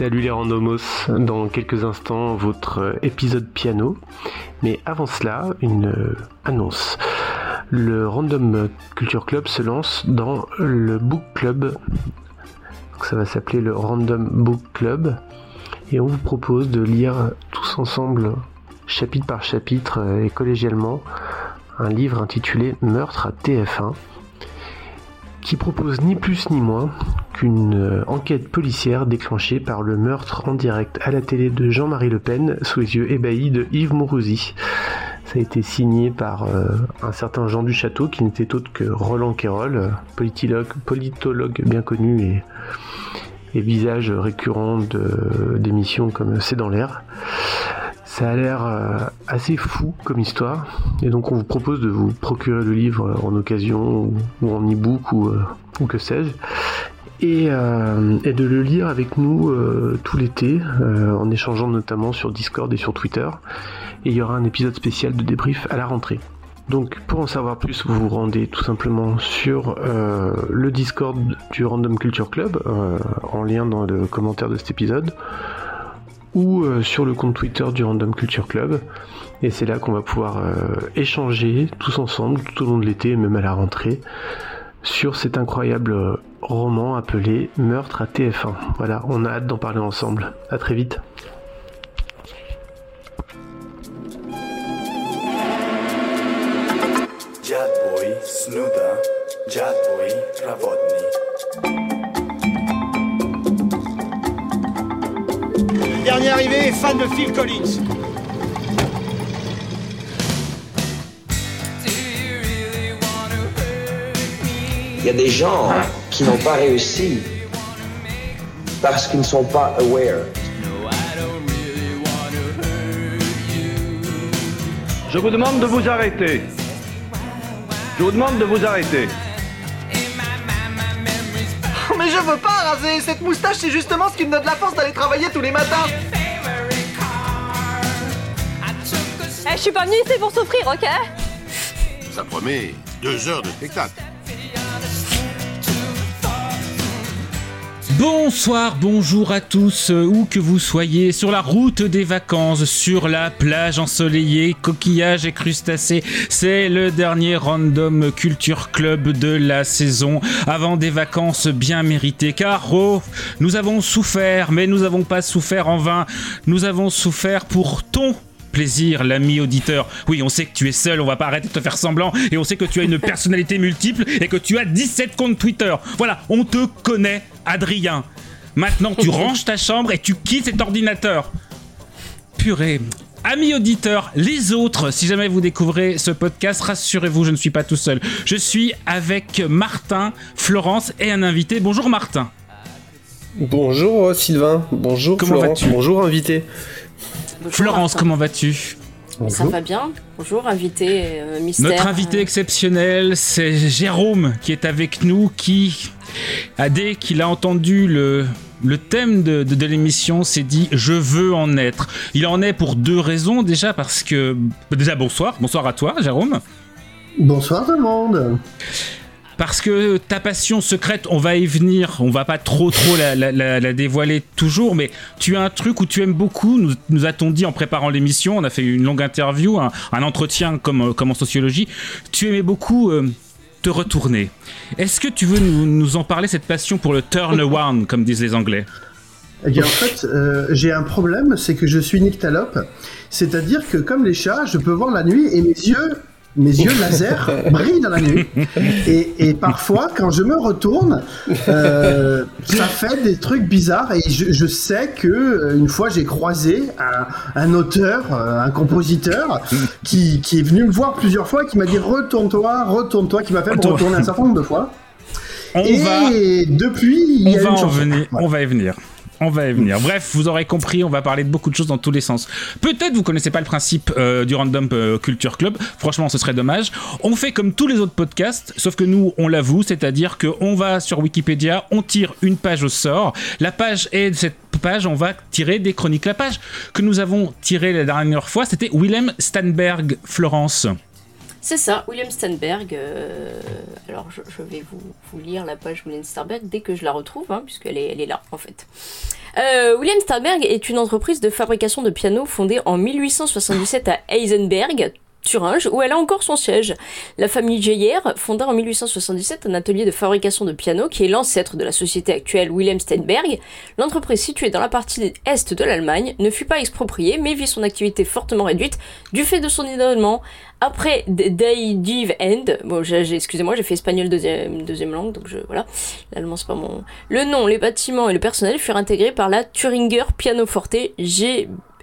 Salut les randomos, dans quelques instants votre épisode piano. Mais avant cela, une annonce. Le Random Culture Club se lance dans le Book Club. Ça va s'appeler le Random Book Club. Et on vous propose de lire tous ensemble, chapitre par chapitre euh, et collégialement, un livre intitulé Meurtre à TF1 qui propose ni plus ni moins qu'une euh, enquête policière déclenchée par le meurtre en direct à la télé de Jean-Marie Le Pen sous les yeux ébahis de Yves Mourouzi. Ça a été signé par euh, un certain Jean du Château qui n'était autre que Roland Quérol, politologue, politologue bien connu et, visage récurrent d'émissions comme C'est dans l'air. Ça a l'air euh, assez fou comme histoire, et donc on vous propose de vous procurer le livre en occasion ou, en e-book ou, euh, que sais-je, euh, et, de le lire avec nous tout l'été, en échangeant notamment sur Discord et sur Twitter. Et il y aura un épisode spécial de débrief à la rentrée. Donc pour en savoir plus, vous vous rendez tout simplement sur le Discord du Random Culture Club, en lien dans le commentaire de cet épisode ou euh, sur le compte Twitter du Random Culture Club. Et c'est là qu'on va pouvoir euh, échanger tous ensemble tout au long de l'été, même à la rentrée, sur cet incroyable euh, roman appelé Meurtre à TF1. Voilà, on a hâte d'en parler ensemble. À très vite. Dernier arrivé fan de Phil Collins. Il y a des gens qui n'ont pas réussi parce qu'ils ne sont pas aware. Je vous demande de vous arrêter. Je vous demande de vous arrêter. Mais je veux pas raser. Cette moustache, c'est justement ce qui me donne la force d'aller travailler tous les matins. Eh, je suis pas venue ici pour souffrir, ok? Ça promet deux heures de spectacle. Bonsoir, bonjour à tous, euh, où que vous soyez, sur la route des vacances, sur la plage ensoleillée, coquillages et crustacés. C'est le dernier Random Culture Club de la saison, avant des vacances bien méritées. Car, oh, nous avons souffert, mais nous n'avons pas souffert en vain. Nous avons souffert pour ton plaisir, l'ami auditeur. Oui, on sait que tu es seul, on va pas arrêter de te faire semblant, et on sait que tu as une personnalité multiple et que tu as 17 comptes Twitter. Voilà, on te connaît, Adrien. Maintenant, tu ranges ta chambre et tu quittes cet ordinateur. Purée. Amis auditeurs, les autres, si jamais vous découvrez ce podcast, rassurez-vous, je ne suis pas tout seul. Je suis avec Martin, Florence et un invité. Bonjour Martin. Bonjour Sylvain, bonjour Comment Florence, bonjour invité. Florence, comment vas-tu Ça va bien. Bonjour, invité euh, mystère. Notre invité euh. exceptionnel, c'est Jérôme qui est avec nous, qui, dès qu'il a entendu le, le thème de, de, l'émission, s'est dit je veux en être. Il en est pour deux raisons. Déjà parce que... Déjà bonsoir, bonsoir à toi Jérôme. Bonsoir tout le monde parce que ta passion secrète, on va y venir, on va pas trop trop la, dévoiler toujours, mais tu as un truc où tu aimes beaucoup, nous, nous a-t-on dit en préparant l'émission, on a fait une longue interview, un, entretien comme, comme en sociologie, tu aimais beaucoup... Euh, te retourner. Est-ce que tu veux nous, en parler, cette passion pour le turn around, comme disent les Anglais? Eh bien, en fait, euh, j'ai un problème, c'est que je suis nyctalope. C'est-à-dire que, comme les chats, je peux voir la nuit et mes yeux mes yeux laser brillent dans la nuit. Et, parfois, quand je me retourne, euh, ça fait des trucs bizarres. Et je, sais que euh, une fois, j'ai croisé un, auteur, euh, un compositeur, qui, est venu me voir plusieurs fois, qui m'a dit retourne-toi, retourne-toi, qui m'a fait me retourner un certain nombre de fois. On et va, depuis, il on va en venir. On va y venir. On va y venir. Bref, vous aurez compris, on va parler de beaucoup de choses dans tous les sens. Peut-être vous connaissez pas le principe euh, du Random euh, Culture Club. Franchement, ce serait dommage. On fait comme tous les autres podcasts, sauf que nous, on l'avoue, c'est-à-dire qu'on va sur Wikipédia, on tire une page au sort. La page est de cette page, on va tirer des chroniques. La page que nous avons tirée la dernière fois, c'était Willem Stanberg Florence. C'est ça, William Stanberg. euh, alors, je, vais vous, lire la page William Stanberg dès que je la retrouve, hein, puisqu'elle est, elle est là, en fait. Euh, William Stanberg est une entreprise de fabrication de pianos fondée en 1877 à Heisenberg, Thuringe, où elle a encore son siège. La famille Geyer fonda en 1877 un atelier de fabrication de pianos qui est l'ancêtre de la société actuelle Wilhelm Steinberg. L'entreprise située dans la partie est de l'Allemagne ne fut pas expropriée mais vit son activité fortement réduite du fait de son isolement. Après Day End, bon, excusez-moi, j'ai fait espagnol deuxième, deuxième langue, donc je, voilà. L'allemand, c'est pas mon. Le nom, les bâtiments et le personnel furent intégrés par la Thuringer Pianoforte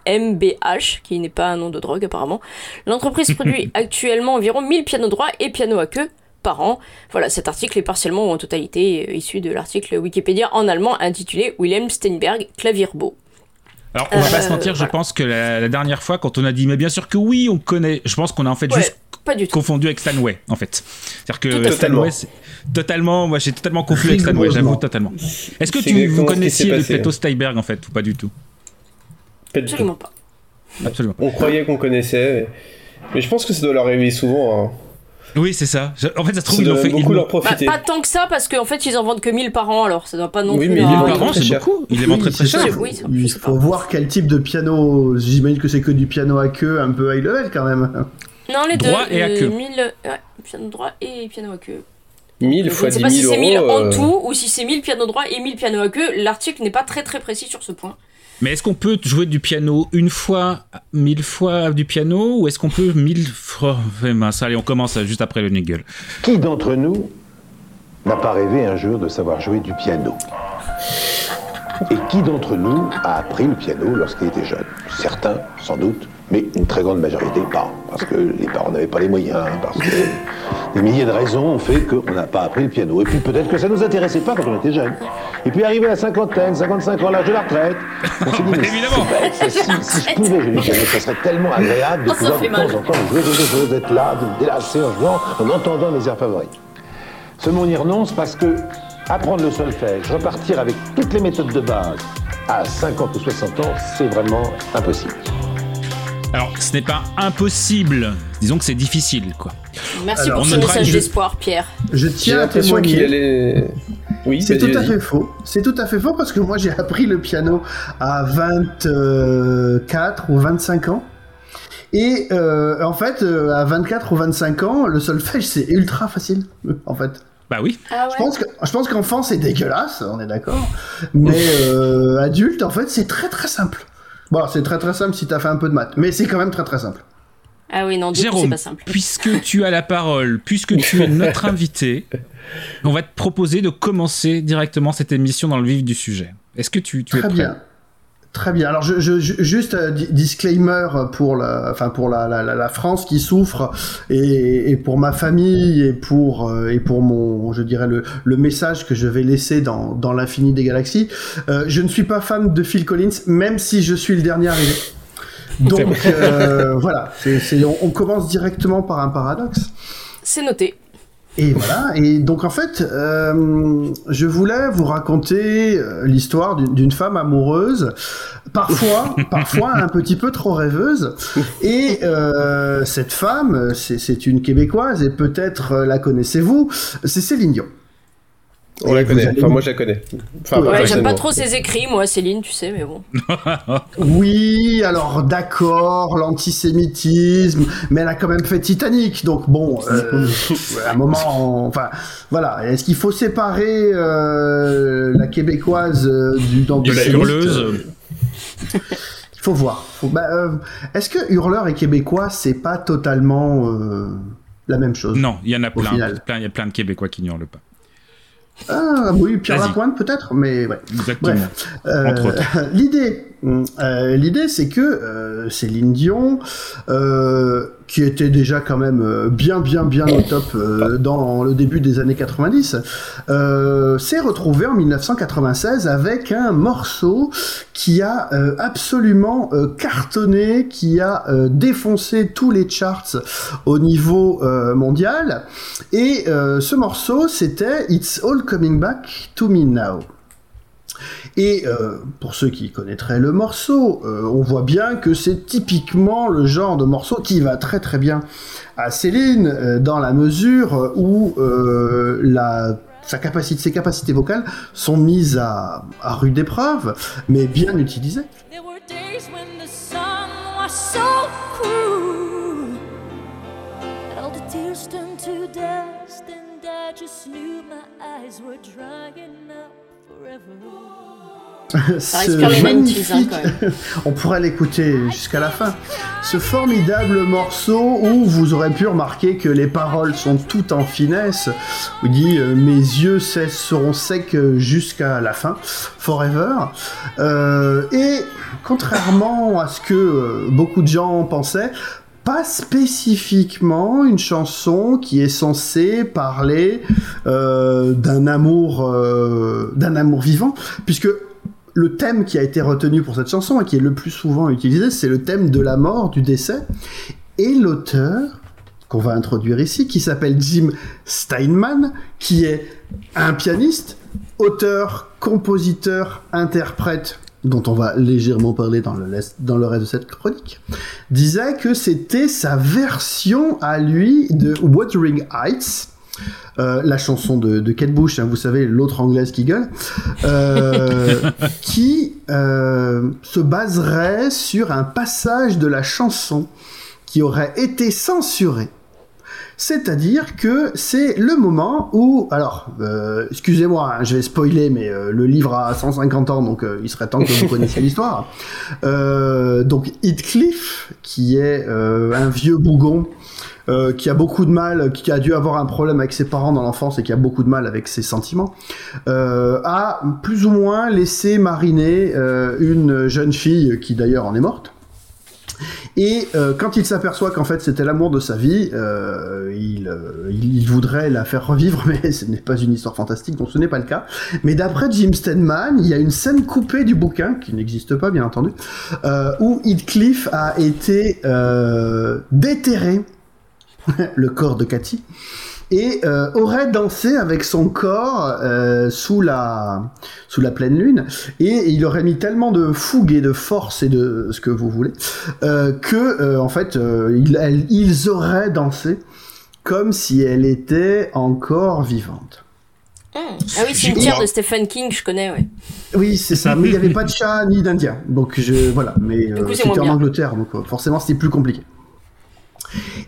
GmbH, qui n'est pas un nom de drogue apparemment. L'entreprise produit actuellement environ 1000 pianos droits et pianos à queue par an. Voilà, cet article est partiellement ou en totalité euh, issu de l'article Wikipédia en allemand intitulé Wilhelm Steinberg Klavierbo. Alors, on va pas Euh, se mentir, je pense que la, la dernière fois, quand on a dit, mais bien sûr que oui, on connaît, je pense qu'on a en fait Ouais, juste pas du tout. confondu avec Stanway, en fait. C'est-à-dire que fait. Stanway, c'est totalement, moi j'ai totalement confondu avec Stanway, j'avoue totalement. Est-ce que C'est tu, vous connaissiez le plateau Steinberg, en fait, ou pas du tout? Pas du tout. Absolument pas. Absolument. On croyait qu'on connaissait, mais... mais je pense que ça doit leur arriver souvent. hein. Oui, c'est ça. Je- En fait, ça se trouve, Ça ils doit fait. beaucoup ils leur l'ont- Bah, profiter. pas tant que ça, parce qu'en fait, ils en vendent que 1000 par an, alors ça doit pas non Oui, plus. mais à- 1000 Ah, par an, c'est beaucoup. Il les vend Oui, très très cher. ça. Oui, plus, Il faut pas- voir quel type de piano. J'imagine que c'est que du piano à queue un peu high level quand même. Non, les Droit deux. et à euh, queue. 1000, ouais, piano droit et piano à queue. 1000 Je fois ne sais 10 pas si 000 c'est 1000 euros. en euh, tout ou si c'est 1000 pianos droits et 1000 pianos à queue. L'article n'est pas très très précis sur ce point. Mais est-ce qu'on peut jouer du piano une fois, mille fois du piano, ou est-ce qu'on peut mille fois. Ouais, mince, allez, on commence juste après le niggle. Qui d'entre nous n'a pas rêvé un jour de savoir jouer du piano? Et qui d'entre nous a appris le piano lorsqu'il était jeune? Certains, sans doute, mais une très grande majorité pas. Parce que les parents n'avaient pas les moyens, parce que des milliers de raisons ont fait qu'on n'a pas appris le piano. Et puis peut-être que ça ne nous intéressait pas quand on était jeune. Et puis arrivé à cinquantaine, 55 ans, l'âge de la retraite, on s'est dit, mais Évidemment. c'est bête, ça, si, si je pouvais jouer du piano, ça serait tellement agréable de Oh, ça pouvoir de temps en temps jouer quelque chose, d'être là, de me délasser en jouant, en entendant mes airs favoris. Seulement on y renonce parce que apprendre le solfège, repartir avec toutes les méthodes de base à 50 ou 60 ans, c'est vraiment impossible. Alors, ce n'est pas impossible. Disons que c'est difficile, quoi. Merci Alors, pour ce message d'espoir, Pierre. Je tiens à qu'il témoigner. allait. Oui, C'est tout à fait faux. C'est tout à fait faux parce que moi j'ai appris le piano à 24 ou 25 ans. Et euh, en fait, euh, à 24 ou 25 ans, le solfège c'est ultra facile. En fait, Bah oui. Ah je pense que je pense qu'enfant c'est dégueulasse, on est d'accord. Mais euh, adulte, en fait, c'est très très simple. Bon, c'est très très simple si t'as fait un peu de maths, mais c'est quand même très très simple. Ah oui, non, du coup, c'est Jérôme, pas simple. puisque tu as la parole, puisque tu es notre invité, on va te proposer de commencer directement cette émission dans le vif du sujet. Est-ce que tu, tu es Très prêt? bien. Très bien. Alors, je, je- je- juste euh, di- disclaimer pour la, enfin pour la, la, la- la France qui souffre et, et pour ma famille et pour euh, et pour mon, je dirais le, le message que je vais laisser dans, dans l'infini des galaxies. Euh, je ne suis pas fan de Phil Collins, même si je suis le dernier arrivé. Donc euh, voilà, on commence directement par un paradoxe. C'est noté. Et voilà, et donc en fait, euh, je voulais vous raconter euh, l'histoire d'une femme amoureuse, parfois, parfois un petit peu trop rêveuse. Et euh, cette femme, c'est c'est une Québécoise, et peut-être euh, la connaissez-vous, c'est Céline Dion. On la connaît. Enfin, moi, je la connais. Enfin, Ouais, j'aime pas trop ses écrits, moi, Céline, tu sais, mais bon. Oui, alors d'accord, l'antisémitisme, mais elle a quand même fait Titanic, donc bon, euh, à un moment, enfin, voilà. Est-ce qu'il faut séparer euh, la québécoise euh, du De la hurleuse. Il faut voir. Faut- bah, euh, Est-ce que hurleur et québécois, c'est pas totalement euh, la même chose? Non, il y en a plein. Il y a plein de Québécois qui n'y hurlent pas. Ah oui, Pierre. Lapointe peut-être, mais ouais. Exactement. Bref, euh, l'idée, euh, l'idée, c'est que euh, Céline Dion, euh, qui était déjà quand même bien, bien, bien au top dans le début des années 90, euh, s'est retrouvé en 1996 avec un morceau qui a absolument cartonné, qui a défoncé tous les charts au niveau mondial. Et ce morceau, c'était It's All Coming Back to Me Now. Et euh, pour ceux qui connaîtraient le morceau, euh, on voit bien que c'est typiquement le genre de morceau qui va très très bien à Céline euh, dans la mesure où sa capacité, ses capacités vocales sont mises à, rude épreuve, mais bien utilisées. Ce respire les 90s, hein, quand même. on pourrait l'écouter jusqu'à la fin. Ce formidable morceau où vous aurez pu remarquer que les paroles sont toutes en finesse. Où il dit euh, mes yeux seront secs jusqu'à la fin, forever. Euh, et contrairement à ce que euh, beaucoup de gens pensaient, pas spécifiquement une chanson qui est censée parler euh, d'un amour, euh, d'un amour vivant, puisque le thème qui a été retenu pour cette chanson et qui est le plus souvent utilisé, c'est le thème de la mort, du décès. Et l'auteur, qu'on va introduire ici, qui s'appelle Jim Steinman, qui est un pianiste, auteur, compositeur, interprète, dont on va légèrement parler dans le, dans le reste de cette chronique, disait que c'était sa version à lui de Wuthering Heights, euh, la chanson de, de Kate Bush, hein, vous savez, l'autre anglaise qui gueule, euh, qui euh, se baserait sur un passage de la chanson qui aurait été censuré. C'est-à-dire que c'est le moment où, alors, euh, excusez-moi, hein, je vais spoiler, mais euh, le livre a 150 ans, donc euh, il serait temps que vous connaissiez l'histoire. Euh, donc Heathcliff, qui est euh, un vieux bougon, euh, qui a beaucoup de mal, qui a dû avoir un problème avec ses parents dans l'enfance et qui a beaucoup de mal avec ses sentiments, euh, a plus ou moins laissé mariner euh, une jeune fille qui d'ailleurs en est morte. Et euh, quand il s'aperçoit qu'en fait c'était l'amour de sa vie, euh, il, euh, il, voudrait la faire revivre, mais ce n'est pas une histoire fantastique, donc ce n'est pas le cas. Mais d'après Jim Steinman, il y a une scène coupée du bouquin, qui n'existe pas bien entendu, où Heathcliff a été déterré, le corps de Cathy, et euh, aurait dansé avec son corps euh, sous la sous la pleine lune et il aurait mis tellement de fougue et de force et de ce que vous voulez euh, que euh, en fait euh, il- elle- ils auraient dansé comme si elle était encore vivante. Ah oui, Cimetière de Stephen King, je connais, ouais. Oui, c'est ça, mais il n'y avait pas de chat ni d'indien. Donc je voilà, mais c'est c'était en. Angleterre, donc forcément c'était plus compliqué.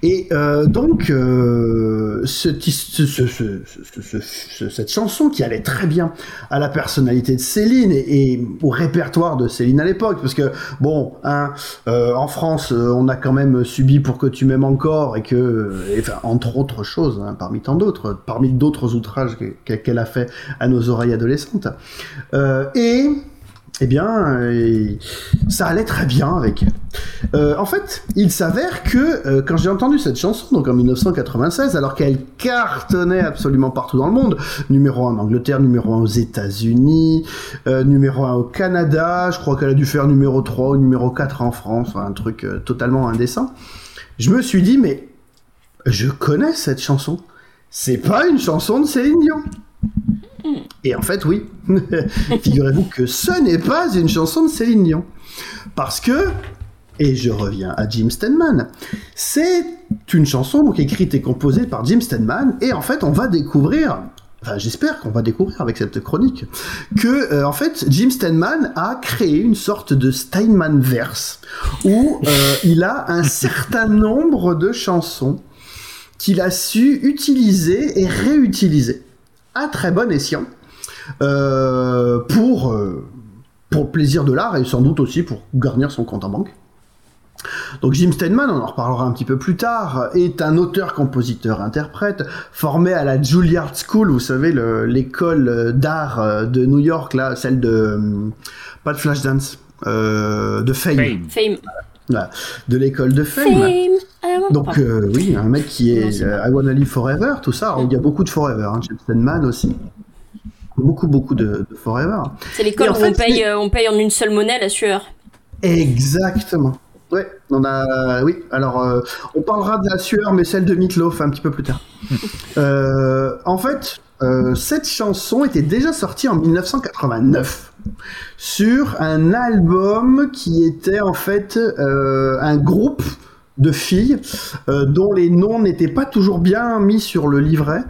Et euh, donc, euh, ce, ce- ce- ce- ce- ce- ce- cette chanson qui allait très bien à la personnalité de Céline et, au répertoire de Céline à l'époque, parce que bon, hein, euh, en France, euh, on a quand même subi pour que tu m'aimes encore et que, enfin, entre autres choses, hein, parmi tant d'autres, parmi d'autres outrages que- qu'elle a fait à nos oreilles adolescentes. Euh, et eh bien, euh, ça allait très bien avec elle. Euh, en fait, il s'avère que euh, quand j'ai entendu cette chanson, donc en 1996, alors qu'elle cartonnait absolument partout dans le monde, numéro 1 en Angleterre, numéro 1 aux États-Unis, numéro 1 au Canada, je crois qu'elle a dû faire numéro 3 ou numéro 4 en France, un truc totalement indécent, je me suis dit, mais je connais cette chanson. C'est pas une chanson de Céline Dion. Et en fait, oui. Figurez-vous que ce n'est pas une chanson de Céline Dion. Parce que, et je reviens à Jim Steinman, c'est une chanson donc écrite et composée par Jim Steinman, et en fait, on va découvrir. Enfin, j'espère qu'on va découvrir avec cette chronique que, euh, en fait, Jim Steinman a créé une sorte de Steinman verse où euh, il a un certain nombre de chansons qu'il a su utiliser et réutiliser à très bon escient euh, pour, euh, pour le plaisir de l'art et sans doute aussi pour garnir son compte en banque. Donc Jim Steinman, on en reparlera un petit peu plus tard, est un auteur, compositeur, interprète, formé à la Juilliard School, vous savez, le- l'école d'art euh, de New York, là, celle de... euh, pas de Flashdance, euh, de Fame. Fame. Voilà, de l'école de Fame. Fame, I Donc euh, oui, un mec qui est euh, I Wanna Live Forever, tout ça. Alors, il y a beaucoup de Forever, hein, James Steinman aussi. Beaucoup, beaucoup de, de Forever. C'est l'école où en fait, on, paye, euh, on paye en une seule monnaie la sueur. Exactement. Ouais, on a. Oui, alors euh, on parlera de la sueur, mais celle de Meatloaf un petit peu plus tard. Euh, en fait, euh, cette chanson était déjà sortie en 1989 sur un album qui était en fait un groupe de filles dont les noms n'étaient pas toujours bien mis sur le livret,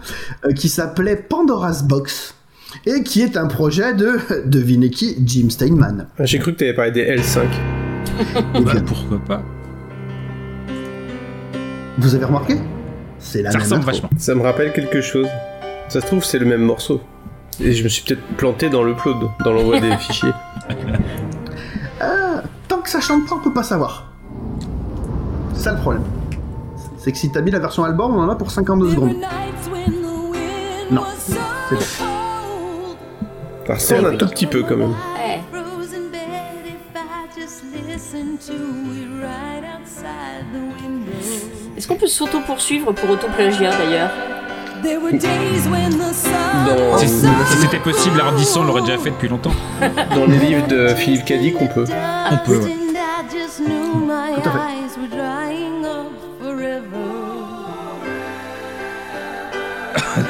qui s'appelait Pandora's Box. Et qui est un projet de, devinez qui, Jim Steinman. Ah, J'ai cru que t'avais parlé des L5. Bah, pourquoi pas Vous avez remarqué? C'est la Ça même ressemble intro. vachement. Ça me rappelle quelque chose. Ça se trouve, c'est le même morceau. Et je me suis peut-être planté dans l'upload, dans l'envoi des fichiers. Ah, tant que ça chante pas, on peut pas savoir. C'est ça le problème. C'est que si t'as mis la version album, on en a pour 52 secondes. Non. C'est bon. Ça ressemble un tout petit peu quand même. Ouais. Est-ce qu'on peut s'auto-poursuivre pour auto-plagiat d'ailleurs? Dans, Si, si c'était possible, Ardisson l'aurait déjà fait depuis longtemps. dans les livres de Philippe Cadic, on peut. On peut, ouais. Tout à fait.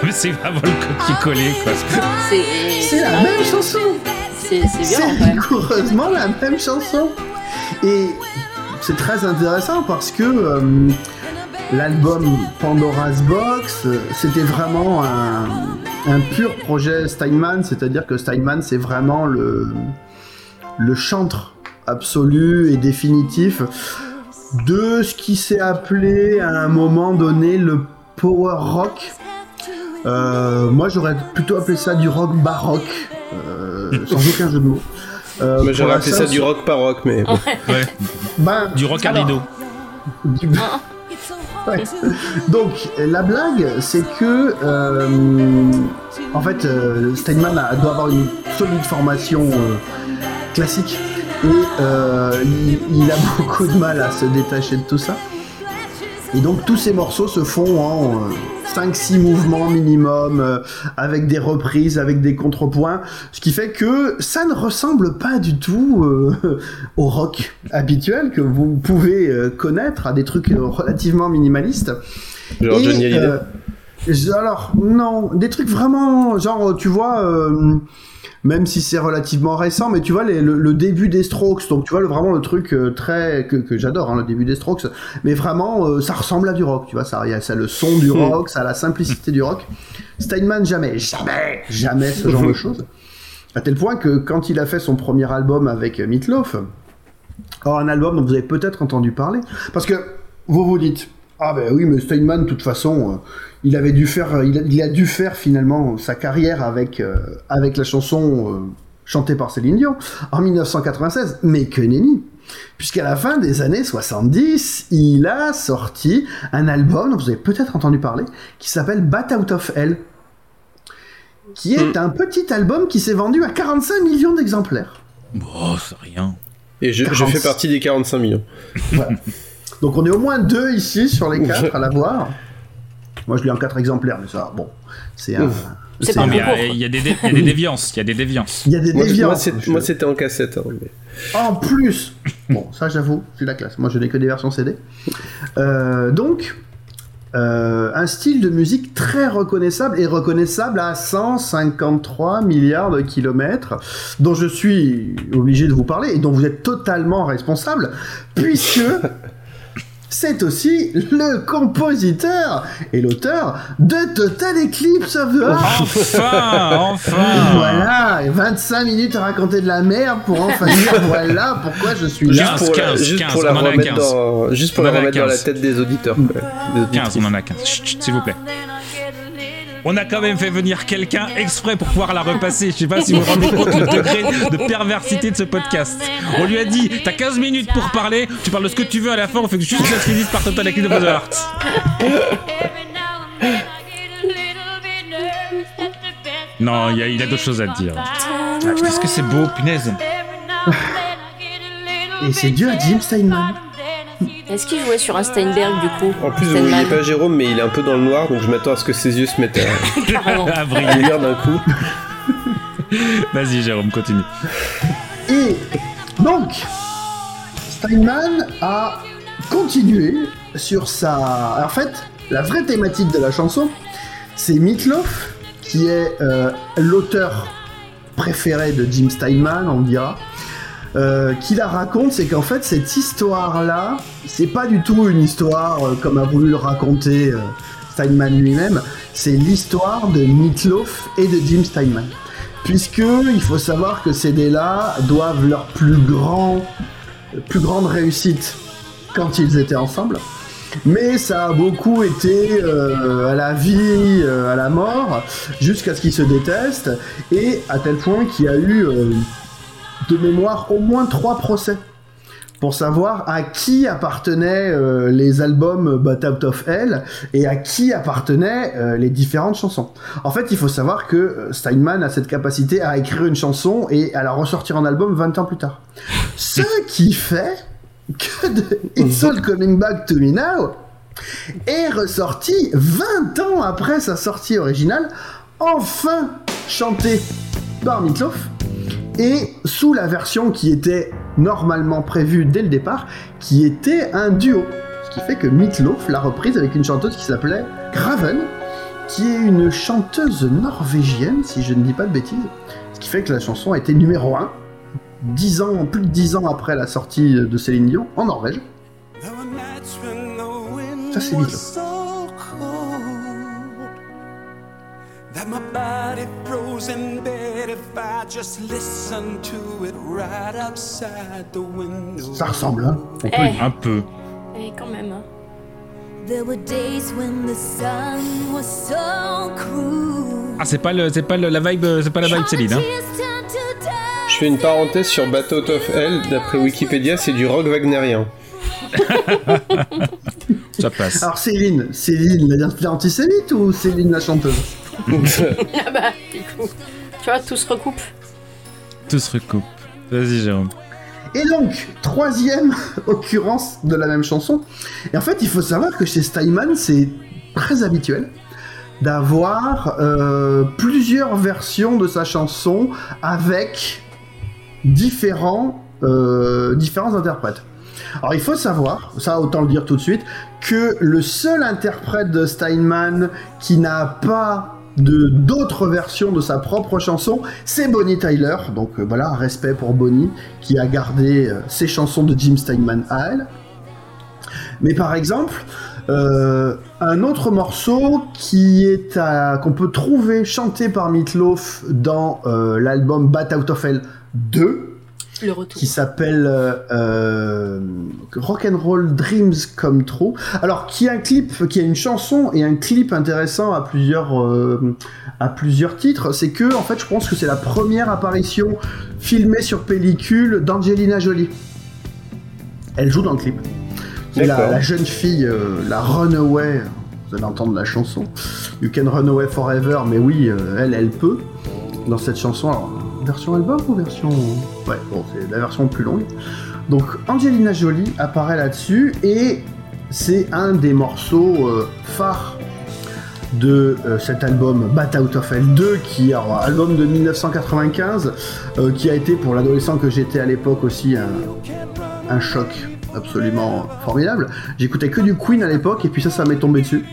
Mais c'est vraiment le copier-coller, quoi. C'est C'est la même chanson C'est rigoureusement la même chanson Et c'est très intéressant parce que euh, l'album Pandora's Box, euh, c'était vraiment un, un pur projet Steinman, c'est-à-dire que Steinman, c'est vraiment le, le chantre absolu et définitif de ce qui s'est appelé à un moment donné le power rock. Euh, moi, j'aurais plutôt appelé ça du rock baroque, euh, sans aucun jeu de mots. Euh, Moi, j'aurais appelé ça du rock paroque, mais bon. Ouais. Ben, Du rock alors, rideau. du- Ouais. Donc la blague, c'est que euh, en fait euh, Steinman a- doit avoir une solide formation euh, classique et euh, il, il a beaucoup de mal à se détacher de tout ça. Et donc tous ces morceaux se font en 5-6 mouvements minimum, euh, avec des reprises, avec des contrepoints, ce qui fait que ça ne ressemble pas du tout euh, au rock habituel que vous pouvez euh, connaître, à des trucs relativement minimalistes. Genre Et, Johnny alors, non, des trucs vraiment, genre, tu vois, même si c'est relativement récent, mais tu vois les- le, le début des Strokes, donc tu vois le, vraiment le truc euh, très que, que j'adore, hein, le début des Strokes, mais vraiment euh, ça ressemble à du rock, tu vois, ça, y a ça a le son du Hmm. rock, ça a la simplicité du rock. Steinman jamais, jamais, jamais ce genre de choses. À tel point que quand il a fait son premier album avec Meatloaf, or un album dont vous avez peut-être entendu parler, parce que vous vous dites, ah ben oui, mais Steinman, de toute façon, euh, il avait dû faire, il a, il a dû faire finalement sa carrière avec euh, avec la chanson euh, chantée par Céline Dion en 1996, mais que nenni. Puisqu'à la fin des années 70, il a sorti un album dont vous avez peut-être entendu parler, qui s'appelle Bat Out of Hell, qui est un petit album qui s'est vendu à 45 millions d'exemplaires. Oh, c'est rien. Et je, je 40. fais partie des 45 millions. Voilà. Donc on est au moins deux ici sur les quatre à l'avoir. Moi je l'ai en quatre exemplaires, mais ça, bon, c'est un. C'est pas un- Mais il y a- des dé- il y a des déviances. Il y a des déviances. Il y a des déviances. moi, c'était en cassette. hein, mais- En plus, bon, ça j'avoue, c'est la classe. Moi je n'ai que des versions CD. Euh, donc, euh, un style de musique très reconnaissable et reconnaissable à 153 milliards de kilomètres, dont je suis obligé de vous parler et dont vous êtes totalement responsable, puisque c'est aussi le compositeur et l'auteur de Total Eclipse of the Heart. Enfin, enfin. Voilà, et 25 minutes à raconter de la merde pour enfin dire voilà pourquoi je suis là. Juste pour, la, 15, juste 15, pour la on en a remettre 15. dans, juste pour la remettre dans la 15. tête des auditeurs. quoi. Des 15, auditrices. on en a 15. Chut, chut, S'il vous plaît. On a quand même fait venir quelqu'un exprès pour pouvoir la repasser. Je sais pas si vous vous rendez compte le degré de perversité de ce podcast. On lui a dit T'as 15 minutes pour parler, tu parles de ce que tu veux à la fin, on fait que juste que ça se finisse par Total Eclipse of the Heart. Non, il y a, il a d'autres choses à dire. Ah, Qu'est-ce que c'est beau, punaise. Et c'est dû à Jim Steinman. Est-ce qu'il jouait sur un Steinberg du coup En plus, vous voyez pas Jérôme, mais il est un peu dans le noir, donc je m'attends à ce que ses yeux se mettent à, briller. d'un coup. Vas-y, Jérôme, continue. Et donc, Steinman a continué sur sa. En fait, la vraie thématique de la chanson, c'est Meatloaf, qui est euh, l'auteur préféré de Jim Steinman, on dira. Euh, qui la raconte, c'est qu'en fait cette histoire-là, c'est pas du tout une histoire euh, comme a voulu le raconter euh, Steinman lui-même, c'est l'histoire de Meatloaf et de Jim Steinman. Puisque il faut savoir que ces deux-là doivent leur plus grand, plus grande réussite quand ils étaient ensemble. Mais ça a beaucoup été euh, à la vie, à la mort, jusqu'à ce qu'ils se détestent, et à tel point qu'il y a eu de mémoire au moins trois procès pour savoir à qui appartenaient euh, les albums But Out of Hell et à qui appartenaient euh, les différentes chansons. En fait, il faut savoir que euh, Steinman a cette capacité à écrire une chanson et à la ressortir en album 20 ans plus tard. Ce qui fait que It's All Coming Back to Me Now est ressorti 20 ans après sa sortie originale, enfin chanté par Meatloaf et sous la version qui était normalement prévue dès le départ, qui était un duo. Ce qui fait que Meatloaf l'a reprise avec une chanteuse qui s'appelait Graven, qui est une chanteuse norvégienne, si je ne dis pas de bêtises. Ce qui fait que la chanson a été numéro 1, 10 ans, plus de 10 ans après la sortie de Céline Dion, en Norvège. Ça c'est Meatloaf. Body froze in bed if I just listened to it right outside the window. Ça ressemble, hein on peut Eh. Un peu. Eh, quand même. hein. There were days when the sun was so cruel. Ah, c'est pas, le, c'est pas le- la vibe, c'est pas la vibe Céline, hein. Je fais une parenthèse sur Battle of Hell. D'après Wikipédia, c'est du rock wagnérien. Ça passe. Alors Céline, Céline la- l'antisémite ou Céline la chanteuse? Ah bah, du coup, tu vois, tout se recoupe. Tout se recoupe. Vas-y, Jérôme. Et donc, troisième occurrence de la même chanson. Et en fait, il faut savoir que chez Steinman, c'est très habituel d'avoir euh, plusieurs versions de sa chanson avec différents, euh, différents interprètes. Alors il faut savoir, ça autant le dire tout de suite, que le seul interprète de Steinman qui n'a pas de d'autres versions de sa propre chanson, c'est Bonnie Tyler. Donc euh, voilà, respect pour Bonnie qui a gardé euh, ses chansons de Jim Steinman à elle. Mais par exemple, euh, un autre morceau qui est qu'on peut trouver chanté par Meatloaf dans l'album Bat Out of Hell 2, Le retour. qui s'appelle euh, euh, Rock'n'Roll Dreams Come True. Alors, qui a un clip, qui a une chanson et un clip intéressant à plusieurs, euh, à plusieurs titres, c'est que, en fait, je pense que c'est la première apparition filmée sur pellicule d'Angelina Jolie. Elle joue dans le clip. C'est la, jeune fille, euh, la Runaway. Vous allez entendre la chanson. You can run away forever, mais oui, euh, elle, elle peut. Dans cette chanson, alors, version album ou version. Ouais, bon, c'est la version plus longue. Donc, Angelina Jolie apparaît là-dessus et c'est un des morceaux euh, phares de euh, cet album Bat Out of Hell 2 qui est un album de 1995 euh, qui a été pour l'adolescent que j'étais à l'époque aussi un, un choc absolument formidable. J'écoutais que du Queen à l'époque et puis ça ça m'est tombé dessus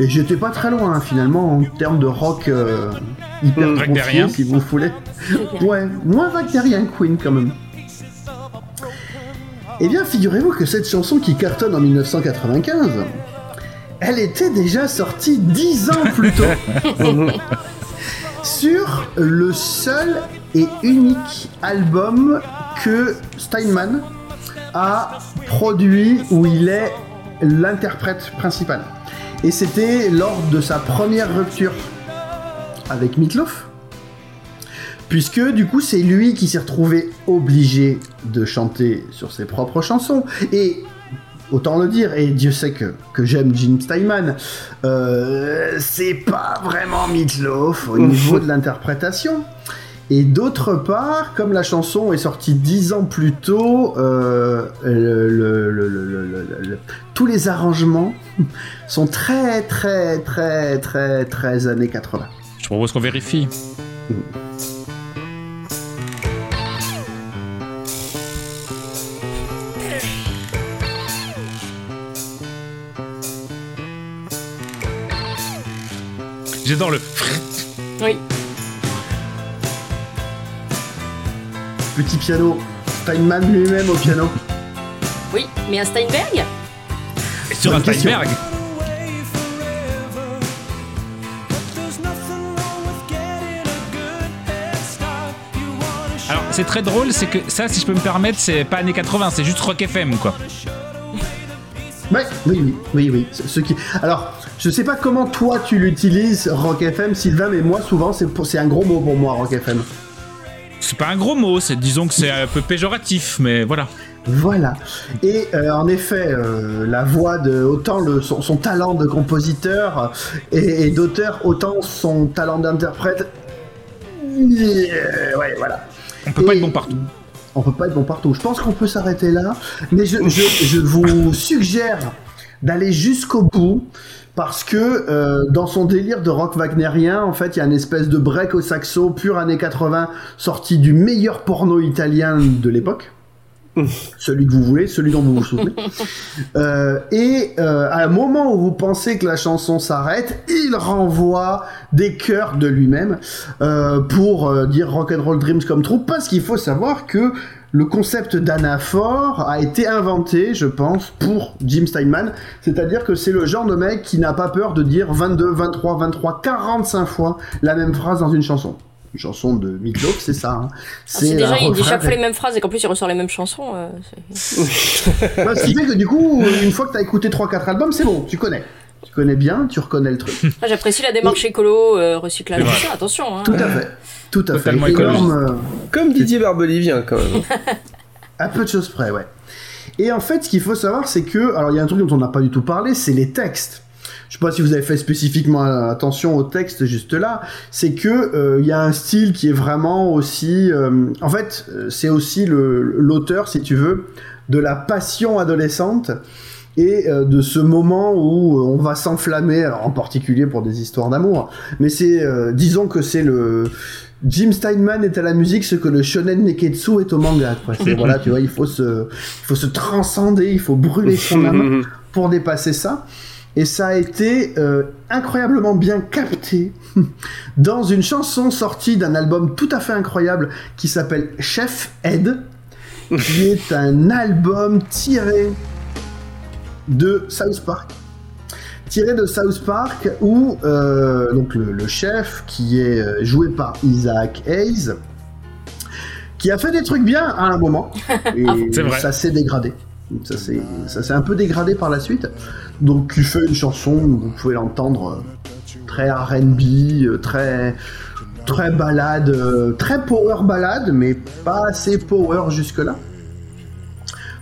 et j'étais pas très loin hein, finalement en termes de rock euh, hyper Mmh, confié, wagnerien. si vous voulez. ouais, moins wagnerien que Queen quand même. Eh bien, figurez-vous que cette chanson qui cartonne en 1995, elle était déjà sortie dix ans plus tôt. sur le seul et unique album que Steinman a produit où il est l'interprète principal. Et c'était lors de sa première rupture avec Meatloaf, puisque du coup c'est lui qui s'est retrouvé obligé de chanter sur ses propres chansons. Et autant le dire, et Dieu sait que, que j'aime Jim Steinman, euh, c'est pas vraiment Meatloaf au niveau de l'interprétation. Et d'autre part, comme la chanson est sortie dix ans plus tôt, euh, le- le- le- le- le- le- le- tous les arrangements sont très très très très très années 80. Je propose qu'on vérifie. J'adore le. Oui. Petit piano, Steinman lui-même au piano. Oui, mais un Steinberg Et sur un Bonne question. Steinberg. Alors, c'est très drôle, c'est que ça, si je peux me permettre, c'est pas années 80, c'est juste Rock FM, quoi. Ouais, oui, oui, oui, oui. Ce ce qui... Alors, je sais pas comment toi tu l'utilises, Rock FM, Sylvain, mais moi souvent c'est pour- c'est un gros mot pour moi, Rock FM. C'est pas un gros mot, c'est disons que c'est un peu péjoratif, mais voilà. Voilà. Et euh, en effet, euh, la voix de autant le, son, son talent de compositeur et, et d'auteur, autant son talent d'interprète. Euh, ouais, voilà. On peut pas être bon partout. On peut pas être bon partout. Je pense qu'on peut s'arrêter là, mais je, je- je vous suggère d'aller jusqu'au bout. Parce que euh, dans son délire de rock wagnérien, en fait, il y a une espèce de break au saxo pur années 80, sorti du meilleur porno italien de l'époque celui que vous voulez, celui dont vous vous souvenez. Euh, et euh, à un moment où vous pensez que la chanson s'arrête, il renvoie des chœurs de lui-même pour dire Rock'n'Roll Dreams comme troupe, parce qu'il faut savoir que le concept d'anaphore a été inventé, je pense, pour Jim Steinman. C'est-à-dire que c'est le genre de mec qui n'a pas peur de dire 22, 23, 23, 45 fois la même phrase dans une chanson. Une chanson de Meatloaf, c'est ça. hein. Ah, C'est déjà, il dit chaque fois les mêmes phrases et qu'en plus il ressort les mêmes chansons. euh, c'est- Bah, ce qui fait que du coup, une fois que t'as écouté 3-4 albums, c'est bon, tu connais. Tu connais bien, tu reconnais le truc. Ah, J'apprécie la démarche écolo, euh, recyclage, attention. Hein. Tout à fait. Tout à Totalement fait. Énorme, euh, Comme Didier Barbelivien, quand même. à peu de choses près, ouais. Et en fait, ce qu'il faut savoir, c'est que, alors il y a un truc dont on n'a pas du tout parlé, c'est les textes. Je sais pas si vous avez fait spécifiquement attention aux textes juste là, c'est que euh, il y a un style qui est vraiment aussi, euh, en fait, c'est aussi le- l'auteur, si tu veux, de la passion adolescente et euh, de ce moment où euh, on va s'enflammer, alors, en particulier pour des histoires d'amour. Mais c'est, euh, disons que c'est le Jim Steinman est à la musique ce que le shonen neketsu est au manga. Quoi. C'est, voilà, tu vois, il faut se, il faut se transcender, il faut brûler son âme pour dépasser ça. Et ça a été euh, incroyablement bien capté dans une chanson sortie d'un album tout à fait incroyable qui s'appelle Chef Ed, qui est un album tiré de South Park. Tiré de South Park où euh, donc le, le chef qui est euh, joué par Isaac Hayes qui a fait des trucs bien à un moment et vrai. ça s'est dégradé. Ça s'est un peu dégradé par la suite. Donc il fait une chanson, vous pouvez l'entendre euh, très R&B, très très balade, très power balade, mais pas assez power jusque là.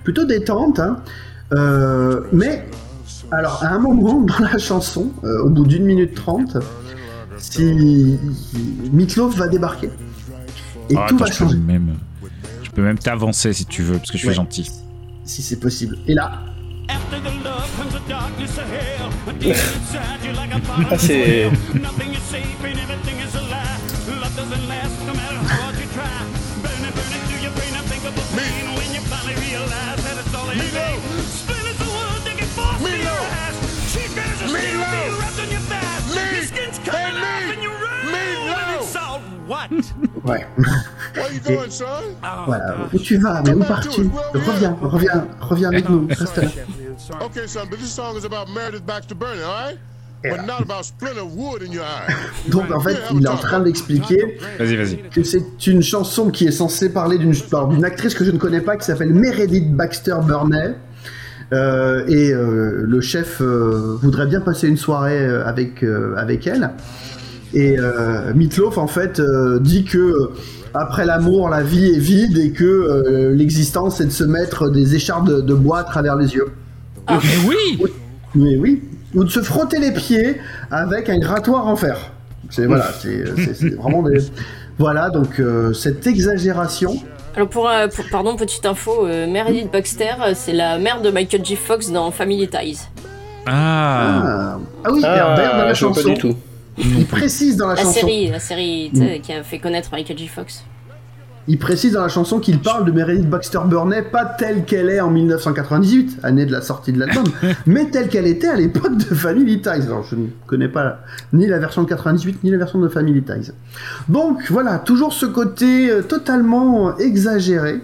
Plutôt détente, hein. Euh, mais alors à un moment dans la chanson, euh, au bout d'une minute trente, si Meatloaf va débarquer et Ah, tout attends, va je peux changer. même, je peux même t'avancer si tu veux, parce que je suis Ouais. gentil. Si c'est possible. Et là, Ah, c'est. Ouais. Et- voilà. Où tu vas Mais où pars-tu Reviens, reviens, reviens avec nous. Reste là. Okay, son, but this song is about Meredith Baxter Burney, all right? But not about splinter of wood in your eye. Donc en fait, il est en train d'expliquer Vas-y, vas-y. que c'est une chanson qui est censée parler d'une d'une actrice que je ne connais pas qui s'appelle Meredith Baxter Burney. Euh, et euh, le chef euh, voudrait bien passer une soirée avec, euh, avec elle. Et euh, Meatloaf, en fait, euh, dit que après l'amour, la vie est vide et que euh, l'existence, c'est de se mettre des écharpes de, de bois à travers les yeux. Mais oui Mais oui. Ou de se frotter les pieds avec un grattoir en fer. C'est voilà, c'est vraiment des. Voilà, donc euh, cette exagération. Alors pour, euh, pour- pardon, petite info, euh, Meredith Baxter, c'est la mère de Michael J. Fox dans Family Ties. Ah. Ah, ah oui, Ah, Herbert dans la vois pas chanson. du tout. Il précise dans la, La chanson. série, la série sais, qui a fait connaître Michael J. Fox. Il précise dans la chanson qu'il parle de Meredith Baxter Burney pas telle qu'elle est en 1998, année de la sortie de l'album, mais telle qu'elle était à l'époque de Family Ties. Alors je ne connais pas ni la version de 98 ni la version de Family Ties. Donc voilà, toujours ce côté euh, totalement exagéré.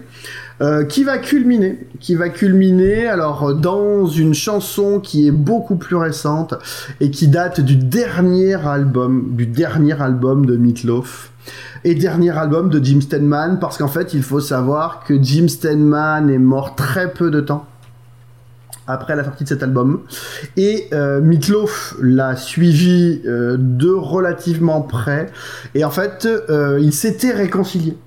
Euh, qui va culminer, alors dans une chanson qui est beaucoup plus récente et qui date du dernier album, du dernier album de Meatloaf et dernier album de Jim Steinman parce qu'en fait il faut savoir que Jim Steinman est mort très peu de temps après la sortie de cet album. Et euh, Meatloaf l'a suivi euh, de relativement près. Et en fait euh, ils s'étaient réconciliés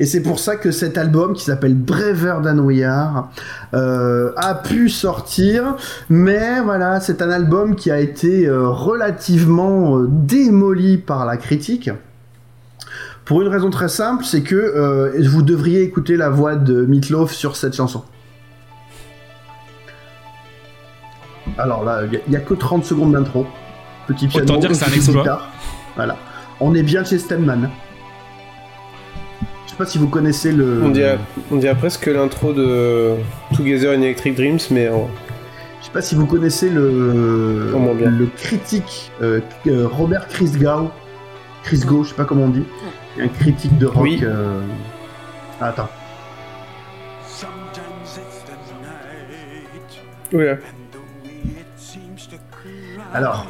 et c'est pour ça que cet album qui s'appelle Braver Are euh, a pu sortir, mais voilà, c'est un album qui a été euh, relativement euh, démoli par la critique. Pour une raison très simple, c'est que vous devriez écouter la voix de Meatloaf sur cette chanson. Alors là, il n'y a, que 30 secondes d'intro. Petit piano. Autant dire que c'est un petite exploit. guitare. Voilà. On est bien chez Steinman. Je sais pas si vous connaissez le. On dirait, on dirait presque l'intro de Together in Electric Dreams, mais en... Je sais pas si vous connaissez le, moins bien. le critique euh, euh, Robert Christgau. Christgau, je sais pas comment on dit. Un critique de rock. Oui. euh, ah, attends. Oula. Alors,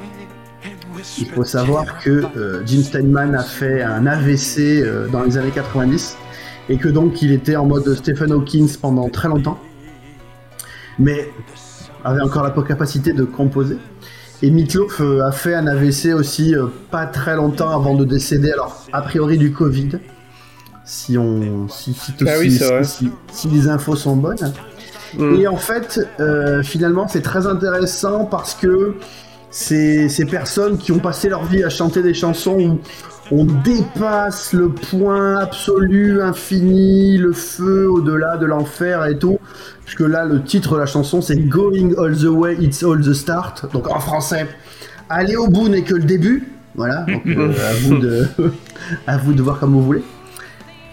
il faut savoir que euh, Jim Steinman a fait un AVC euh, dans les années 90 et que donc il était en mode Stephen Hawkins pendant très longtemps, mais avait encore la capacité de composer. Et Meatloaf euh, a fait un AVC aussi euh, pas très longtemps avant de décéder, alors a priori du Covid, si on si, si, Ah oui, si- si les infos sont bonnes. Mm. Et en fait, euh, finalement, c'est très intéressant parce que ces, personnes qui ont passé leur vie à chanter des chansons où on dépasse le point absolu, infini, le feu au-delà de l'enfer et tout. Puisque là, le titre de la chanson, c'est Going All the Way, It's All the Start. Donc en français, aller au bout n'est que le début. Voilà, donc euh, à, vous de, à vous de voir comme vous voulez.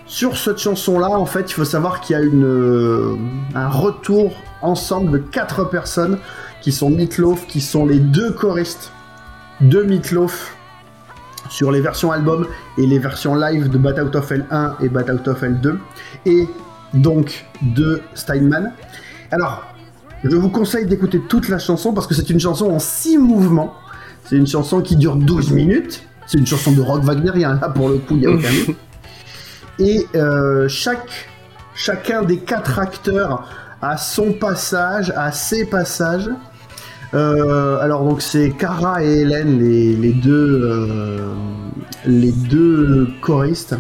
Sur cette chanson-là, en fait, il faut savoir qu'il y a une, euh, un retour ensemble de quatre personnes qui sont Meatloaf, qui sont les deux choristes de Meatloaf sur les versions album et les versions live de Bat Out of L1 et Bat Out of L2, et donc de Steinman. Alors, je vous conseille d'écouter toute la chanson parce que c'est une chanson en six mouvements. C'est une chanson qui dure 12 minutes. C'est une chanson de rock wagnerien, là pour le coup, il n'y a aucun doute. Et euh, chaque, chacun des quatre acteurs a son passage, a ses passages. Euh, alors donc c'est Cara et Hélène, les, deux, euh, les deux choristes.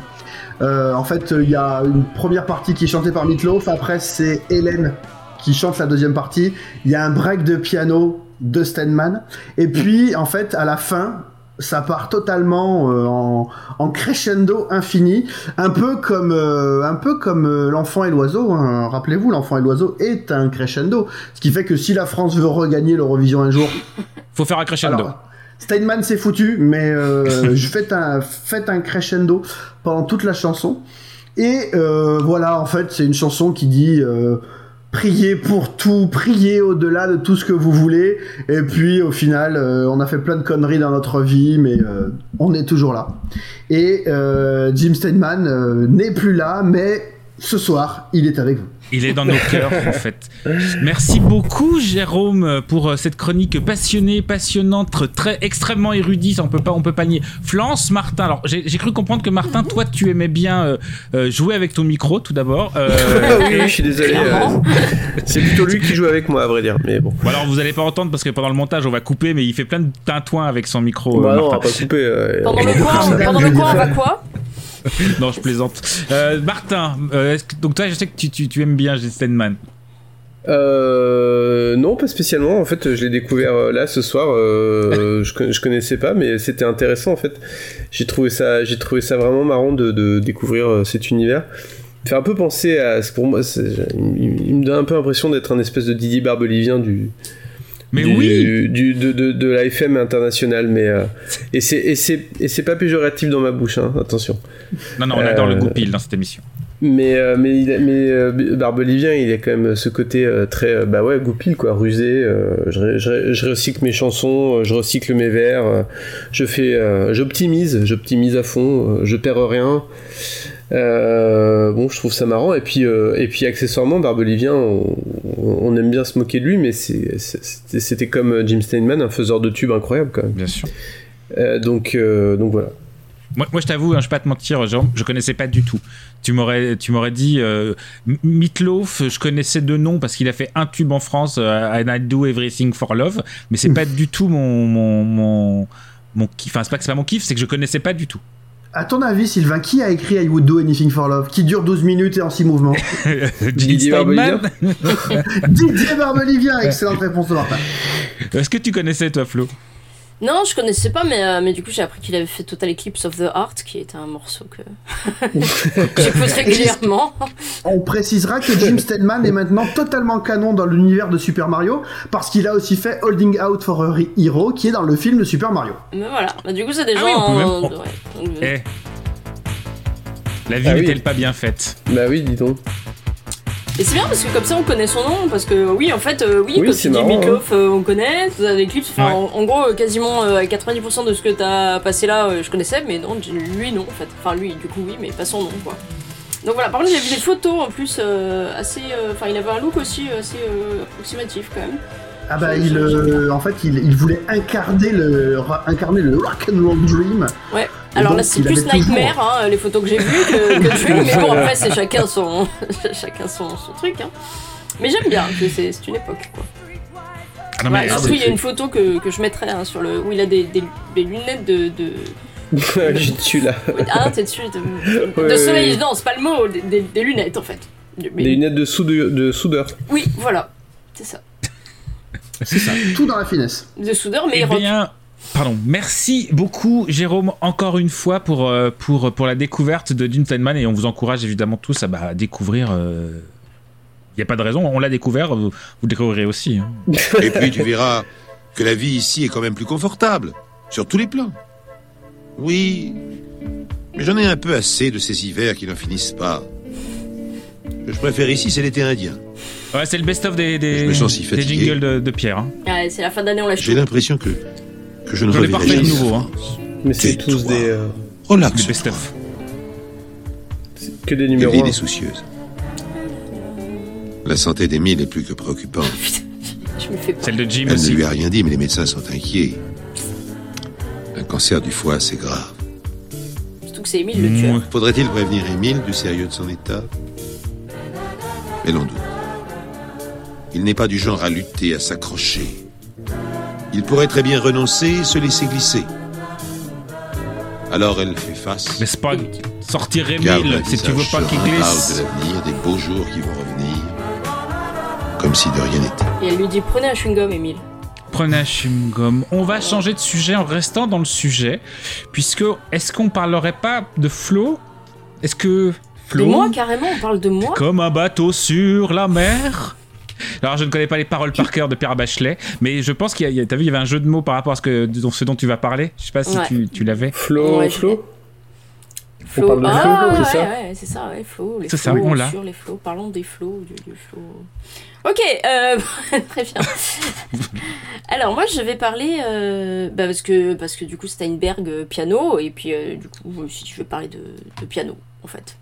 Euh, en fait, il y a une première partie qui est chantée par Meatloaf, après c'est Hélène qui chante la deuxième partie. Il y a un break de piano de Steinman, et puis en fait à la fin, ça part totalement euh, en, en crescendo infini, un peu comme euh, un peu comme euh, l'enfant et l'oiseau. hein. Rappelez-vous, l'enfant et l'oiseau est un crescendo, ce qui fait que si la France veut regagner l'Eurovision un jour, Faut faire un crescendo. alors, Steinman c'est foutu, mais euh, je faites un faites un crescendo pendant toute la chanson. Et euh, voilà, en fait, c'est une chanson qui dit euh, priez pour tout, priez au-delà de tout ce que vous voulez. Et puis au final, euh, on a fait plein de conneries dans notre vie, mais euh, on est toujours là. Et euh, Jim Steinman n'est plus là, mais ce soir, il est avec vous. Il est dans nos cœurs, en fait. Merci beaucoup, Jérôme, pour euh, cette chronique passionnée, passionnante, très extrêmement érudite. On peut pas, on peut pas nier. Flance, Martin. Alors, j'ai cru comprendre que Martin, toi, tu aimais bien euh, euh, jouer avec ton micro, tout d'abord. Euh, Ah oui, et- oui, je suis désolé. Euh, c'est plutôt lui qui joue avec moi, à vrai dire. Mais bon. Bon, alors, vous allez pas entendre parce que pendant le montage, on va couper, mais il fait plein de tintouins avec son micro. euh, Bah non, on va pas couper. euh, Pendant le quoi, pendant le quoi, on va quoi? non, je plaisante. Euh, Martin, euh, que- donc toi, je sais que tu, tu, tu aimes bien Steinman. Euh, non, pas spécialement. En fait, je l'ai découvert euh, là ce soir. Euh, je, je connaissais pas, mais c'était intéressant en fait. J'ai trouvé ça, j'ai trouvé ça vraiment marrant de, de découvrir cet univers. Il fait un peu penser à, pour moi, il, il me donne un peu l'impression d'être un espèce de Didier Barbelivien du. Mais du- oui du, de, de, de la FM internationale, mais euh, et c'est pas péjoratif dans ma bouche, hein, attention. Non, non, on adore le Euh, goupil dans cette émission. Mais, euh, mais, il a- mais euh, Barbelivien, il a quand même ce côté euh, très, euh, bah ouais, goupil, quoi, rusé. je, recycle mes chansons, je recycle mes vers, je fais, j'optimise, j'optimise à fond, je perds rien. Euh, bon, je trouve ça marrant. Et puis, euh, et puis accessoirement, Barbelivien, on, on aime bien se moquer de lui, mais c'était comme Jim Steinman, un faiseur de tubes incroyable quand même. Bien sûr. donc, euh, donc voilà. Moi, moi, je t'avoue, hein, je vais pas te mentir, Jérôme, je connaissais pas du tout. Tu m'aurais, tu m'aurais dit euh, Meatloaf, je connaissais de nom parce qu'il a fait un tube en France, euh, And I Do Everything for Love, mais c'est pas du tout mon mon mon, mon kiff. Enfin, c'est pas que c'est pas mon kiff, c'est que je connaissais pas du tout. À ton avis, Sylvain, qui a écrit I Would Do Anything for Love Qui dure 12 minutes et en 6 mouvements Didier Steinman Didier Barbelivien, excellente réponse de Martin. Est-ce que tu connaissais toi, Flo? Non, je connaissais pas, mais, euh, mais du coup, j'ai appris qu'il avait fait Total Eclipse of the Heart, qui était un morceau que j'écoute régulièrement. On précisera que Jim Stedman est maintenant totalement canon dans l'univers de Super Mario parce qu'il a aussi fait Holding Out for a Hero qui est dans le film de Super Mario. Mais voilà, Bah, du coup, c'est des Ah gens. oui, on peut même- en- on- ouais. Donc, Eh. La vie Ah oui. n'est-elle pas bien faite Bah oui, dis donc. Et c'est bien parce que comme ça on connaît son nom, parce que oui, en fait, euh, oui, Oui, quand c'est tu dis Meatloaf, euh, on connaît, enfin, Ouais. en, en gros, euh, quasiment euh, 90% de ce que t'as passé là, euh, je connaissais, mais non, lui non, en fait. Enfin, lui, du coup, oui, mais pas son nom, quoi. Donc voilà, par contre, j'ai vu des photos en plus euh, assez. euh, Enfin, il avait un look aussi assez euh, approximatif quand même. Ah bah il, euh, en fait il, il voulait incarner le incarner le rock and roll dream. Ouais. Alors donc, là, c'est plus toujours- Nightmare, hein, les photos que j'ai vues, que, que Dream, mais bon, après, c'est chacun son, chacun son, son truc. Hein. Mais j'aime bien, que c'est c'est une époque, quoi. Ah non, Ouais, mais- surtout, il y a une photo que, que je mettrai hein, sur le. où il a des, des, des lunettes de. de... Suis dessus là. Ah t'es dessus. De, Ouais, de ouais, soleil, ouais. non, c'est pas le mot, des, des- des lunettes en fait. Mais- Des lunettes de, soude- de soudeur. Oui, voilà, c'est ça. C'est ça, tout dans la finesse. De soudeur, mais Eh rock. bien, pardon. Merci beaucoup, Jérôme, encore une fois pour, euh, pour, pour la découverte de Jim Steinman et on vous encourage évidemment tous à bah, découvrir. Il n'y a pas de raison, on l'a découvert, vous, vous le découvrirez aussi. hein. Et puis tu verras que la vie ici est quand même plus confortable, sur tous les plans. Oui, mais j'en ai un peu assez de ces hivers qui n'en finissent pas. Ce que je préfère ici, c'est l'été indien. Ouais, c'est le best-of des, des, Je me sens si des jingles de, de Pierre. hein. Ouais, c'est la fin d'année, on lâche J'ai l'impression que, que je ne J'en ai reverrai pas refait jamais de nouveau. la Hein. Mais c'est Tais-toi. tous des. euh, Relax. Le best-of. que des La numéros. un. est soucieuse. La santé d'Emile est plus que préoccupante. Je me fais pas. Celle de Jim Elle ne aussi. lui a rien dit, mais les médecins sont inquiets. Un cancer du foie, c'est grave. Surtout que c'est Emile le tueur. Faudrait-il prévenir Émile du sérieux de son état? Mais l'on doute. Il n'est pas du genre à lutter, à s'accrocher. Il pourrait très bien renoncer et se laisser glisser. Alors elle fait face. Laisse pas sortir Emile si tu veux pas qu'il glisse. de l'avenir, des beaux jours qui vont revenir. Comme si de rien n'était. Et elle lui dit prenez un chewing-gum, Emile. Prenez un chewing-gum. On va changer de sujet en restant dans le sujet. Puisque, est-ce qu'on parlerait pas de Flo? Est-ce que De Flo. moi, carrément, on parle de moi. Comme un bateau sur la mer alors je ne connais pas les paroles par cœur de Pierre Bachelet, mais je pense qu'il y a, t'as vu, il y avait un jeu de mots par rapport à ce, que, dont- ce dont tu vas parler. Je sais pas si Ouais. tu, tu l'avais. Flo, Ouais, Flo Flo. parle de ah, flow, ouais, c'est ça ouais, c'est ça, ouais, flow, les C'est ça, flows, on l'a. sur les flows, parlons des flows, du, du flow. Ok, euh, très bien. Alors moi je vais parler, euh, bah, parce, que, parce que du coup Steinberg euh, piano, et puis euh, du coup si je vais parler de, de piano en fait,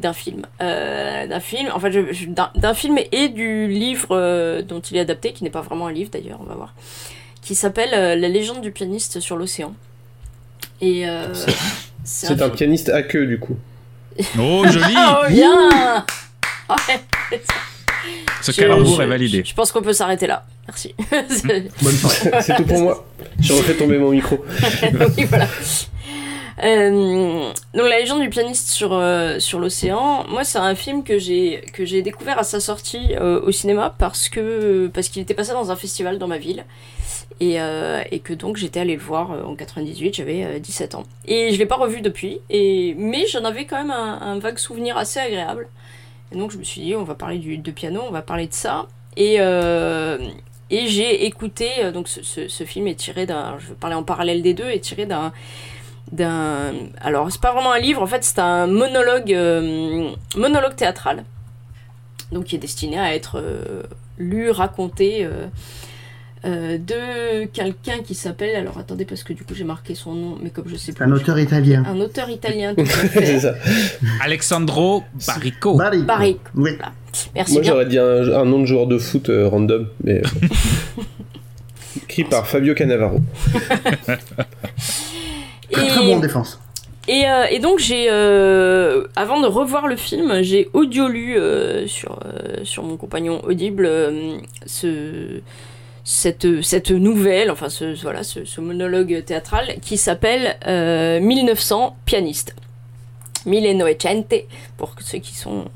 d'un film. Euh, d'un film, en fait je- je- d'un film et du livre euh, dont il est adapté, qui n'est pas vraiment un livre d'ailleurs, on va voir, qui s'appelle euh, La légende du pianiste sur l'océan. Et euh, C'est un pianiste à queue du coup. Oh, joli Oh, bien Ouais. Ce Je- calembour je- est validé. Je pense qu'on peut s'arrêter là. Merci. Bonne soirée. C'est tout pour moi. J'ai refait tomber mon micro. oui, voilà. Euh, donc la légende du pianiste sur, euh, sur l'océan, moi c'est un film que j'ai que j'ai découvert à sa sortie euh, au cinéma parce que parce qu'il était passé dans un festival dans ma ville et, et que donc j'étais allée le voir en 98, j'avais euh, 17 ans. Et je l'ai pas revu depuis, et, mais j'en avais quand même un, vague souvenir assez agréable. Et donc je me suis dit on va parler du, de piano, on va parler de ça. Et, et j'ai écouté, donc ce, ce, ce film est tiré d'un, je vais parler en parallèle des deux, est tiré d'un d'un alors c'est pas vraiment un livre en fait c'est un monologue euh, monologue théâtral donc qui est destiné à être euh, lu raconté euh, euh, de quelqu'un qui s'appelle alors attendez parce que du coup j'ai marqué son nom mais comme je sais plus Un auteur italien. un auteur italien tout à fait C'est ça. Alexandro Barrico. Barrico. Barrico. Oui. merci Moi j'aurais dit un, un nom de joueur de foot euh, random, mais. Écrit par Fabio Cannavaro. Très, Et- très bon en défense. Et, euh, et donc j'ai, euh, avant de revoir le film, j'ai audio lu euh, sur, sur mon compagnon Audible ce, cette, cette nouvelle, enfin ce, voilà, ce, ce monologue théâtral qui s'appelle euh, 1900 pianiste. Millenovecento pour ceux qui sont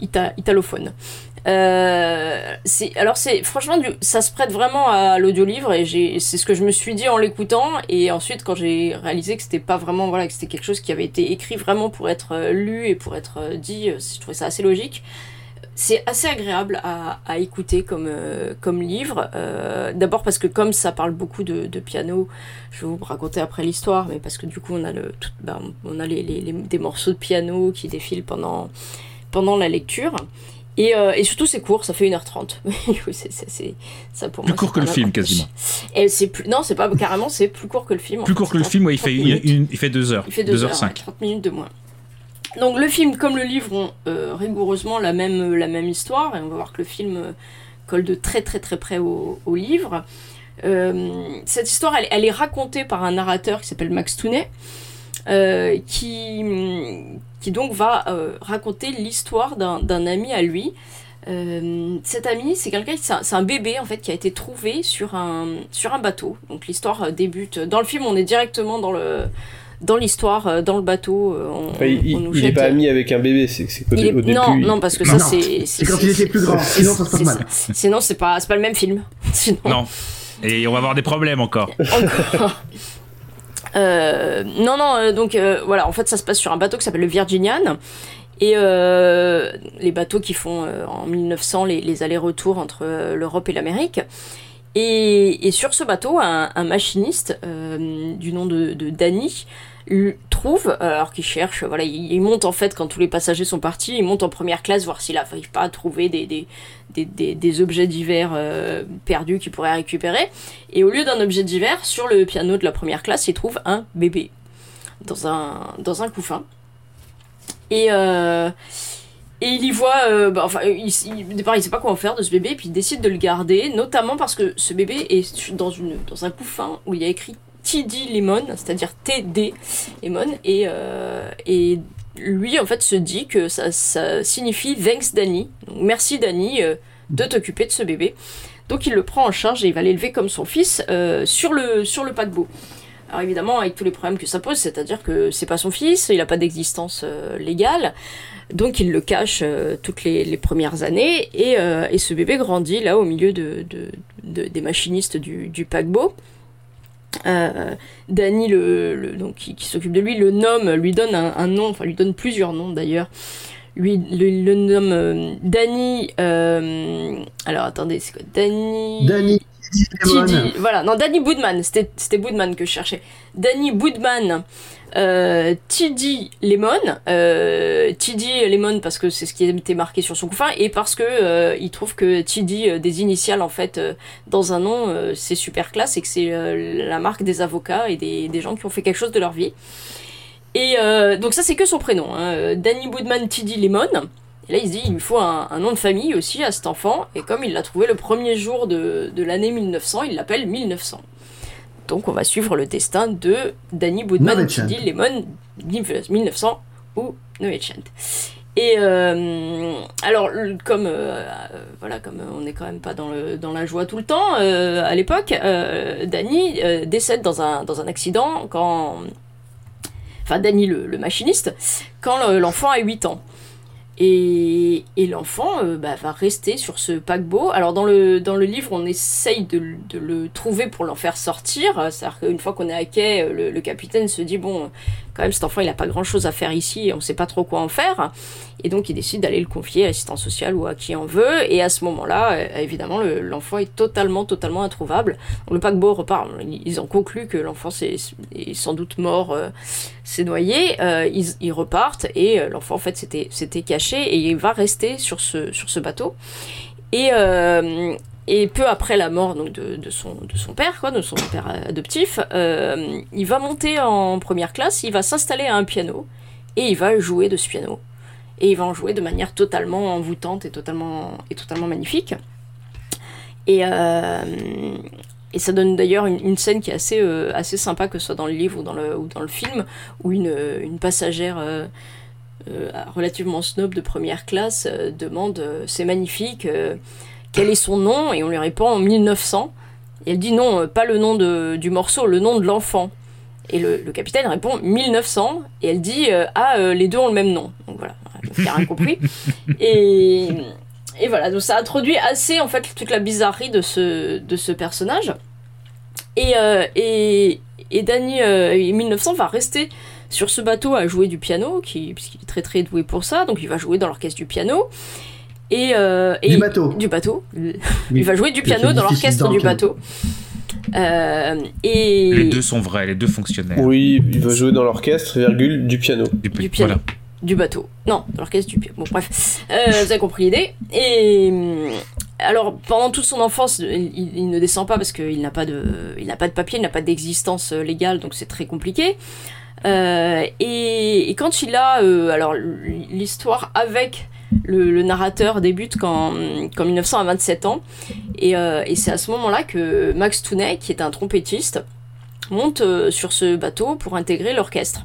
ita- italophones. Euh, alors c'est franchement ça se prête vraiment à l'audiolivre et c'est ce que je me suis dit en l'écoutant et ensuite quand j'ai réalisé que c'était pas vraiment voilà que c'était quelque chose qui avait été écrit vraiment pour être euh, lu et pour être euh, dit je trouvais ça assez logique c'est assez agréable à, écouter comme, livre. D'abord parce que comme ça parle beaucoup de, piano, je vais vous raconter après l'histoire, mais parce que du coup on a, ben, des morceaux de piano qui défilent pendant la lecture. Et, euh, et surtout c'est court, ça fait 1h30. c'est, c'est, c'est- ça pour Plus moi, court que le film, quasiment. Et c'est plus, non, c'est pas carrément, c'est plus court que le film. Plus court que le film, ouais, il 30 fait, une- il fait deux heures. Il fait 2 Deux heures, heures cinq. ouais, 30 minutes de moins. Donc le film comme le livre ont euh, rigoureusement la même, la même histoire, et on va voir que le film euh, colle de très très très près au, au livre. Cette histoire, elle, elle est racontée par un narrateur qui s'appelle Max Tounet, euh, qui, qui donc va euh, raconter l'histoire d'un d'un ami à lui. Euh, cet ami, c'est quelqu'un, c'est un, c'est un bébé en fait qui a été trouvé sur un, sur un bateau. Donc l'histoire débute dans le film, on est directement dans le dans l'histoire, dans le bateau. On, Enfin, il, on nous il est pas ami avec un bébé, c'est dé- est- au début. non, il- non, parce que ça, Non. c'est. C'est quand il était plus grand, sinon ça se passe c'est- mal. c'est- Sinon, c'est pas, c'est pas le même film. Sinon, Non. Et on va avoir des problèmes encore. encore. Euh, non, non, euh, donc euh, voilà, en fait, ça se passe sur un bateau qui s'appelle le Virginian. Et les bateaux qui font en 1900 les, allers-retours entre l'Europe et l'Amérique. Et, sur ce bateau, un, machiniste du nom de, de Danny trouve, alors qu'il cherche, voilà, il, monte en fait quand tous les passagers sont partis, il monte en première classe voir s'il n'arrive pas à trouver des, des, objets divers euh, perdus qu'il pourrait récupérer. Et au lieu d'un objet divers, sur le piano de la première classe, il trouve un bébé dans un, dans un couffin. Et, euh, et il y voit, euh, bah, enfin, il, il- au départ, il sait pas quoi en faire de ce bébé, puis il décide de le garder, notamment parce que ce bébé est dans, une, dans un couffin où il y a écrit TD Lemon, c'est-à-dire TD Lemon, et lui, en fait, se dit que ça, signifie Thanks Danny, merci Danny euh, de t'occuper de ce bébé. Donc il le prend en charge et il va l'élever comme son fils euh, sur, le, paquebot. Alors évidemment, avec tous les problèmes que ça pose, c'est-à-dire que c'est pas son fils, il n'a pas d'existence euh, légale, donc il le cache toutes les, premières années, et, ce bébé grandit là au milieu de, de- de- des machinistes du paquebot. Euh, Danny, le, le- donc, qui, qui s'occupe de lui, le nomme, lui donne un, un nom, enfin lui donne plusieurs noms d'ailleurs. Lui le, le nomme euh, Danny. euh, alors attendez, c'est quoi Danny. Danny voilà, non, Danny Boudman, c'était Boudman que je cherchais. Danny Boudman, euh, Lemon, euh, Lemon parce que c'est ce qui était marqué sur son couffin et parce que euh, il trouve que TD euh, des initiales en fait euh, dans un nom c'est super classe et que c'est la marque des avocats et des, des gens qui ont fait quelque chose de leur vie. Et donc ça c'est que son prénom, hein, Danny Boudman TD Lemon. Et là, il se dit, il lui faut un, un nom de famille aussi à cet enfant. Et comme il l'a trouvé le premier jour de, de l'année 1900, il l'appelle 1900. Donc, on va suivre le destin de Danny Boudman, dit Lemon 1900 ou Novecent. Et euh, alors, comme euh, euh, voilà, comme on n'est quand même pas dans, le, dans la joie tout le temps, euh, à l'époque, Danny décède dans un, dans un accident quand, enfin, Danny le, le machiniste, quand le- l'enfant a 8 ans. Et, l'enfant euh, bah, va rester sur ce paquebot. Alors dans le, livre, on essaye de, le- trouver pour l'en faire sortir. C'est-à-dire qu'une fois qu'on est à quai, euh, le capitaine se dit, bon, quand même cet enfant, il n'a pas grand-chose à faire ici on ne sait pas trop quoi en faire. Et donc il décide d'aller le confier à l'assistance sociale ou à qui en veut. Et à ce moment-là, euh, évidemment, le- l'enfant est totalement, totalement introuvable. Donc, le paquebot repart. Ils ont conclu que l'enfant c'est- est sans doute mort, euh, s'est noyé. Euh, ils, repartent et euh, l'enfant en fait s'était caché et il va rester sur ce, sur ce bateau. Et, et peu après la mort donc, de, son, de son père, quoi, de son père adoptif, euh, il va monter en première classe, il va s'installer à un piano et il va jouer de ce piano. Et il va en jouer de manière totalement envoûtante et totalement, et totalement magnifique. Et, euh, et ça donne d'ailleurs une, scène qui est assez, euh, assez sympa, que ce soit dans le livre ou dans le, ou dans le film, où une, une passagère relativement snob de première classe demande C'est magnifique, quel est son nom Et on lui répond en 1900. Et elle dit Non, euh, pas le nom de- du morceau, le nom de l'enfant. Et le, le capitaine répond 1900. Et elle dit euh, Ah, euh, les deux ont le même nom. Donc voilà, il a rien compris. Et, et voilà, donc ça introduit assez en fait toute la bizarrerie de ce, de ce personnage. Et, euh, et, et Danny euh, 1900 va rester sur ce bateau à jouer du piano, qui, puisqu'il est très très doué pour ça, donc il va jouer dans l'orchestre du piano. Et, euh, et- Du bateau. Du bateau. Oui. Il va jouer du piano dans l'orchestre du bateau. Euh, et Les deux sont vrais, les deux fonctionnaires. Oui, il va jouer dans l'orchestre, virgule, du piano. Du, piano. Du bateau. Non, dans l'orchestre du piano. Bon, bref. Euh, vous avez compris l'idée. Et. Alors, pendant toute son enfance, il, il ne descend pas parce qu'il n'a pas de, il n'a pas de papier, il n'a pas d'existence légale, donc c'est très compliqué. Euh, et, et quand il a, euh, alors l'histoire avec le, narrateur débute quand, quand 1900 a 27 ans, et, euh, et c'est à ce moment-là que Max Tounet, qui est un trompettiste, monte euh, sur ce bateau pour intégrer l'orchestre.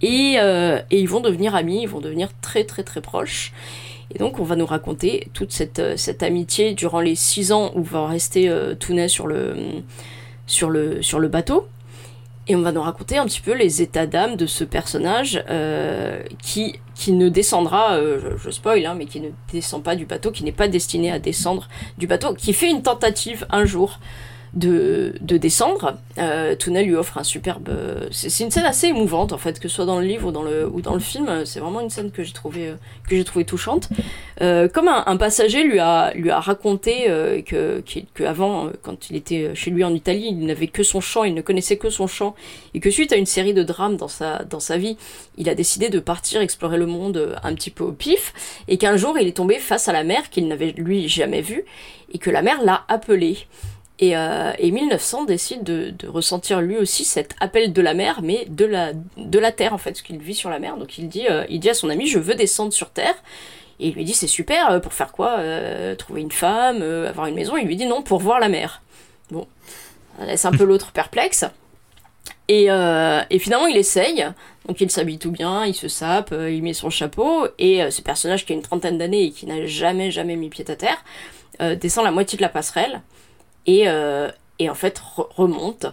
Et, euh, et ils vont devenir amis, ils vont devenir très très très proches. Et donc on va nous raconter toute cette, amitié durant les six ans où va rester euh, Tounet sur le, sur, le, sur le bateau. Et on va nous raconter un petit peu les états d'âme de ce personnage qui, qui ne descendra, euh, je, spoil, hein, mais qui ne descend pas du bateau, qui n'est pas destiné à descendre du bateau, qui fait une tentative un jour de, de descendre. Euh, Tuna lui offre un superbe. euh, C'est une scène assez émouvante en fait, que ce soit dans le livre ou dans le, ou dans le film. euh, C'est vraiment une scène que j'ai trouvé, euh, que j'ai touchante. Comme un, passager lui a, lui a raconté euh, que, qu'il- que avant, euh, quand il était chez lui en Italie, il n'avait que son chant, il ne connaissait que son chant, et que suite à une série de drames dans sa, dans sa vie, il a décidé de partir explorer le monde un petit peu au pif, et qu'un jour il est tombé face à la mer qu'il n'avait lui jamais vue, et que la mer l'a appelé. Et, euh, et 1900 décide de, de ressentir lui aussi cet appel de la mer, mais de la, de la terre en fait, parce qu'il vit sur la mer. Donc il dit, euh, il dit à son ami, je veux descendre sur terre. Et il lui dit, c'est super, euh, pour faire quoi Euh, Trouver une femme, euh, avoir une maison. Il lui dit non, pour voir la mer. Bon, ça laisse un peu l'autre perplexe. Et, euh, et finalement, il essaye. Donc, il s'habille tout bien, il se sape, euh, il met son chapeau. Et euh, ce personnage qui a une trentaine d'années et qui n'a jamais, jamais mis pied à terre, euh, descend la moitié de la passerelle et, euh, et en fait re- remonte.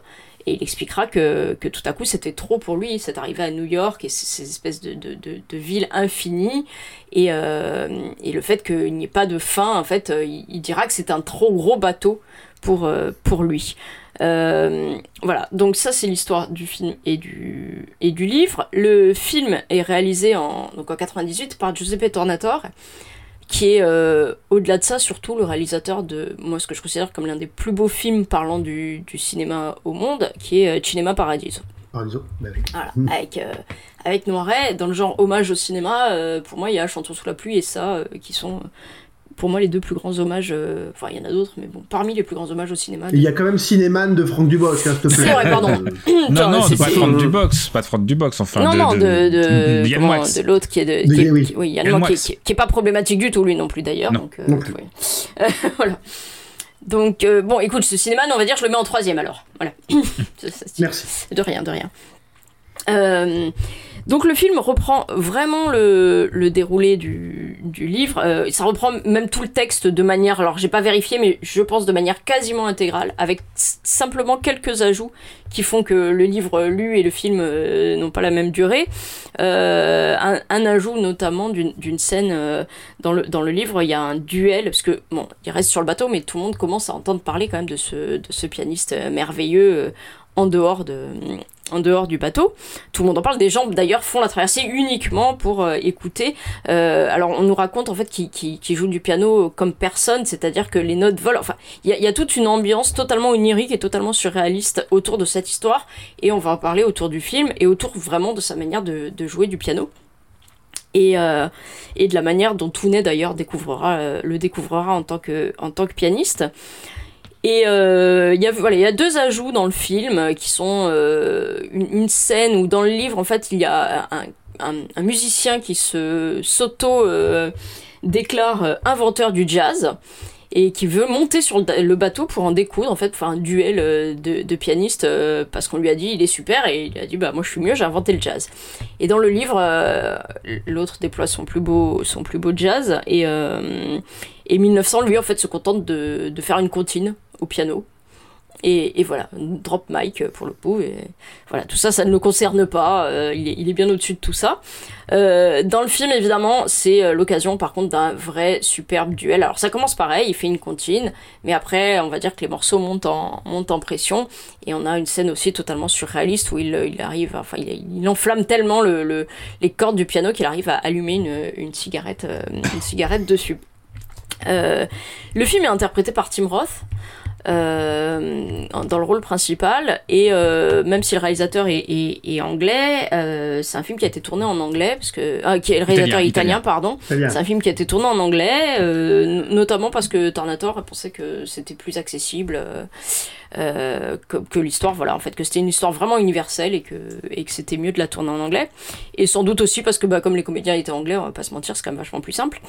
Et il expliquera que, que tout à coup c'était trop pour lui, c'est arrivé à New York et ces, ces espèces de, de, de, de villes infinies et, euh, et le fait qu'il n'y ait pas de fin, en fait, euh, il, dira que c'est un trop gros bateau pour, pour lui. Voilà, donc ça c'est l'histoire du film et du, et du livre. Le film est réalisé en, donc en 98 par Giuseppe Tornatore, qui est euh, au-delà de ça surtout le réalisateur de moi ce que je considère comme l'un des plus beaux films parlant du, du cinéma au monde, qui est euh, Cinema Paradiso. Paradiso, bah oui. Voilà, Mm. avec, euh, avec Noiret, dans le genre hommage au cinéma, euh, pour moi il y a Chantons sous la pluie et ça, qui sont pour moi les deux plus grands hommages, euh, enfin il y en a d'autres, mais bon, parmi les plus grands hommages au cinéma. Il y a quand même Cinéman de Franck Dubosc, hein, s'il te plaît. C'est vrai, pardon. Non, non, c'est- pas Franck Dubox, pas de Franck Dubox, enfin. non, de, non, de, de, de Yann comment- Moix. de l'autre qui est de, De qui est- qui- oui, Yann Yann qui, est- qui est- qui est pas problématique du tout lui non plus d'ailleurs. Non. Donc, euh, Non plus. oui. Voilà. Donc euh, bon, écoute, ce cinéma, on va dire, je le mets en troisième alors. Voilà. Ça, ça. Merci. De rien, de rien. Euh, donc le film reprend vraiment le, le déroulé du, du livre. Euh, ça reprend même tout le texte de manière, alors j'ai pas vérifié, mais je pense de manière quasiment intégrale, avec simplement quelques ajouts qui font que le livre lu et le film euh, n'ont pas la même durée. Euh, un, un ajout notamment d'une scène euh, dans, le, dans le livre, il y a un duel, parce que bon, il reste sur le bateau, mais tout le monde commence à entendre parler quand même de ce, de ce pianiste euh, merveilleux en dehors de en dehors du bateau. Tout le monde en parle. Des gens d'ailleurs font la traversée uniquement pour euh, écouter. Euh, alors on nous raconte en fait qu'il qu'il- qu'il joue du piano comme personne, c'est-à-dire que les notes volent. Enfin, il y, a- toute une ambiance totalement onirique et totalement surréaliste autour de cette histoire. Et on va en parler autour du film et autour vraiment de sa manière de, de jouer du piano. Et, euh, et de la manière dont Tounet d'ailleurs découvrira, euh, le découvrira en tant que, en tant que pianiste. Et euh, il y a voilà, il y a deux ajouts dans le film qui sont euh, une, scène où dans le livre en fait il y a un, musicien qui se s'auto euh, déclare inventeur du jazz et qui veut monter sur le, bateau pour en découdre en fait pour faire un duel de, de pianistes parce qu'on lui a dit il est super et il a dit bah moi je suis mieux j'ai inventé le jazz. Et dans le livre l'autre déploie son plus beau son plus beau jazz et et 1900 lui en fait se contente de, de faire une comptine au piano et, voilà, drop mic pour le coup. Et voilà, tout ça, ça ne le concerne pas. euh, il, est, bien au-dessus de tout ça. Euh, dans le film, évidemment, c'est euh, l'occasion, par contre, d'un vrai superbe duel. Alors, ça commence pareil, il fait une comptine, mais après, on va dire que les morceaux montent en, montent en pression. Et on a une scène aussi totalement surréaliste où il, il arrive, enfin, il, enflamme tellement le, le- les cordes du piano qu'il arrive à allumer une, une cigarette, une cigarette dessus. Le film est interprété par Tim Roth. Euh, dans le rôle principal. Et euh, même si le réalisateur est, est- est anglais euh, c'est un film qui a été tourné en anglais parce que ah, qui est le réalisateur Italien, italien, italien. pardon. C'est un film qui a été tourné en anglais euh, notamment parce que Tornator pensait que c'était plus accessible euh, euh, que, que l'histoire voilà en fait que c'était une histoire vraiment universelle et que et que c'était mieux de la tourner en anglais. Et sans doute aussi parce que bah, comme les comédiens étaient anglais on va pas se mentir c'est quand même vachement plus simple.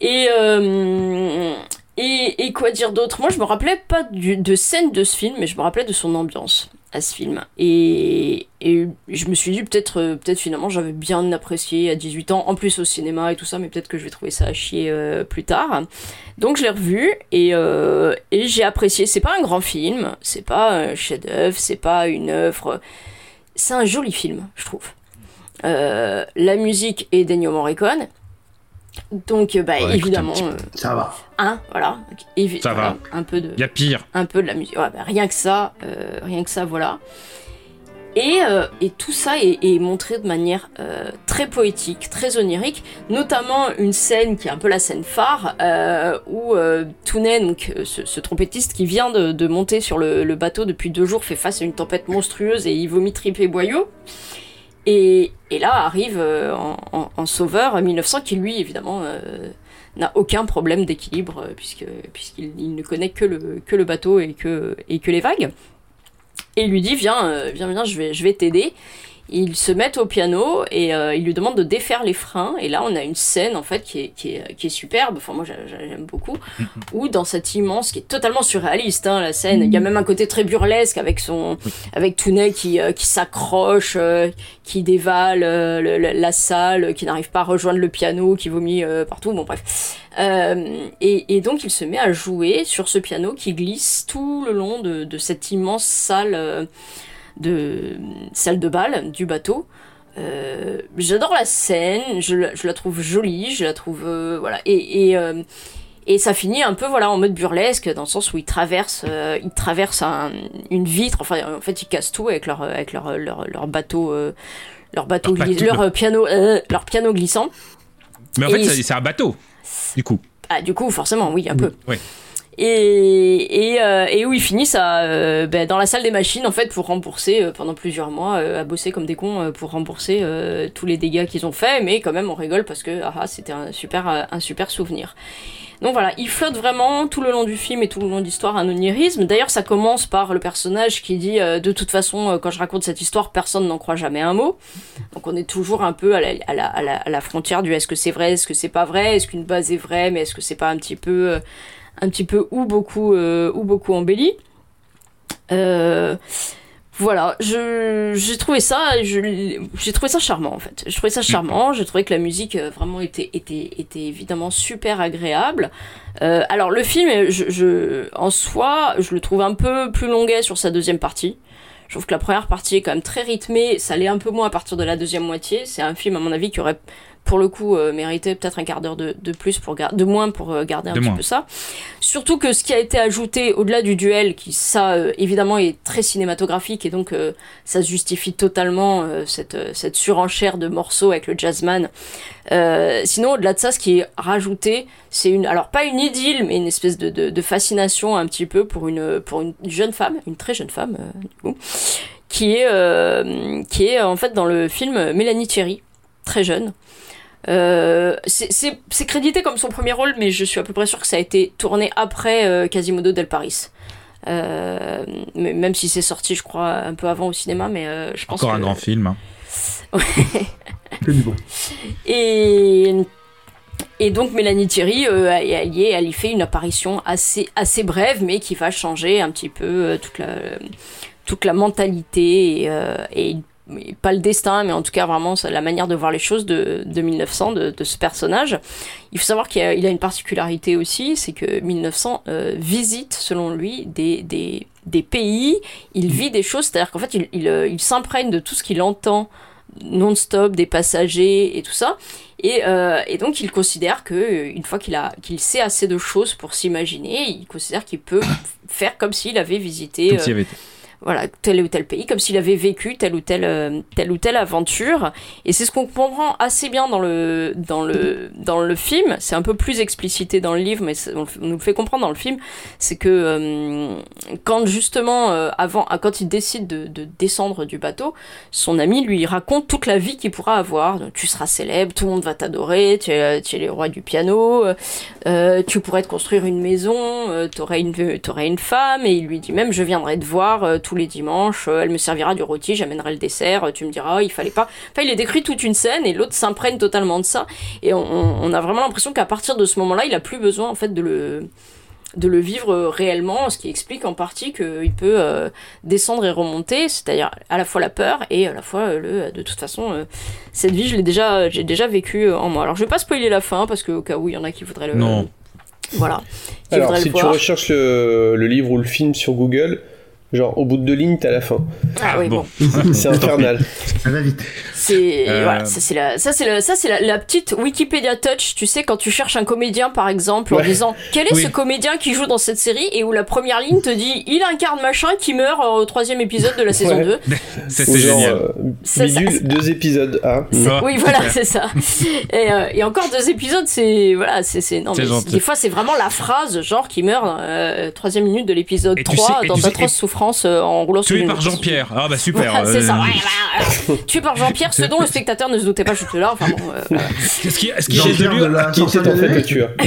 Et, euh, et, quoi dire d'autre? Moi, je me rappelais pas de scène de ce film, mais je me rappelais de son ambiance à ce film. Et, je me suis dit, peut-être euh, peut-être finalement, j'avais bien apprécié à 18 ans, en plus au cinéma et tout ça, mais peut-être que je vais trouver ça à chier euh, plus tard. Donc, je l'ai revu et, euh, et j'ai apprécié. C'est pas un grand film, c'est pas un chef-d'œuvre, c'est pas une œuvre. C'est un joli film, je trouve. La musique est d'Ennio Morricone. Donc, euh, bah, Ouais, évidemment, petit euh, Ça va. hein, voilà. Donc, évi- Ça voilà, va. Un peu de, Il y a pire. un peu de la musique. Ouais, bah, rien que ça, euh, rien que ça, voilà. Et, euh, et tout ça est, est montré de manière euh, très poétique, très onirique, notamment une scène qui est un peu la scène phare, euh, où euh, Tounet, donc ce, ce trompettiste qui vient de, de monter sur le, le bateau depuis deux jours, fait face à une tempête monstrueuse et il vomit tripes et boyaux. Et, là arrive euh, en, en- sauveur 1900 qui lui évidemment euh, n'a aucun problème d'équilibre euh, puisqu'il il ne connaît que le bateau et que les vagues. Et il lui dit viens viens viens je vais t'aider. Ils se mettent au piano et euh, il lui demande de défaire les freins. Et là, on a une scène en fait qui est, qui est, qui est superbe. Enfin, moi, j'a- j'a- j'aime beaucoup. Où dans cette immense, qui est totalement surréaliste, hein, la scène. Il y a même un côté très burlesque avec son, avec Tounet qui, euh, qui s'accroche, euh, qui dévale euh, le- la salle, qui n'arrive pas à rejoindre le piano, qui vomit partout. Bon, bref. Et, et donc, il se met à jouer sur ce piano qui glisse tout le long de, de cette immense salle. De salle de bal du bateau. Euh, J'adore la scène, je la, je la trouve jolie, je la trouve euh, voilà et et, euh, et ça finit un peu voilà en mode burlesque dans le sens où ils traversent ils traversent un- une vitre enfin en fait ils cassent tout avec leur avec leur leur, leur bateau leur bateau Leur piano leur piano glissant. Mais en Et fait, ils- c'est un bateau. Du coup. Ah du coup forcément oui un peu. Ouais. Et, et, euh, et où ils finissent à, euh, ben, dans la salle des machines en fait pour rembourser euh, pendant plusieurs mois euh, à bosser comme des cons euh, pour rembourser euh, tous les dégâts qu'ils ont fait mais quand même on rigole parce que ah, ah, c'était un super un super souvenir. Donc voilà, il flotte vraiment tout le long du film et tout le long de l'histoire un onirisme. D'ailleurs, ça commence par le personnage qui dit euh, de toute façon, euh, quand je raconte cette histoire, personne n'en croit jamais un mot. Donc on est toujours un peu à la, à la, à la, à la frontière du est-ce que c'est vrai, est-ce que c'est pas vrai, est-ce qu'une base est vraie, mais est-ce que c'est pas un petit peu, euh, un petit peu ou beaucoup, euh, ou beaucoup embelli. Euh, Voilà, j'ai trouvé ça, j'ai trouvé ça charmant en fait. J'ai trouvé ça charmant. J'ai trouvé que la musique euh, vraiment était était était évidemment super agréable. Alors le film, je en soi, je le trouve un peu plus longuet sur sa deuxième partie. Je trouve que la première partie est quand même très rythmée, ça l'est un peu moins à partir de la deuxième moitié. C'est un film à mon avis qui aurait pour le coup euh, mérité peut-être un quart d'heure de, de plus pour de moins pour euh, garder un De petit moins. peu ça. Surtout que ce qui a été ajouté au-delà du duel, qui ça euh, évidemment est très cinématographique et donc ça justifie totalement cette, cette surenchère de morceaux avec le jazzman. Sinon, au-delà de ça, ce qui est rajouté, c'est une, alors pas une idylle, mais une espèce de, de, de fascination un petit peu pour une, pour une jeune femme, une très jeune femme, du coup, qui est, qui est en fait dans le film Mélanie Thierry, très jeune. Euh, c'est- c'est c'est crédité comme son premier rôle, mais je suis à peu près sûr que ça a été tourné après euh, Quasimodo del Paris. Euh, mais même si c'est sorti, je crois, un peu avant au cinéma, mais euh, je pense Encore un grand film. hein. Que du bon. Et, et donc Mélanie Thierry, euh, elle, elle y elle y fait une apparition assez, assez brève, mais qui va changer un petit peu euh, toute, la, toute la mentalité et, euh, et- pas le destin, mais en tout cas vraiment la manière de voir les choses de, de 1900, de, de ce personnage. Il faut savoir qu'il a, il a une particularité aussi, c'est que 1900 euh, visite, selon lui, des, des, des pays, il vit des choses, c'est-à-dire qu'en fait il, il, euh, il s'imprègne de tout ce qu'il entend non-stop des passagers et tout ça. Et, euh, et donc il considère que une fois qu'il a qu'il sait assez de choses pour s'imaginer, il considère qu'il peut faire comme s'il avait visité Comme euh. Voilà tel ou tel pays, comme s'il avait vécu telle ou telle euh, telle ou telle aventure. Et c'est ce qu'on comprend assez bien dans le dans le dans le film. C'est un peu plus explicité dans le livre, mais on, nous le fait comprendre dans le film. C'est que euh, quand justement euh, avant, ah, quand il décide de, de descendre du bateau, son ami lui raconte toute la vie qu'il pourra avoir. Donc, tu seras célèbre, tout le monde va t'adorer, tu es, tu es le roi du piano, tu pourrais te construire une maison, euh, t'aurais une, femme, et il lui dit même je viendrai te voir tous les dimanches, euh, elle me servira du rôti, j'amènerai le dessert, euh, tu me diras il fallait pas. Enfin, il est décrit toute une scène et l'autre s'imprègne totalement de ça, et on, a vraiment l'impression qu'à partir de ce moment-là, il a plus besoin en fait de le de le vivre euh, réellement, ce qui explique en partie qu'il peut euh, descendre et remonter, c'est-à-dire à la fois la peur et à la fois euh, le de toute façon euh, cette vie je l'ai déjà j'ai déjà vécu en moi. Alors je vais pas spoiler la fin parce que au cas où il y en a qui voudraient le Non. voilà. Qui Alors, si le tu voir. recherches le, le livre ou le film sur Google, genre au bout de deux lignes, t'as la fin. Ah oui, bon. C'est infernal. Ça va vite. C'est Euh, voilà, ça c'est la ça c'est la ça c'est la, la petite Wikipédia touch, tu sais quand tu cherches un comédien par exemple en disant quel est Oui. ce comédien qui joue dans cette série? Et où la première ligne te dit il incarne machin qui meurt euh, au troisième épisode de la saison Ouais. 2. C'était génial. euh, Ça, ça- bidule, deux épisodes. Ah. Oui, voilà, c'est ça. Et, euh, et encore deux épisodes, c'est voilà, c'est c'est non C'est mais des fois c'est vraiment la phrase genre qui meurt euh, troisième minute de l'épisode Et tu 3 sais- dans tu sais- souffrances euh, en roulant sur Tué une par. Jean-Pierre. Ah bah super. Voilà, c'est ça. euh, Ouais, voilà. Tué par Jean-Pierre, ce dont le spectateur ne se doutait pas jusque là. Enfin bon. euh, voilà. Est-ce qu'il est-ce qu'il Jean-Pierre reste de lui la Qui était en fait le tueur donc,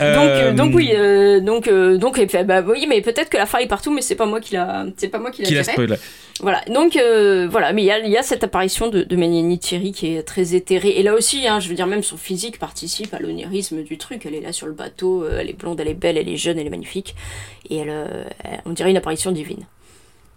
Euh, euh, donc oui, euh, donc euh, donc et puis, bah oui, mais peut-être que la fin est partout, mais c'est pas moi qui l'a, c'est pas moi qui l'a Qui spoilé. Voilà, donc euh, voilà, mais il y a, il y a cette apparition de, de Thierry qui est très éthérée. Et là aussi, hein, je veux dire, même son physique participe à l'onirisme du truc. Elle est là sur le bateau, euh, elle est blonde, elle est belle, elle est jeune, elle est magnifique. Et elle, euh, elle- on dirait une apparition divine.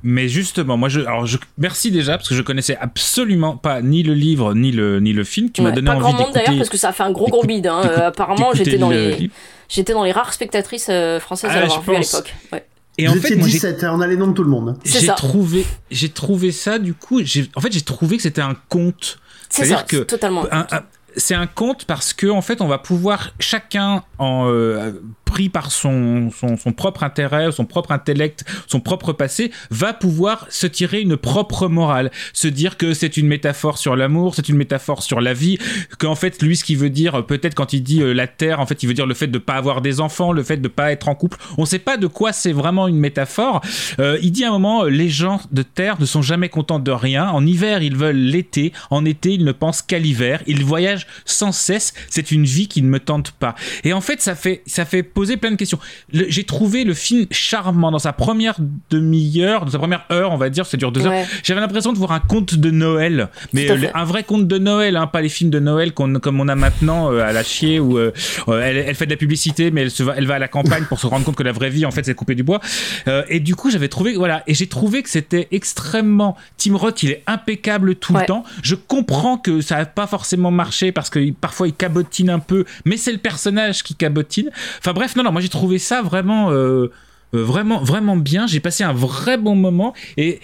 Mais justement, moi, je, alors, je, merci déjà parce que je connaissais absolument pas ni le livre ni le ni le film. Tu m'as Ouais, donné pas envie grand monde d'ailleurs parce que ça a fait un gros gros bide. Hein. Euh, apparemment, j'étais dans le les, j'étais dans les rares spectatrices euh, françaises Ah, à l'avoir vu à l'époque. Ouais. Et Vous en fait, étiez moi, 17, on a les noms de tout le monde. C'est j'ai ça. trouvé j'ai trouvé ça du coup. En fait, j'ai trouvé que c'était un conte. C'est C'est-à-dire ça, que c'est totalement. un- un- c'est un conte parce que en fait, on va pouvoir chacun en euh, pris par son, propre intérêt, son propre intellect, son propre passé, va pouvoir se tirer une propre morale, se dire que c'est une métaphore sur l'amour, c'est une métaphore sur la vie, qu'en fait lui ce qu'il veut dire euh, peut-être quand il dit euh, la terre, en fait il veut dire le fait de pas avoir des enfants, le fait de pas être en couple. On sait pas de quoi c'est vraiment une métaphore. Euh, il dit à un moment les gens de terre ne sont jamais contents de rien. En hiver ils veulent l'été, en été ils ne pensent qu'à l'hiver. Ils voyagent sans cesse. C'est une vie qui ne me tente pas. Et en fait ça fait ça fait posé plein de questions. J'ai trouvé le film charmant dans sa première demi-heure, dans sa première heure, on va dire, ça dure deux Ouais. heures. J'avais l'impression de voir un conte de Noël, mais euh, un vrai conte de Noël, hein, pas les films de Noël qu'on- comme on a maintenant euh, à la chier où euh, elle, elle fait de la publicité, mais elle, se va, elle va à la campagne pour se rendre compte que la vraie vie, en fait, c'est couper du bois. Euh, et du coup, j'avais trouvé, voilà, et j'ai trouvé que c'était extrêmement. Tim Roth, il est impeccable tout le temps. Je comprends que ça n'a pas forcément marché parce que parfois il cabotine un peu, mais c'est le personnage qui cabotine. Enfin bref, non, non, moi j'ai trouvé ça vraiment. euh, euh, vraiment vraiment bien j'ai passé un vrai bon moment et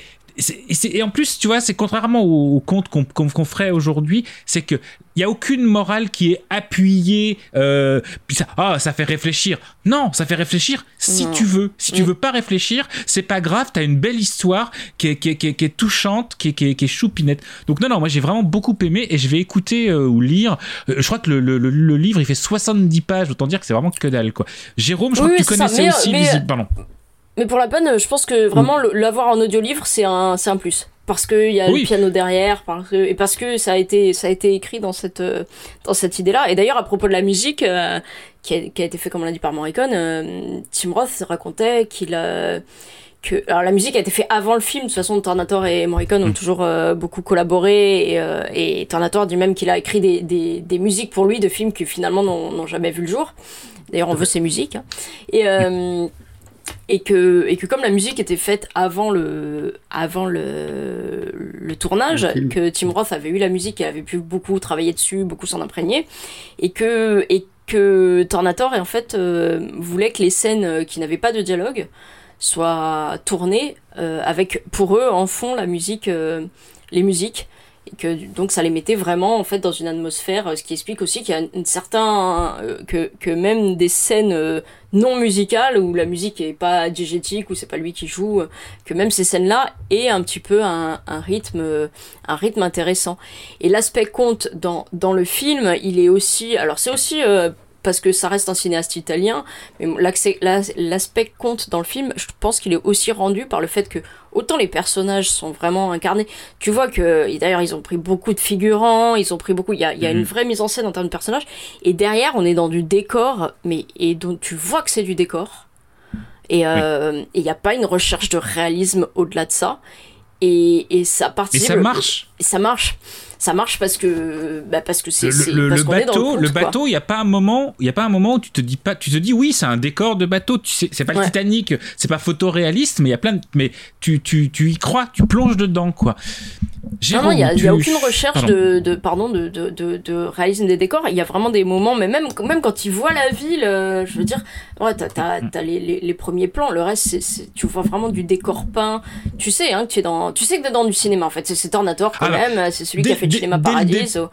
et, en plus, tu vois, c'est contrairement au, au conte qu'on ferait aujourd'hui, c'est que il y a aucune morale qui est appuyée. Euh, puis ça, ah, ça fait réfléchir. Non, ça fait réfléchir si Non. tu veux. Si tu Mm. veux pas réfléchir, c'est pas grave. T'as une belle histoire qui est, qui est- qui est- qui est touchante, qui est, qui choupinette. Donc non, non, moi j'ai vraiment beaucoup aimé et je vais écouter euh, ou lire. Euh, je crois que le, le- le- le livre il fait 70 pages. Autant dire que c'est vraiment que dalle quoi. Jérôme, je crois Oui, que tu oui, c'est ça. connaissais Mais, aussi. mais, Pardon. Mais pour la peine, je pense que vraiment le- l'avoir en audiolivre, c'est un, c'est un plus. Parce qu'il y a Oui. le piano derrière, parce que, et parce que ça a été, ça a été écrit dans cette, euh, dans cette idée-là. Et d'ailleurs, à propos de la musique, euh, qui, a, qui a été fait, comme on l'a dit, par Morricone, euh, Tim Roth racontait qu'il a, que, alors la musique a été faite avant le film. De toute façon, Tornator et Morricone ont toujours euh, beaucoup collaboré. Et, euh, et Tornator dit même qu'il a écrit des, des, des musiques pour lui de films qui finalement n'ont jamais vu le jour. D'ailleurs, on veut ces musiques. hein. Et, euh, et que et que comme la musique était faite avant le avant le, le tournage Le que Tim Roth avait eu la musique et avait pu beaucoup travailler dessus beaucoup s'en imprégner et que et que Tornator en fait euh, voulait que les scènes qui n'avaient pas de dialogue soient tournées euh, avec pour eux en fond la musique euh, les musiques que donc ça les mettait vraiment en fait dans une atmosphère euh, ce qui explique aussi qu'il y a un certain euh, que, que même des scènes euh, non musicales où la musique est pas diégétique où c'est pas lui qui joue que même ces scènes là aient un petit peu un, rythme un rythme intéressant. Et l'aspect conte dans dans le film il est aussi alors c'est aussi parce que ça reste un cinéaste italien, mais l'aspect conte dans le film, je pense qu'il est aussi rendu par le fait que autant les personnages sont vraiment incarnés. Tu vois que d'ailleurs ils ont pris beaucoup de figurants, ils ont pris beaucoup. Il y a, il y a une Mhm. vraie mise en scène en termes de personnages. Et derrière, on est dans du décor, mais et donc tu vois que c'est du décor. Et euh, et il n'y a pas une recherche de réalisme au-delà de ça. Et, et ça Et participe. ça marche. Et ça marche. Ça marche parce que bah parce que c'est le, le- le bateau, le bateau, il y a pas un moment, il y a pas un moment où tu te dis pas, tu te dis oui, c'est un décor de bateau. Tu sais, c'est pas le. Titanic, c'est pas photoréaliste, mais il y a plein de, mais tu, tu, tu y crois, tu plonges dedans, quoi. Non, non, il n'y a, aucune recherche Pardon. de, de, pardon, de, de, de, de réalisme des décors. Il y a vraiment des moments, mais même, même quand ils voient la ville, euh, je veux dire, ouais, t'as, t'as, t'as les, les, les premiers plans, le reste, c'est, c'est- tu vois vraiment du décor peint. Tu sais, hein, que tu es dans, tu sais que t'es dans du cinéma, en fait. C'est, c'est Tornator, quand Ah même, c'est celui qui a fait le cinéma dès Paradiso.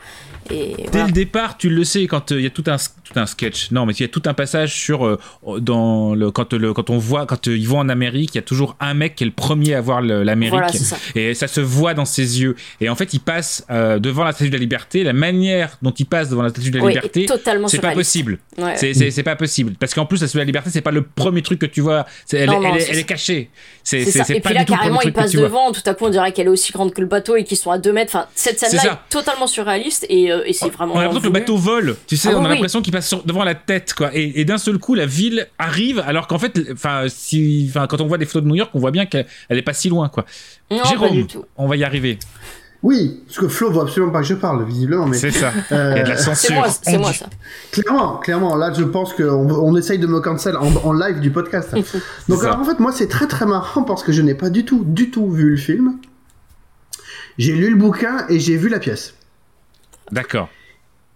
Et Dès voilà. le départ, tu le sais quand euh, il y a tout un tout un sketch. Non, mais il y a tout un passage sur euh, dans le quand le quand on voit quand euh, ils vont en Amérique, il y a toujours un mec qui est le premier à voir l'Amérique Voilà, et ça se voit dans ses yeux. Et en fait, il passe devant la Statue de la Liberté. La manière dont il passe devant la Statue de la Oui, Liberté, c'est pas possible. Ouais. C'est pas possible parce qu'en plus la Statue de la Liberté, c'est pas le premier truc que tu vois. Elle, Non, non, elle est- elle cachée. C'est pas puis là, du tout le premier carrément, ils truc que tu vois. devant. Tout à coup, on dirait qu'elle est aussi grande que le bateau et qu'ils sont à 2 mètres. Enfin, cette scène-là est totalement surréaliste et, euh, et c'est vraiment. On a l'impression que le bateau vole, tu sais, Ah on a oui. l'impression qu'il passe sur- devant la tête, quoi. Et, et d'un seul coup, la ville arrive, alors qu'en fait, enfin, si, quand on voit des photos de New York, on voit bien qu'elle elle est pas si loin, quoi. Non, pas Jérôme, du tout. on va y arriver. Oui, parce que Flo veut absolument pas que je parle, visiblement. Mais C'est ça. Euh, Il y a de la C'est censure. moi, c'est moi ça. Clairement, clairement. Là, je pense qu'on on essaye de me cancel en, en live du podcast. Donc, alors, en fait, moi, c'est très très marrant parce que je n'ai pas du tout, du tout vu le film. J'ai lu le bouquin et j'ai vu la pièce. D'accord.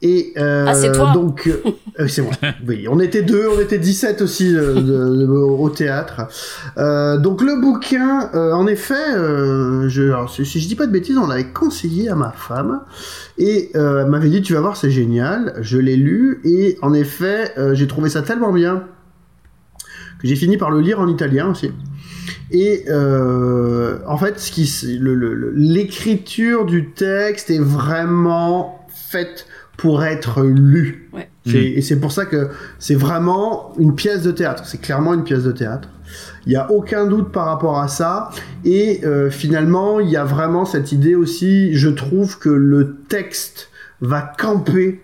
Et euh, Ah, c'est toi donc euh, euh, c'est moi. Oui, on était deux, on était 17 aussi euh, de- de- au théâtre. Euh, donc le bouquin, euh, en effet, euh, je, alors, si, si je dis pas de bêtises, on l'avait conseillé à ma femme et euh, elle m'avait dit tu vas voir c'est génial. Je l'ai lu et en effet euh, j'ai trouvé ça tellement bien que j'ai fini par le lire en italien aussi. Et euh, en fait, ce qui, l'écriture du texte est vraiment faite pour être lue. Ouais. C'est- Et c'est pour ça que c'est vraiment une pièce de théâtre. C'est clairement une pièce de théâtre. Il n'y a aucun doute par rapport à ça. Et euh, finalement, il y a vraiment cette idée aussi, je trouve que le texte va camper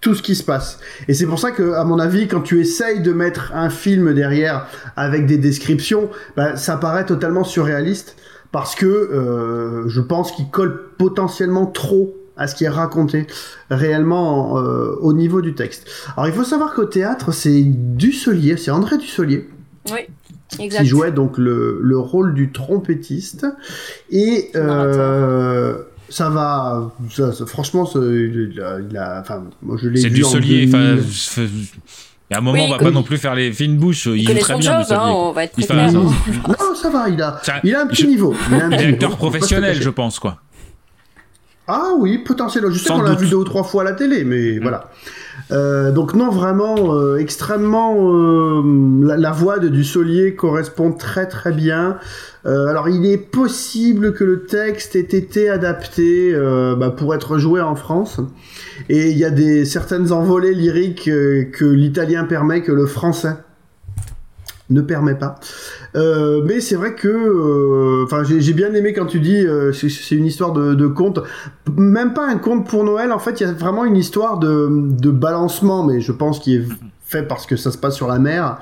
tout ce qui se passe. Et c'est pour ça que, à mon avis, quand tu essayes de mettre un film derrière avec des descriptions, bah, ça paraît totalement surréaliste parce que euh, je pense qu'il colle potentiellement trop à ce qui est raconté réellement euh, au niveau du texte. Alors il faut savoir qu'au théâtre, c'est Dusselier, c'est André Dusselier Oui, exact. qui jouait donc le, le rôle du trompettiste. Et euh, ça va, ça- ça- franchement, ça- il a, il a- enfin, moi je l'ai C'est vu du en solier. 2000. Enfin, f- et à un moment, Oui, on va oui. pas non plus faire les fines bouches. Il, joue connaît très bien. job, hein, on va être Il très fait- clair. Non, ça va, il a, Ça- il a un petit je- niveau. Il a un Il petit niveau, acteur professionnel, je pense, quoi. Ah oui, potentiellement. Je sais qu'on l'a vu deux ou trois fois à la télé, mais voilà. Euh, donc non, vraiment, euh, extrêmement... euh, la, la voix de Dussolier correspond très très bien. Euh, alors il est possible que le texte ait été adapté euh, bah, pour être joué en France. Et il y a des certaines envolées lyriques euh, que l'italien permet que le français ne permet pas. Euh, mais c'est vrai que, euh, enfin, j'ai bien aimé quand tu dis, euh, c'est- une histoire de, conte, même pas un conte pour Noël. En fait, il y a vraiment une histoire de, de balancement, mais je pense qu'il est fait parce que ça se passe sur la mer,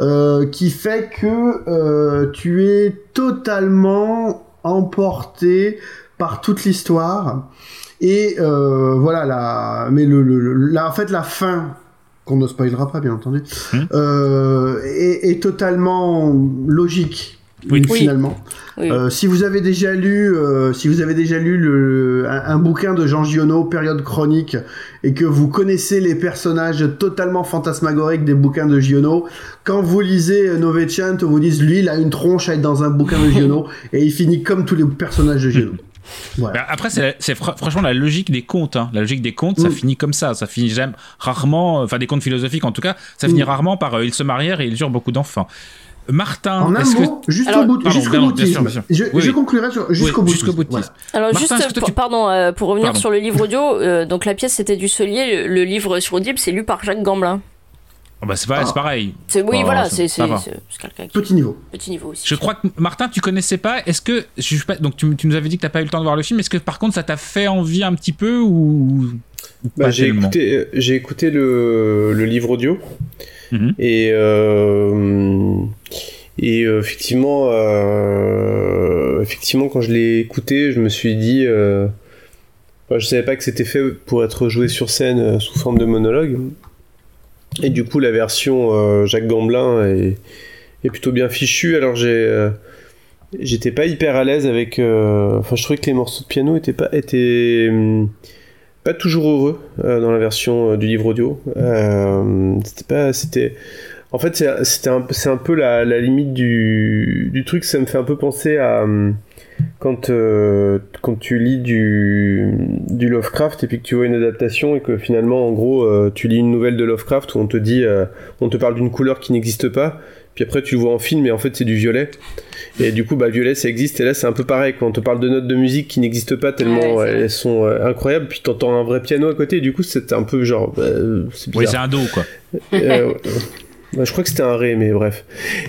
euh, qui fait que tu es totalement emporté par toute l'histoire. Et voilà, la, mais le- la, en fait, la fin qu'on ne spoilera pas bien entendu, euh, est, est totalement logique Oui. finalement. Oui. Euh, si vous avez déjà lu, euh, si vous avez déjà lu le, un, un bouquin de Jean Giono, période chronique, et que vous connaissez les personnages totalement fantasmagoriques des bouquins de Giono, quand vous lisez euh, Novecento, vous dites lui, il a une tronche à être dans un bouquin de Giono, et il finit comme tous les personnages de Giono. Voilà. Après, c'est fr- franchement la logique des contes. hein. La logique des contes, ça Mm. finit comme ça. Ça finit jamais, rarement, enfin des contes philosophiques en tout cas, ça finit Mm. rarement par euh, ils se marièrent et ils eurent beaucoup d'enfants. Martin, En un est-ce mot, que... jusqu'au Alors, bout, jusqu'au pardon, bien sûr, boutisme. bien sûr. Je, Oui, je oui. conclurai sur jusqu'au Oui, jusqu'au boutisme. Voilà. Alors Martin, juste, pour- tu- pardon, euh, pour revenir Pardon. sur le livre audio, euh, donc la pièce c'était du Solier, le, le livre sur Audible c'est lu par Jacques Gamblin. Ah bah, c'est pas- c'est pareil. C'est oui voilà, c'est ça c'est va. c'est- c'est quelqu'un qui Petit niveau. petit niveau aussi. Je crois que Martin, tu connaissais pas. Est-ce que je suis pas donc tu, tu nous avais dit que t'as pas eu le temps de voir le film. Est-ce que par contre ça t'a fait envie un petit peu ou, Bah, j'ai écouté, euh, j'ai écouté le, le livre audio Mhm. et euh, et euh, effectivement euh, effectivement quand je l'ai écouté je me suis dit euh, enfin, je savais pas que c'était fait pour être joué sur scène sous forme de monologue et du coup la version euh, Jacques Gamblin est, plutôt bien fichue alors euh, j'étais pas hyper à l'aise avec euh, enfin je trouvais que les morceaux de piano étaient pas hum, pas toujours heureux dans la version du livre audio. C'était pas, c'était, en fait, c'est- c'était un, c'est un peu la, la limite du, du truc. Ça me fait un peu penser à hum, quand euh, quand tu lis du, du Lovecraft et puis que tu vois une adaptation et que finalement, en gros, euh, tu lis une nouvelle de Lovecraft où on te dit, euh, on te parle d'une couleur qui n'existe pas. Puis après, tu le vois en film, et en fait, c'est du violet. Et du coup, bah, violet, ça existe. Et là, c'est un peu pareil. Quand on te parle de notes de musique qui n'existent pas tellement, Ouais, elles sont euh, incroyables. Puis t'entends un vrai piano à côté. Et du coup, c'est un peu genre, bah, euh, Oui, c'est un dos quoi. Bah, je crois que c'était un ré, mais bref.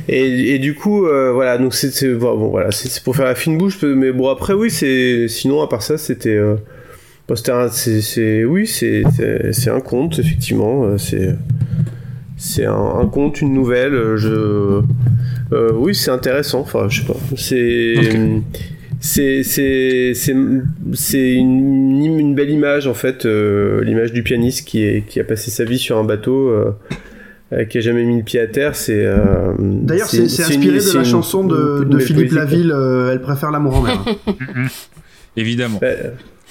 Et, et du coup, euh, voilà. Donc c'est, c'est- bon, bon, voilà, c'est c'est pour faire la fine bouche. Mais bon, après, oui, c'est. Sinon, à part ça, c'était. euh, bon, c'est, c'est- oui, c'est, un conte, effectivement. euh, C'est. C'est un, un conte, une nouvelle. euh, Je, euh, oui, c'est intéressant. Enfin, je sais pas. C'est, une, une belle image en fait, l'image du pianiste qui, est, qui a passé sa vie sur un bateau, euh, qui a jamais mis le pied à terre. C'est. euh, D'ailleurs, c'est une- inspiré de la une- chanson de, une de nouvelle Philippe. Laville, euh, Elle préfère l'amour en mer. Évidemment. Ouais,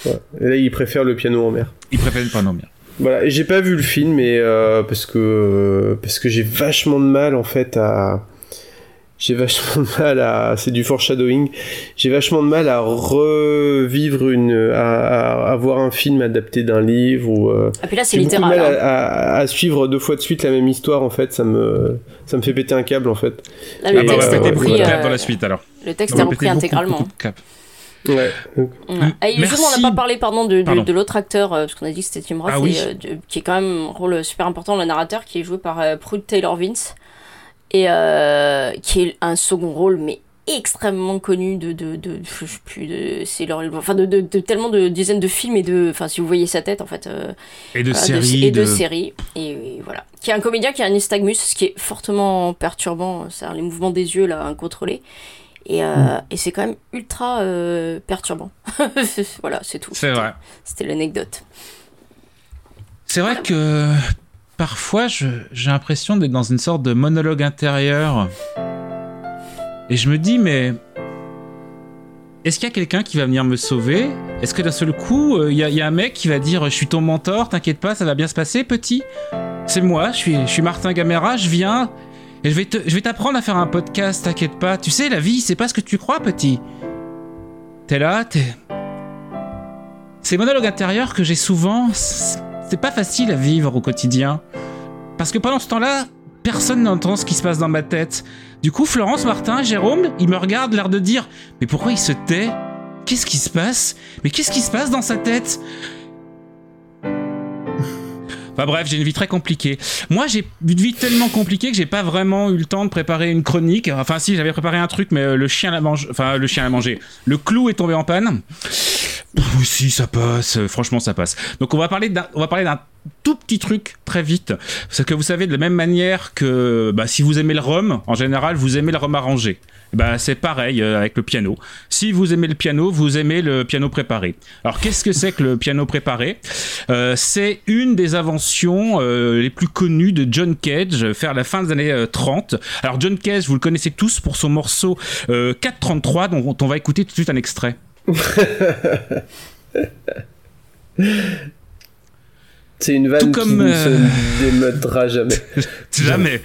ouais. Et là, il préfère le piano en mer. Il préfère pas non bien. Voilà, et j'ai pas vu le film, mais euh, parce que euh, parce que j'ai vachement de mal en fait à j'ai vachement de mal à c'est du foreshadowing. J'ai vachement de mal à revivre une à, à, à voir un film adapté d'un livre ou euh, Ah puis là c'est j'ai beaucoup de littéral. mal hein. à, à- à suivre deux fois de suite la même histoire en fait, ça me ça me fait péter un câble en fait. Là, le Ah bah, texte est péter repris, euh, dans la suite alors. Le texte est repris intégralement. beaucoup de. Ouais. Ouais. Ah, et justement, on Merci. n'a pas parlé pardon, de, de, Pardon. de l'autre acteur, euh, parce qu'on a dit que c'était Tim Roth, Ah oui. et, euh, de- qui est quand même un rôle super important, le narrateur, qui est joué par euh, Prude Taylor Vince, et euh, qui est un second rôle, mais extrêmement connu de, de, de je sais plus, de, c'est leur, enfin de, de, de tellement de dizaines de films et de, enfin si vous voyez sa tête en fait. euh, Et de voilà, séries, et de, séries. Et, et voilà. Qui est un comédien qui a un nystagmus, ce qui est fortement perturbant, c'est-à-dire les mouvements des yeux là incontrôlés. Et, euh, Mm. et c'est quand même ultra euh, perturbant. voilà, c'est tout. C'est vrai. C'était l'anecdote. C'est vrai que parfois j'ai l'impression d'être dans une sorte de monologue intérieur. Et je me dis, mais est-ce qu'il y a quelqu'un qui va venir me sauver? Est-ce que d'un seul coup, euh, il y, a- un mec qui va dire Je suis ton mentor, t'inquiète pas, ça va bien se passer, petit? C'est moi, je suis, Martin Gamera, je viens et je vais je vais t'apprendre à faire un podcast, t'inquiète pas. Tu sais, la vie, c'est pas ce que tu crois, petit. T'es là, t'es. Ces monologues intérieurs que j'ai souvent, c'est pas facile à vivre au quotidien. Parce que pendant ce temps-là, personne n'entend ce qui se passe dans ma tête. Du coup, Florence, Martin, Jérôme, ils me regardent l'air de dire Mais pourquoi il se tait? Qu'est-ce qui se passe? Mais qu'est-ce qui se passe dans sa tête? Enfin bref, j'ai une vie très compliquée. Moi, j'ai une vie tellement compliquée que j'ai pas vraiment eu le temps de préparer une chronique. Enfin, si, j'avais préparé un truc, mais euh, le chien l'a mangé. Enfin, le chien l'a mangé. Le clou est tombé en panne. Si, ça passe. Euh, Franchement, ça passe. Donc, on va parler d'un, on va parler d'un tout petit truc très vite. Parce que vous savez, de la même manière que bah, si vous aimez le rhum, en général, vous aimez le rhum arrangé. Bah, c'est pareil euh, avec le piano. Si vous aimez le piano, vous aimez le piano préparé. Alors, qu'est-ce que c'est que le piano préparé? Euh, C'est une des inventions les plus connues de John Cage, vers la fin des années euh, 30. Alors, John Cage, vous le connaissez tous pour son morceau euh, 433, dont on va écouter tout de suite un extrait. C'est une vanne Tout comme, qui ne euh, se démodera jamais. Jamais.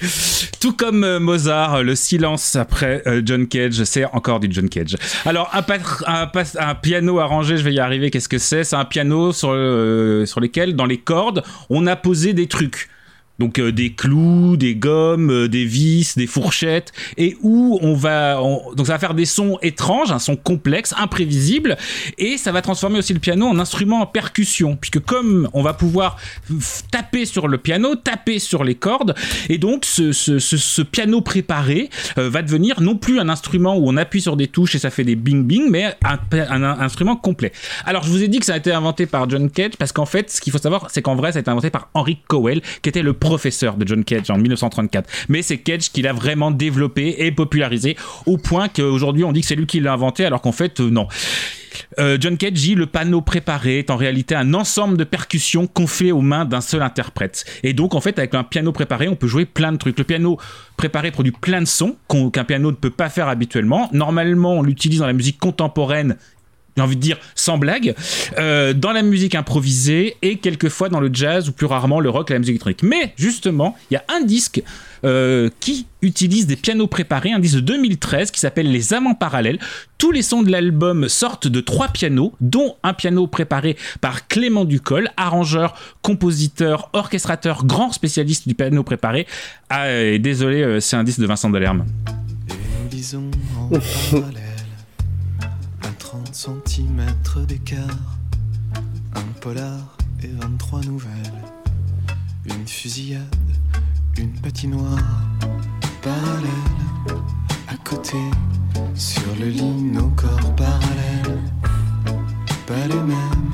Tout comme euh, Mozart, euh, le silence après euh, John Cage, c'est encore du John Cage. Alors, un, piano arrangé, je vais y arriver, qu'est-ce que c'est? C'est un piano sur, euh, sur lequel, dans les cordes, on a posé des trucs. Donc euh, des clous, des gommes, euh, des vis, des fourchettes, et où on va, on- donc ça va faire des sons étranges, un son complexe, imprévisible, et ça va transformer aussi le piano en instrument en percussion, puisque comme on va pouvoir taper sur le piano, taper sur les cordes, et donc ce, ce- ce- piano préparé euh, va devenir non plus un instrument où on appuie sur des touches et ça fait des bing bing, mais un instrument complet. Alors je vous ai dit que ça a été inventé par John Cage parce qu'en fait, ce qu'il faut savoir, c'est qu'en vrai, ça a été inventé par Henry Cowell, qui était le professeur de John Cage en 1934. Mais c'est Cage qui l'a vraiment développé et popularisé au point qu'aujourd'hui on dit que c'est lui qui l'a inventé, alors qu'en fait euh, non. Euh, John Cage dit le panneau préparé est en réalité un ensemble de percussions fait aux mains d'un seul interprète. Et donc en fait avec un piano préparé on peut jouer plein de trucs. Le piano préparé produit plein de sons qu'un piano ne peut pas faire habituellement. Normalement on l'utilise dans la musique contemporaine j'ai envie de dire sans blague, euh, dans la musique improvisée et quelquefois dans le jazz ou plus rarement le rock et la musique électronique. Mais justement, il y a un disque euh, qui utilise des pianos préparés, un disque de 2013 qui s'appelle Les Amants Parallèles. Tous les sons de l'album sortent de trois pianos, dont un piano préparé par Clément Ducol, arrangeur, compositeur, orchestrateur, grand spécialiste du piano préparé. Ah, et désolé, euh, c'est un disque de Vincent Delerme. Nous lisons en 30 cm d'écart. Un polar et 23 nouvelles, une fusillade, une patinoire parallèle. À côté sur le lit nos corps parallèles, pas les mêmes,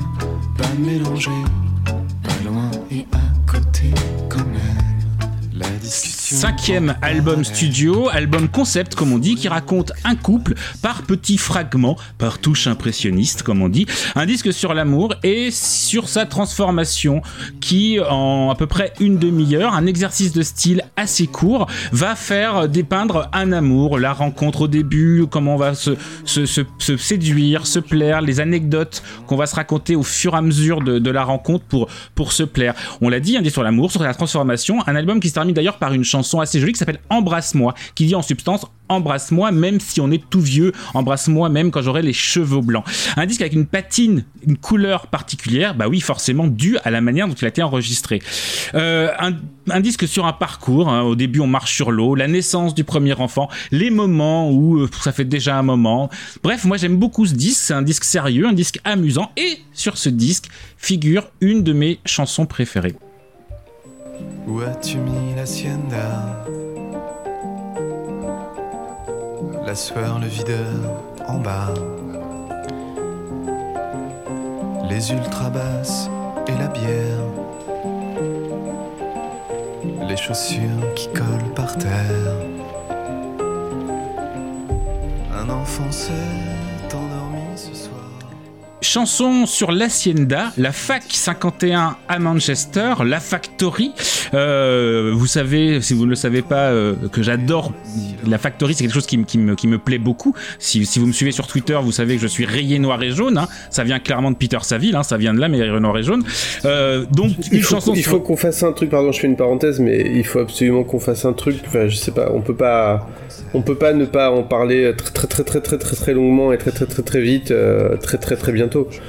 pas mélangés, pas loin et à Cinquième album studio, album concept comme on dit, qui raconte un couple par petits fragments, par touche impressionniste comme on dit, un disque sur l'amour et sur sa transformation qui en à peu près une demi-heure, un exercice de style assez court, va faire dépeindre un amour, la rencontre au début, comment on va se, se, se- se séduire, se plaire, les anecdotes qu'on va se raconter au fur et à mesure de, de la rencontre pour, pour se plaire. On l'a dit, un disque sur l'amour, sur la transformation, un album qui se termine d'ailleurs par une chanson assez jolie qui s'appelle Embrasse-moi, qui dit en substance Embrasse-moi même si on est tout vieux, embrasse-moi même quand j'aurai les cheveux blancs. Un disque avec une patine, une couleur particulière, bah oui, forcément dû à la manière dont il a été enregistré. Euh, un, un disque sur un parcours, hein. au début on marche sur l'eau, la naissance du premier enfant, les moments où euh, ça fait déjà un moment. Bref, moi j'aime beaucoup ce disque, c'est un disque sérieux, un disque amusant, et sur ce disque figure une de mes chansons préférées. Où as-tu mis l'hacienda la sueur, le videur en bas, les ultra basses et la bière, les chaussures qui collent par terre. Un enfant soir. Chanson sur l'Hacienda, la fac 51 à Manchester, la Factory. Euh, vous savez, si vous ne le savez pas, euh, que j'adore la Factory, c'est quelque chose qui, me- qui me, qui me plaît beaucoup. Si, si vous me suivez sur Twitter, vous savez que je suis rayé noir et jaune. hein. Ça vient clairement de Peter Saville, hein, ça vient de là, mais rayé noir et jaune. Euh, donc, une Il faut, chanson il sur- faut qu'on fasse un truc, pardon, je fais une parenthèse, mais il faut absolument qu'on fasse un truc. Enfin, je sais pas, on peut pas, on peut pas ne pas en parler très très très très très très très longuement et très très très très vite, euh, très très très bientôt tôt.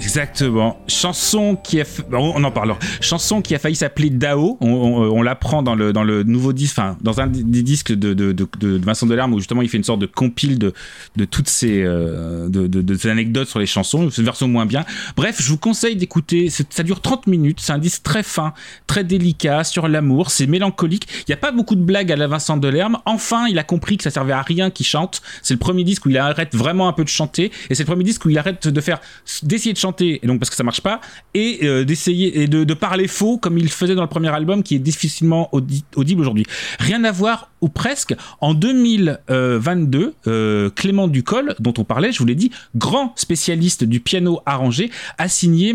Exactement. Chanson qui a, bon, on en parlera. Chanson qui a failli s'appeler Dao. On, on- l'apprend dans le dans le nouveau disque, enfin dans un des disques de, de, de, de Vincent où justement il fait une sorte de compile de de toutes ces euh, de, ces anecdotes sur les chansons. C'est une version moins bien. Bref, je vous conseille d'écouter. Ça dure 30 minutes. C'est un disque très fin, très délicat sur l'amour. C'est mélancolique. Il n'y a pas beaucoup de blagues à la Vincent Delerme. Enfin, il a compris que ça servait à rien qu'il chante. C'est le premier disque où il arrête vraiment un peu de chanter et c'est le premier disque où il arrête de faire d'essayer de chanter et donc parce que ça marche pas et euh, d'essayer et de, parler faux comme il faisait dans le premier album qui est difficilement audi- audible aujourd'hui. Rien à voir ou presque. En 2022, euh, Clément Ducol, dont on parlait, je vous l'ai dit, grand spécialiste du piano arrangé, a signé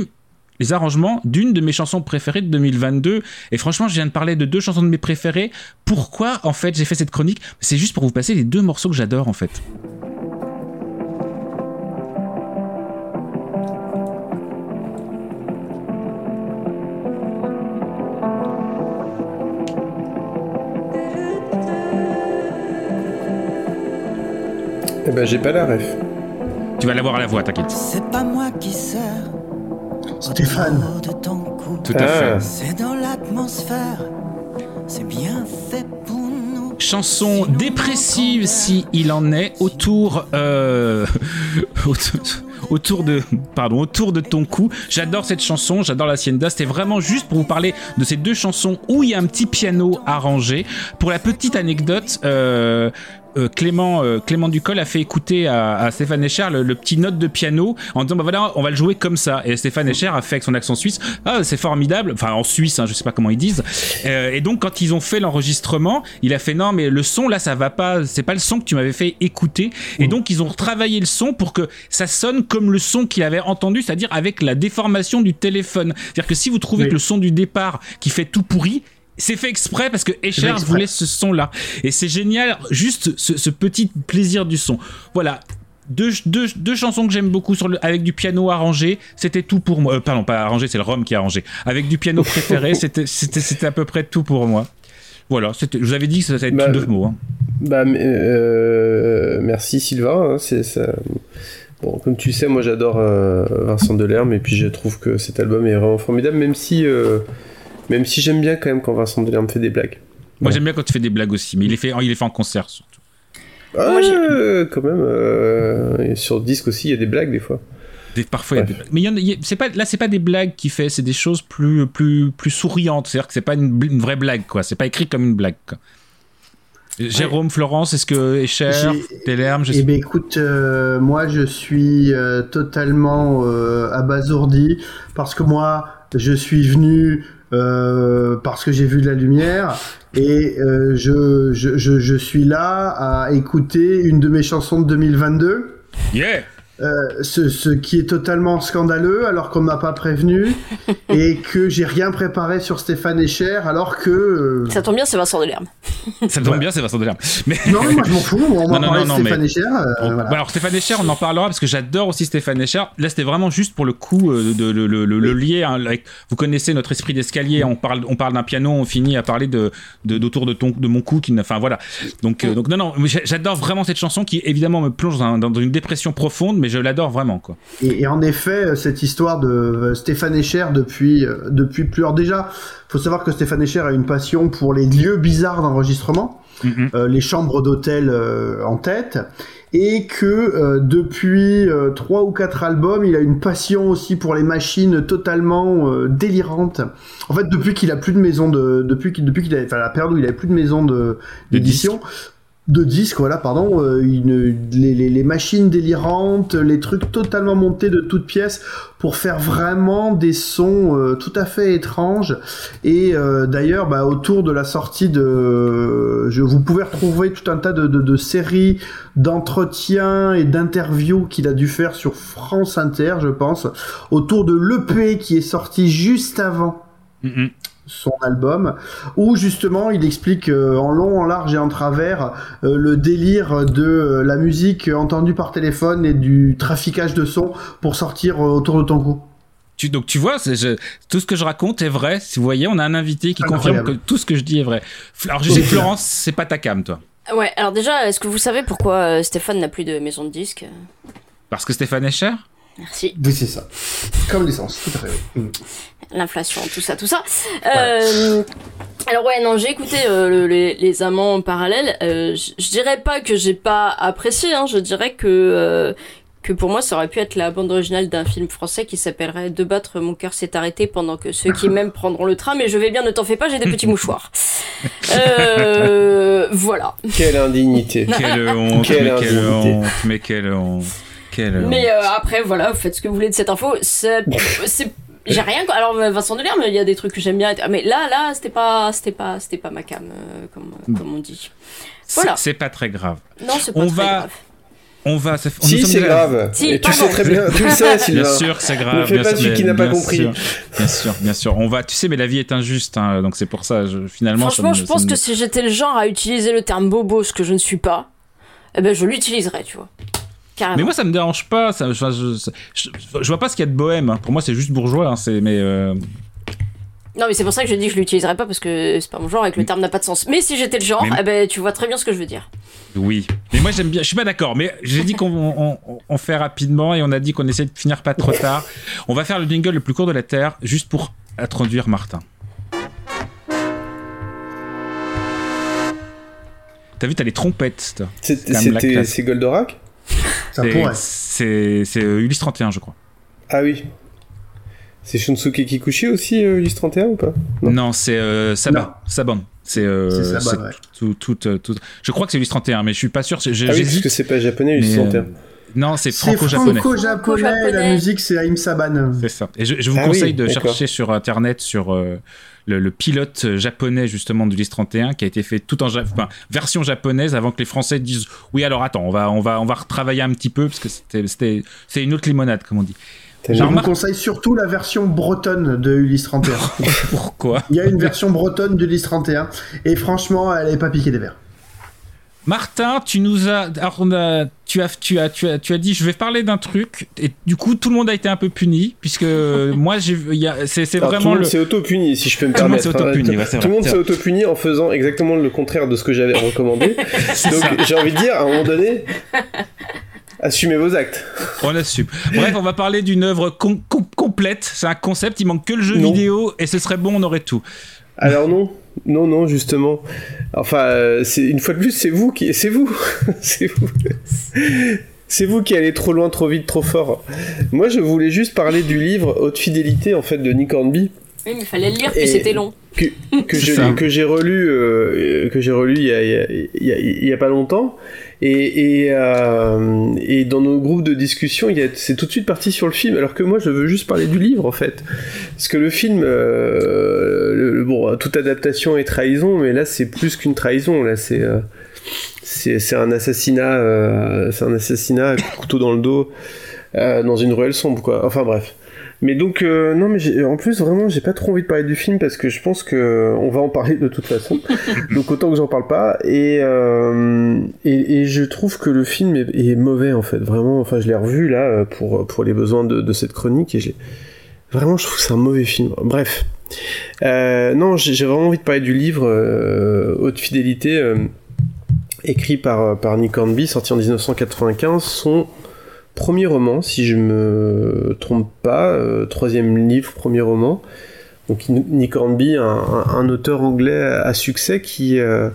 les arrangements d'une de mes chansons préférées de 2022. Et franchement, je viens de parler de deux chansons de mes préférées. Pourquoi, en fait, j'ai fait cette chronique? C'est juste pour vous passer les deux morceaux que j'adore, en fait. Eh ben, j'ai pas la ref. Tu vas l'avoir à la voix, t'inquiète. C'est pas moi qui sers. Stéphane. de ton cou. Tout à fait. C'est dans l'atmosphère. C'est bien fait pour nous. Chanson dépressive si il en est autour euh, autour, autour de pardon autour de ton cou. J'adore cette chanson, j'adore la Hacienda. C'était vraiment juste pour vous parler de ces deux chansons où il y a un petit piano arrangé. Pour la petite anecdote. Euh, euh, Clément, euh, Clément Ducol a fait écouter à, à Stéphane Echer le, le petit note de piano en disant bah voilà on va le jouer comme ça. Et Stéphane Echer a fait avec son accent suisse. Ah c'est formidable. Enfin en suisse hein, je sais pas comment ils disent. Euh, et donc quand ils ont fait l'enregistrement il a fait non mais le son là ça va pas. C'est pas le son que tu m'avais fait écouter. Et donc ils ont retravaillé le son pour que ça sonne comme le son qu'il avait entendu c'est-à-dire avec la déformation du téléphone. C'est-à-dire que si vous trouvez Oui. que le son du départ qui fait tout pourri c'est fait exprès parce que Escher voulait ce son-là. Et c'est génial, juste ce, ce petit plaisir du son. Voilà. Deux, deux, deux chansons que j'aime beaucoup sur le, avec du piano arrangé, c'était tout pour moi. Euh, pardon, pas arrangé, c'est le Rome qui a arrangé. Avec du piano préféré, c'était à peu près tout pour moi. Voilà, je vous avais dit que ça allait être Bah, deux mots. hein. Bah, euh, merci Sylvain. hein, c'est ça. Bon, comme tu sais, moi j'adore euh, Vincent Delerme et puis je trouve que cet album est vraiment formidable, même si, même si j'aime bien quand même quand Vincent Delerme fait des blagues. Moi j'aime bien quand tu fais des blagues aussi, mais il est fait, il est fait en concert surtout. Ah, quand même. euh, sur le disque aussi, il y a des blagues des fois. Des- parfois, il y a des blagues. Mais il y en a- il y a- c'est pas, là, c'est pas des blagues qu'il fait, c'est des choses plus, plus, plus souriantes. C'est-à-dire que c'est pas une, vraie blague, quoi. C'est pas écrit comme une blague, quoi. Jérôme, Florence, est-ce que Escher, Delerme, je Eh sais ben écoute, euh, moi je suis euh, totalement euh, abasourdi parce que moi je suis venu euh, parce que j'ai vu de la lumière et euh, je, je, je, je suis là à écouter une de mes chansons de 2022. Yeah Euh, ce, ce qui est totalement scandaleux alors qu'on m'a pas prévenu et que j'ai rien préparé sur Stéphane Echer alors que euh, Ça tombe bien, c'est Vincent Delerme. Ça tombe bien, c'est Vincent Delerme. Mais... non moi je m'en fous on va parler de Stéphane mais- Echer euh, voilà. bah alors Stéphane Echer, on en parlera parce que j'adore aussi Stéphane Echer. Là, c'était vraiment juste pour le coup euh, de, le, le, le- le lier. hein, avec- vous connaissez notre esprit d'escalier. On parle, on parle d'un piano, on finit à parler de de- d'autour de, ton, de mon cou. Qui, enfin voilà. Donc, euh, donc non, non. J'adore vraiment cette chanson qui évidemment me plonge dans, dans une dépression profonde, mais je l'adore vraiment quoi. Et, et en effet, euh, cette histoire de euh, Stéphane Echer depuis euh, depuis plus alors déjà, faut savoir que Stéphane Echer a une passion pour les lieux bizarres d'enregistrement, euh, les chambres d'hôtel euh, en tête, et que euh, depuis trois ou quatre albums, il a une passion aussi pour les machines totalement délirantes. En fait, depuis qu'il a plus de maison de depuis qu'il depuis qu'il a enfin la période où il avait plus de maison de d'édition. De disques, voilà, pardon, euh, les, machines délirantes, les trucs totalement montés de toutes pièces pour faire vraiment des sons euh, tout à fait étranges. Et euh, d'ailleurs, bah, autour de la sortie de, je, vous pouvez retrouver tout un tas de, séries d'entretiens et d'interviews qu'il a dû faire sur France Inter, je pense, autour de l'EP qui est sorti juste avant son album, où justement il explique euh, en long, en large et en travers euh, le délire de euh, la musique entendue par téléphone et du traficage de son pour sortir euh, autour de ton cou. Tu, donc tu vois, je- tout ce que je raconte est vrai. Si vous voyez, on a un invité qui confirme que tout ce que je dis est vrai. Alors je sais, Florence, c'est pas ta cam, toi. Ouais, alors déjà, est-ce que vous savez pourquoi Stéphane n'a plus de maison de disques? Parce que Stéphane est cher? Merci. Oui, c'est ça. Comme l'essence, tout à fait. oui. L'inflation, tout ça, tout ça. Euh, alors ouais, non, j'ai écouté euh, le- les, les amants parallèles. Euh, je dirais pas que j'ai pas apprécié, hein, je dirais que euh, que pour moi ça aurait pu être la bande originale d'un film français qui s'appellerait De battre mon cœur s'est arrêté pendant que ceux qui m'aiment prendront le train, mais je vais bien, ne t'en fais pas, j'ai des petits mouchoirs. Euh, voilà. Quelle indignité. Quelle honte, Quelle mais quelle honte, mais quelle honte. Quelle honte. Mais euh, après, voilà, faites ce que vous voulez de cette info. C'est, j'ai rien. quoi. Alors Vincent Delerme, il y a des trucs que j'aime bien. Mais là, là, c'était pas, c'était pas, c'était pas ma cam, euh, comme, comme on dit. C'est- Voilà. C'est pas très grave. Non, c'est pas on très va, grave. on va. ça on- Si, c'est grave. Si, et tu sais très bien, tu le sais, Sylvain. Bien sûr, c'est grave. Ne fais bien pas sûr, celui qui n'a pas bien compris. sûr, bien sûr, bien sûr. On va, tu sais, mais la vie est injuste, hein, donc c'est pour ça. Je, finalement, ça Franchement, me- je pense me- que si j'étais le genre à utiliser le terme bobo, ce que je ne suis pas, eh ben je l'utiliserais, tu vois. Carrément. Mais moi, ça me dérange pas. Ça, je, je- je- je vois pas ce qu'il y a de bohème. hein. Pour moi, c'est juste bourgeois. hein, c'est, mais euh, Non, mais c'est pour ça que je dis que je l'utiliserais pas parce que c'est pas mon genre et que le terme n'a pas de sens. Mais si j'étais le genre, Mais- eh ben tu vois très bien ce que je veux dire. oui. Mais moi, j'aime bien. Je suis pas d'accord. Mais j'ai dit qu'on on, on- on fait rapidement et on a dit qu'on essaie de finir pas trop tard. On va faire le jingle le plus court de la terre, juste pour introduire Martin. T'as vu, t'as les trompettes. c'est Goldorak? Ça C'est- pourrait. C'est c'est, euh, Ulysse 31, je crois. Ah oui. C'est Shunsuke Kikuchi aussi, euh, Ulysse 31 ou pas? Non, c'est euh, Saban. Saban. C'est euh, C'est Saban, c'est ouais. tout, tout, euh, tout- Je crois que c'est Ulysse 31, mais je suis pas sûr. J'ai- Ah oui, parce que c'est pas japonais, Ulysse mais, 31. Non, c'est C'est franco-japonais. franco-japonais, et la musique c'est Aim Saban. C'est ça. Et je, je vous Ah conseille oui, de d'accord. chercher sur internet sur euh, le, le pilote japonais justement d'Ulysse 31 qui a été fait tout en ja- enfin, version japonaise avant que les Français disent oui alors attends on va on va on va retravailler un petit peu parce que c'était c'était c'est une autre limonade comme on dit. Je vous conseille surtout la version bretonne de Ulysse 31. pourquoi? Il y a une version bretonne d'Ulysse 31 et franchement, elle n'est pas piquée des verres. Martin, tu nous as, a- tu as, tu as, tu as, tu as dit, je vais parler d'un truc, et du coup, tout le monde a été un peu puni, puisque moi, j'ai, y a- c'est, c'est vraiment le s'est auto-puni, si je peux me Tout le monde permettre. s'est auto-puni, hein. ouais, c'est Tout le monde c'est s'est vrai. auto-puni en faisant exactement le contraire de ce que j'avais recommandé. Donc j'ai envie de dire, à un moment donné, assumez vos actes. On assume. Bref, on va parler d'une œuvre com- com- complète. C'est un concept. Il manque que le jeu vidéo, et ce serait bon, on aurait tout. Alors non, non, non, justement. Enfin, euh, c'est une fois de plus, c'est vous qui, c'est vous, c'est vous, c'est vous qui allez trop loin, trop vite, trop fort. Moi, je voulais juste parler du livre Haute fidélité en fait de Nick Hornby. Oui, mais il fallait le lire, puis Et- c'était long. que, j'ai ça. que j'ai relu euh, que j'ai relu il y a, il y a- il y a- il y a pas longtemps et et, euh, et dans nos groupes de discussion c'est tout de suite parti sur le film alors que moi je veux juste parler du livre en fait. Parce que le film euh, bon toute adaptation est trahison mais là c'est plus qu'une trahison. Là c'est euh, c'est un assassinat euh, c'est un assassinat couteau dans le dos dans une ruelle sombre quoi. Enfin bref mais donc euh, non mais en plus vraiment j'ai pas trop envie de parler du film parce que je pense que on va en parler de toute façon. Donc autant que j'en parle pas. Et, euh, et et je trouve que le film est, est mauvais en fait. Vraiment enfin je l'ai revu là pour pour les besoins de, de cette chronique et j'ai vraiment je trouve que c'est un mauvais film. Bref. Euh, non j'ai vraiment envie de parler du livre Haute fidélité écrit par par Nick Hornby sorti en 1995 son premier roman, si je me trompe pas, euh, troisième livre, premier roman. Donc Nick Hornby, un, auteur anglais à succès qui, euh,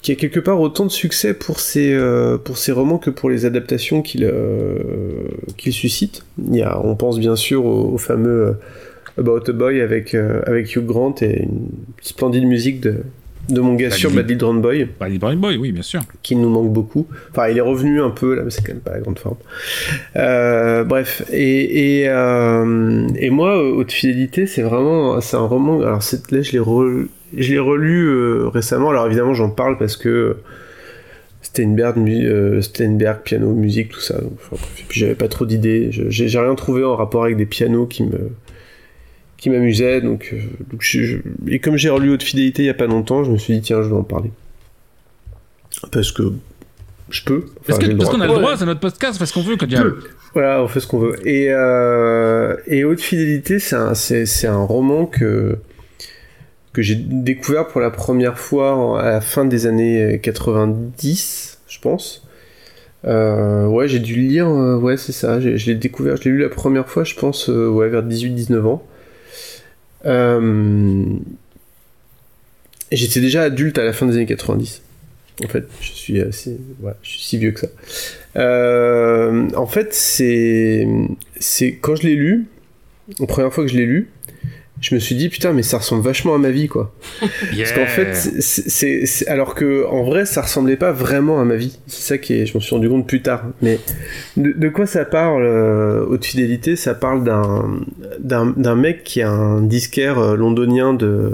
qui a quelque part autant de succès pour ses, euh, romans que pour les adaptations qu'il suscite. On pense bien sûr au, fameux About a Boy avec, avec Hugh Grant et une splendide musique de, de mon gars sûr, Bad Little Boy. Bad Little Boy, oui, bien sûr. Qui nous manque beaucoup. Enfin, il est revenu un peu, là, mais c'est quand même pas la grande forme. Euh, bref, et, et, euh, et moi, Haute Fidélité, c'est vraiment, c'est un roman, alors c'est- là, je l'ai re- je l'ai relu euh, récemment, alors évidemment, j'en parle parce que Steinberg, euh, piano, musique, tout ça. Donc, j'avais pas trop d'idées. J'ai rien trouvé en rapport avec des pianos qui me qui m'amusaient. Donc, euh, donc je- je- et comme j'ai relu Haute Fidélité il y a pas longtemps, je me suis dit tiens, je vais en parler parce que je peux. Enfin, Parce que- j'ai le parce droit. qu'on a le droit, c'est notre podcast, on fait ce qu'on veut, y a- Voilà, on fait ce qu'on veut. Et, euh, et Haute Fidélité, c'est un, c'est, c'est un roman que, que j'ai découvert pour la première fois à la fin des années 90, je pense. Euh, ouais, j'ai dû le lire, euh, ouais, c'est ça. Je l'ai découvert, je l'ai lu la première fois, je pense, euh, ouais, vers 18-19 ans. Euh, j'étais déjà adulte à la fin des années 90. En fait, je suis assez, je suis si vieux que ça. Euh, en fait, c'est, c'est quand je l'ai lu, la première fois que je l'ai lu, je me suis dit putain, mais ça ressemble vachement à ma vie, quoi. Parce qu'en fait, c'est, alors que en vrai, ça ressemblait pas vraiment à ma vie. C'est ça qui est, je m'en suis rendu compte plus tard. Mais de, de quoi ça parle euh, Haute fidélité? Ça parle d'un, d'un, mec qui est un disquaire euh, londonien de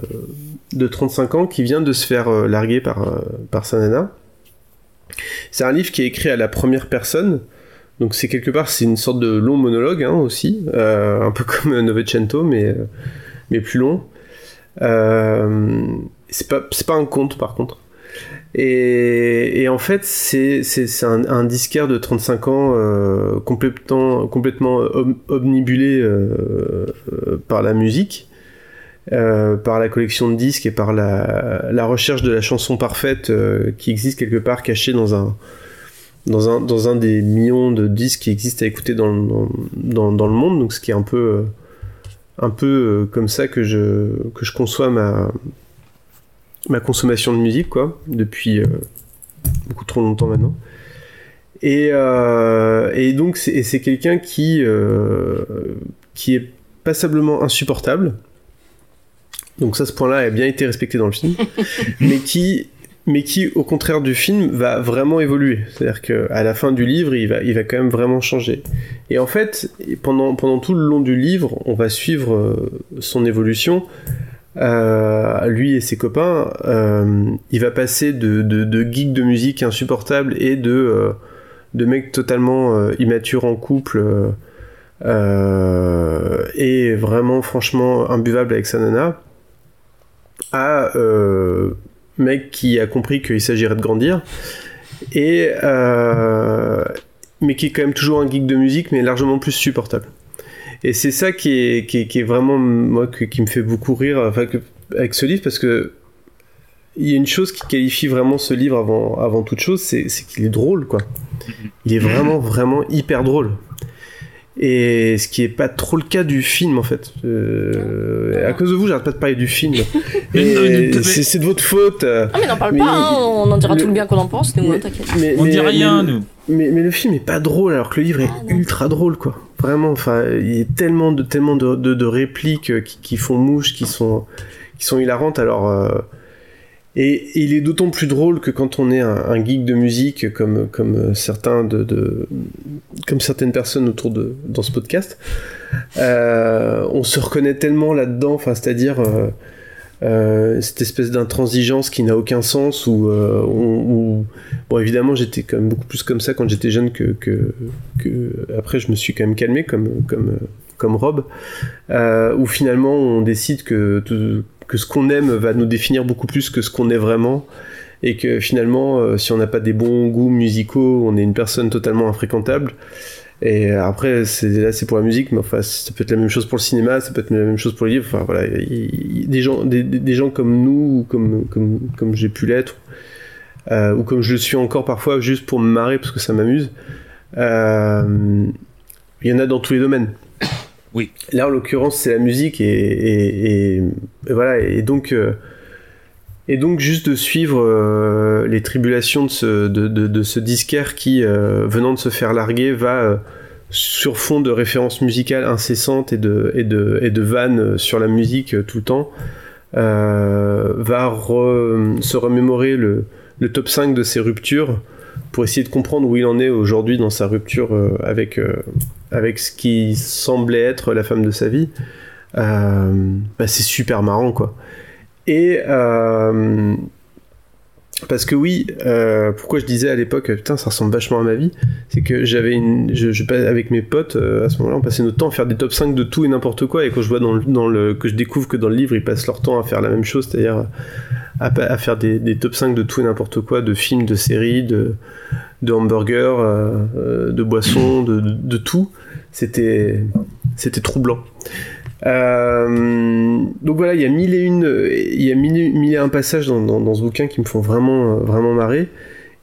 de 35 ans qui vient de se faire euh, larguer par, euh, par sa nana. C'est un livre qui est écrit à la première personne, donc c'est quelque part c'est une sorte de long monologue hein, aussi, un peu comme Novecento mais mais plus long. Euh, c'est pas pas un conte par contre. Et, en fait c'est un, un disquaire de 35 ans euh, complètement complètement om- omnibulé euh, par la musique. Par la collection de disques et par la, recherche de la chanson parfaite qui existe quelque part cachée dans un, dans un, dans un des millions de disques qui existent à écouter dans, dans, dans, dans le monde, donc ce qui est un peu, un peu euh, comme ça que je, que je conçois ma, ma consommation de musique, quoi, depuis euh, beaucoup trop longtemps maintenant. Et, euh, et donc c'est quelqu'un qui, euh, qui est passablement insupportable. Donc ça, ce point-là a bien été respecté dans le film, mais qui, mais qui, au contraire du film, va vraiment évoluer. C'est-à-dire qu'à la fin du livre, il va, il va quand même vraiment changer. Et en fait, pendant, pendant tout le long du livre, on va suivre euh, son évolution. Euh, lui et ses copains, euh, il va passer de, de, de geek de musique insupportable et de, de mec totalement immature en couple et vraiment franchement imbuvable avec sa nana à mec qui a compris qu'il s'agirait de grandir. Et euh, mais qui est quand même toujours un geek de musique mais largement plus supportable. Et c'est ça qui est, vraiment moi qui me fait beaucoup rire enfin, avec ce livre parce que il y a une chose qui qualifie vraiment ce livre avant, avant toute chose c'est qu'il est drôle quoi. Il est vraiment vraiment hyper drôle et ce qui est pas trop le cas du film en fait. Euh, à cause de vous, j'arrête pas de parler du film. C'est c'est de votre faute. Ah, mais n'en parle pas, hein, on en dira tout le bien qu'on en pense, nous, hein, t'inquiète. Mais- On mais- dit rien, mais- nous. Mais, mais le film est pas drôle alors que le livre est ultra drôle quoi. Vraiment, enfin, il y a tellement de tellement de, de, de répliques euh, qui, qui font mouche, qui sont qui sont hilarantes. Alors euh, et, il est d'autant plus drôle que quand on est un, geek de musique comme comme euh, certains de, comme certaines personnes autour de dans ce podcast, euh, on se reconnaît tellement là-dedans. C'est-à-dire euh, cette espèce d'intransigeance qui n'a aucun sens où- bon évidemment j'étais quand même beaucoup plus comme ça quand j'étais jeune que, que, après je me suis quand même calmé comme comme comme Rob euh, où finalement on décide que que ce qu'on aime va nous définir beaucoup plus que ce qu'on est vraiment et que finalement euh, si on n'a pas des bons goûts musicaux on est une personne totalement infréquentable et après, c'est, là, c'est pour la musique, mais enfin, ça peut être la même chose pour le cinéma, ça peut être la même chose pour le livre. Enfin, voilà, il- il- des gens, des, gens comme nous, ou comme, comme, comme j'ai pu l'être, euh, ou comme je le suis encore parfois, juste pour me marrer parce que ça m'amuse. euh, il y en a dans tous les domaines. Là, en l'occurrence, c'est la musique et, voilà. Et donc, euh, et donc juste de suivre euh, les tribulations de ce, disquaire qui, euh, venant de se faire larguer, va sur fond de références musicales incessantes et de, vannes sur la musique tout le temps, va se remémorer le, le top 5 de ses ruptures pour essayer de comprendre où il en est aujourd'hui dans sa rupture euh, avec, euh, avec ce qui semblait être la femme de sa vie. Euh, bah, c'est super marrant quoi. Et parce que oui, euh, pourquoi je disais à l'époque, putain, ça ressemble vachement à ma vie, c'est que j'avais une, je, je- avec mes potes euh, à ce moment-là, on passait notre temps à faire des top 5 de tout et n'importe quoi, et quand je vois dans le, dans le, que je découvre que dans le livre ils passent leur temps à faire la même chose, c'est-à-dire à, faire des, top 5 de tout et n'importe quoi, de films, de séries, de, hamburgers, euh, de boissons, de, de, de tout, c'était troublant. Euh, donc voilà, il y a mille et une, il y a mille, mille et un passages dans, ce bouquin qui me font vraiment, euh, vraiment marrer.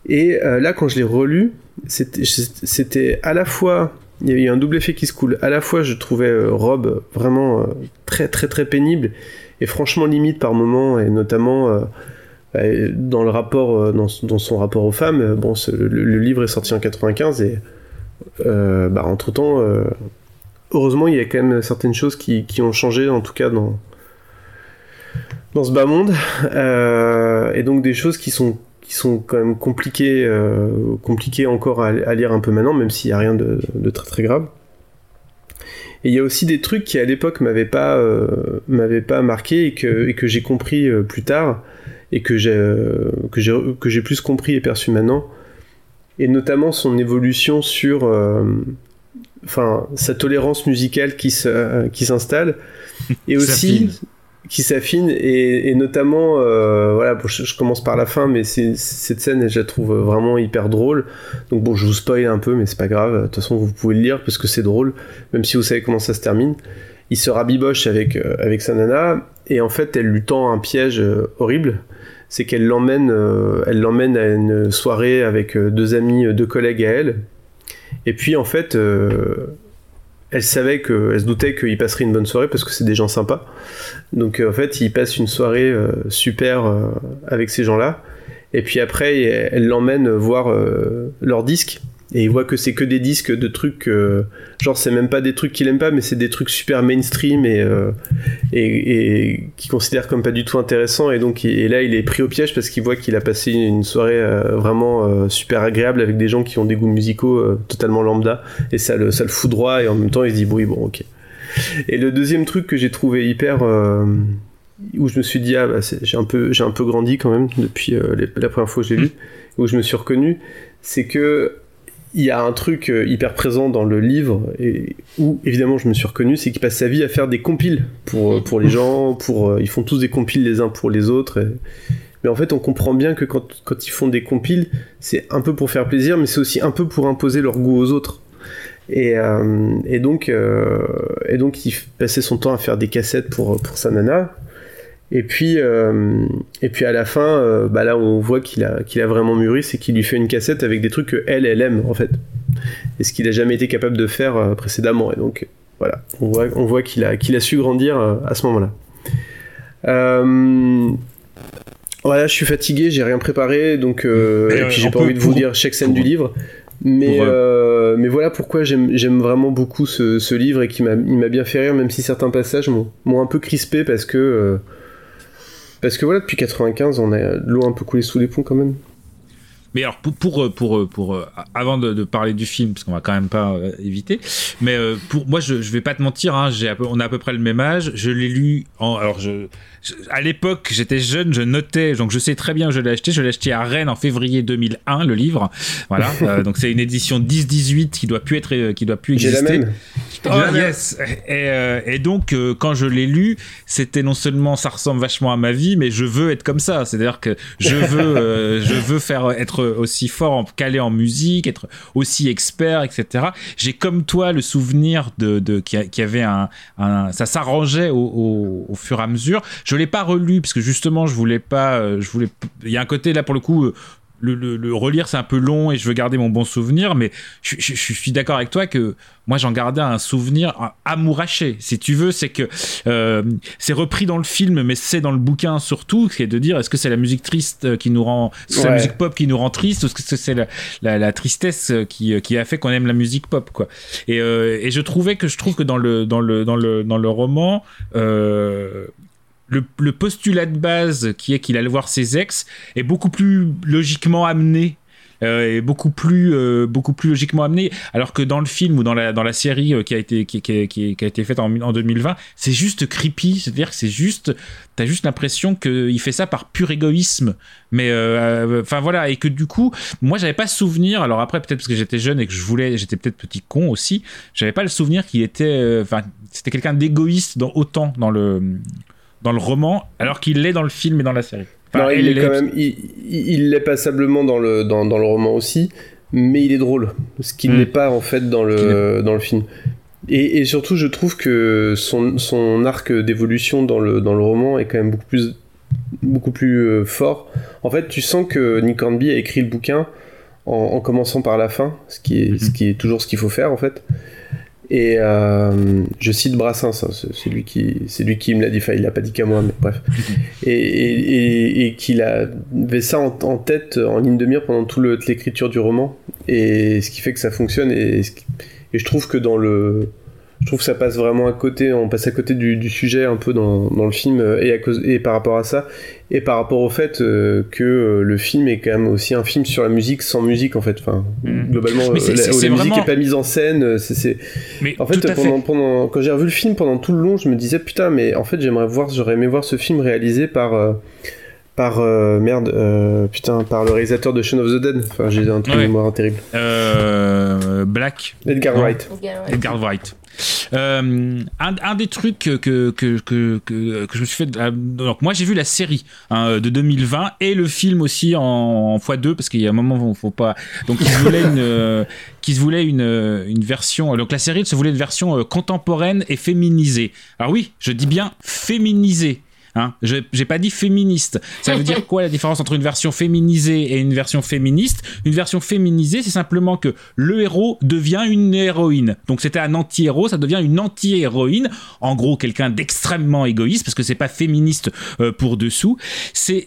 Et euh, là, quand je l'ai relu, c'était, à la fois, il y a eu un double effet qui se coule. À la fois, je trouvais Rob vraiment très, très, très pénible et franchement limite par moments, et notamment bah, dans le rapport, dans, son rapport aux femmes. Bon, le, livre est sorti en 95 et bah, entre temps, heureusement, il y a quand même certaines choses qui, qui ont changé, en tout cas dans, dans ce bas monde, Euh, et donc des choses qui sont, qui sont quand même compliquées, euh, compliquées encore à, lire un peu maintenant, même s'il n'y a rien de, de très très grave. Et il y a aussi des trucs qui à l'époque m'avaient pas, euh, m'avaient pas marqué et que, que j'ai compris plus tard et que j'ai, que j'ai, plus compris et perçu maintenant. Et notamment son évolution sur, enfin, sa tolérance musicale qui se, qui s'installe. Et aussi qui s'affine. Et, et notamment euh, voilà bon, je, je commence par la fin mais c'est, cette scène je la trouve vraiment hyper drôle. Donc bon je vous spoil un peu mais c'est pas grave. De toute façon vous pouvez le lire parce que c'est drôle même si vous savez comment ça se termine. Il se rabiboche avec, euh, avec sa nana et en fait elle lui tend un piège euh, horrible. C'est qu'elle l'emmène elle l'emmène à une soirée avec deux amis deux collègues à elle et puis en fait euh, elle savait que, elle se doutait qu'il passerait une bonne soirée parce que c'est des gens sympas. Donc euh, en fait, il passe une soirée euh, super avec ces gens-là. Et puis après, elle l'emmène voir leurs disques. Et il voit que c'est que des disques de trucs, euh, genre c'est même pas des trucs qu'il aime pas, mais c'est des trucs super mainstream et, euh, et, et qu'il considère comme pas du tout intéressants. Et donc, et là, il est pris au piège parce qu'il voit qu'il a passé une soirée euh, vraiment super agréable avec des gens qui ont des goûts musicaux totalement lambda. Et ça le, ça le fout droit. Et en même temps, il se dit, oui, bon, ok. Et le deuxième truc que j'ai trouvé hyper. où je me suis dit, ah, bah, j'ai un, peu- j'ai un peu grandi quand même depuis les- la première fois que je l'ai lu, où je me suis reconnu, c'est que il y a un truc euh, hyper présent dans le livre, et où évidemment je me suis reconnu, c'est qu'il passe sa vie à faire des compiles pour, euh, pour les gens, pour, euh, ils font tous des compiles les uns pour les autres. et- Mais en fait, on comprend bien que quand, quand ils font des compiles, c'est un peu pour faire plaisir, mais c'est aussi un peu pour imposer leur goût aux autres. Et, euh, et donc, euh, et donc, il passait son temps à faire des cassettes pour, pour sa nana. Et puis, euh, et puis à la fin, euh, bah là, on voit qu'il a, qu'il a vraiment mûri, c'est qu'il lui fait une cassette avec des trucs que elle, aime en fait, et ce qu'il a jamais été capable de faire euh, précédemment. Et donc, voilà, on voit, on voit qu'il a, qu'il a su grandir à ce moment-là. Voilà, je suis fatigué, j'ai rien préparé, donc et puis j'ai pas envie de vous dire chaque scène du livre. Mais, euh, mais voilà pourquoi j'aime j'aime vraiment beaucoup ce, ce livre et qui m'a il m'a bien fait rire, même si certains passages m'ont m'ont un peu crispé parce que euh, parce que voilà depuis 95 on a l'eau un peu coulé sous les ponts quand même. Mais alors pour pour pour, pour, euh, avant de, de parler du film parce qu'on va quand même pas euh, éviter mais euh, pour moi je, je vais pas te mentir hein, j'ai on a à peu près le même âge. Je l'ai lu en alors je, je- à l'époque j'étais jeune je notais donc je sais très bien où je l'ai acheté. Je l'ai acheté à Rennes en février 2001 le livre. Voilà. Euh, donc c'est une édition 10-18 qui doit plus être euh, qui doit plus la exister. même. Oh, yes. et, euh, et donc euh, quand je l'ai lu c'était non seulement ça ressemble vachement à ma vie mais je veux être comme ça. C'est à dire que je veux euh, je veux faire être aussi fort en calé en musique être aussi expert etc j'ai comme toi le souvenir de, de qui, a- qui avait un, ça s'arrangeait au fur et à mesure. Je l'ai pas relu parce que justement je voulais pas euh, je voulais il y a un côté là pour le coup euh, le, le- le relire c'est un peu long et je veux garder mon bon souvenir mais je, je- je suis d'accord avec toi que moi j'en gardais un souvenir amouraché si tu veux. C'est que euh, c'est repris dans le film mais c'est dans le bouquin surtout qui est de dire est-ce que c'est la musique triste qui nous rend c'est la musique pop qui nous rend triste ou est-ce que c'est la, la, la tristesse qui, qui a fait qu'on aime la musique pop quoi. Et, euh, et je trouvais que je trouve que dans le dans le dans le dans le roman euh, le, postulat de base qui est qu'il allait voir ses ex est beaucoup plus logiquement amené euh, est beaucoup plus euh, beaucoup plus logiquement amené. Alors que dans le film ou dans la dans la série euh, qui a été qui, qui- été faite en, en 2020 c'est juste creepy. C'est à dire que c'est juste t'as juste l'impression qu'il fait ça par pur égoïsme. Mais euh, enfin voilà. Et que du coup moi j'avais pas souvenir. Alors après peut-être parce que j'étais jeune et que je voulais j'étais peut-être petit con aussi j'avais pas le souvenir qu'il était euh, enfin c'était quelqu'un d'égoïste dans autant dans le dans le roman alors qu'il l'est dans le film et dans la série Enfin, non, il est quand même, il, l'est passablement dans le, dans, dans le roman aussi, mais il est drôle, ce qu'il Mm. n'est pas en fait dans le, dans le film. Et, et surtout, je trouve que son, son arc d'évolution dans le, dans le roman est quand même beaucoup plus, beaucoup plus euh, fort. En fait, tu sens que Nick Hornby a écrit le bouquin en, en commençant par la fin, ce qui est, ce qui est toujours ce qu'il faut faire en fait. Et euh, je cite Brassens, hein, c'est lui qui, c'est lui qui me l'a dit. Enfin, il l'a pas dit qu'à moi, mais bref. Et, et, et- et qu'il avait ça en, en tête, en ligne de mire pendant toute l'écriture du roman. Et ce qui fait que ça fonctionne. Et, ce qui- je trouve que dans le, je trouve que ça passe vraiment à côté. On passe à côté du, du sujet un peu dans, dans le film euh, et, à cause, et par rapport à ça et par rapport au fait euh, que euh, le film est quand même aussi un film sur la musique sans musique en fait. Enfin, globalement, c'est- euh, la, musique vraiment- est pas mise en scène. C'est, en fait, pendant, fait. pendant- quand j'ai revu le film pendant tout le long, je me disais putain, mais en fait, j'aimerais voir, j'aurais aimé voir ce film réalisé par euh, par euh, merde, euh, putain, par le réalisateur de Shaun of the Dead. Enfin, j'ai un truc de mémoire terrible. Euh, Black. Edgar Non. Wright. Edgar Wright. Euh, un, un des trucs que, que, que, que, je me suis fait. Donc, moi, j'ai vu la série hein, de 2020 et le film aussi en, en x2 parce qu'il y a un moment où il faut pas. Donc, ils se voulaient une, qu'ils se voulaient une, une version. Donc, la série se voulait une version contemporaine et féminisée. Alors, oui, je dis bien féminisée. Hein, je- j'ai pas dit féministe. Ça veut dire quoi la différence entre une version féminisée et une version féministe? Une version féminisée, c'est simplement que le héros devient une héroïne. Donc c'était un anti-héros, ça devient une anti-héroïne. En gros, quelqu'un d'extrêmement égoïste, parce que c'est pas féministe euh, pour dessous. C'est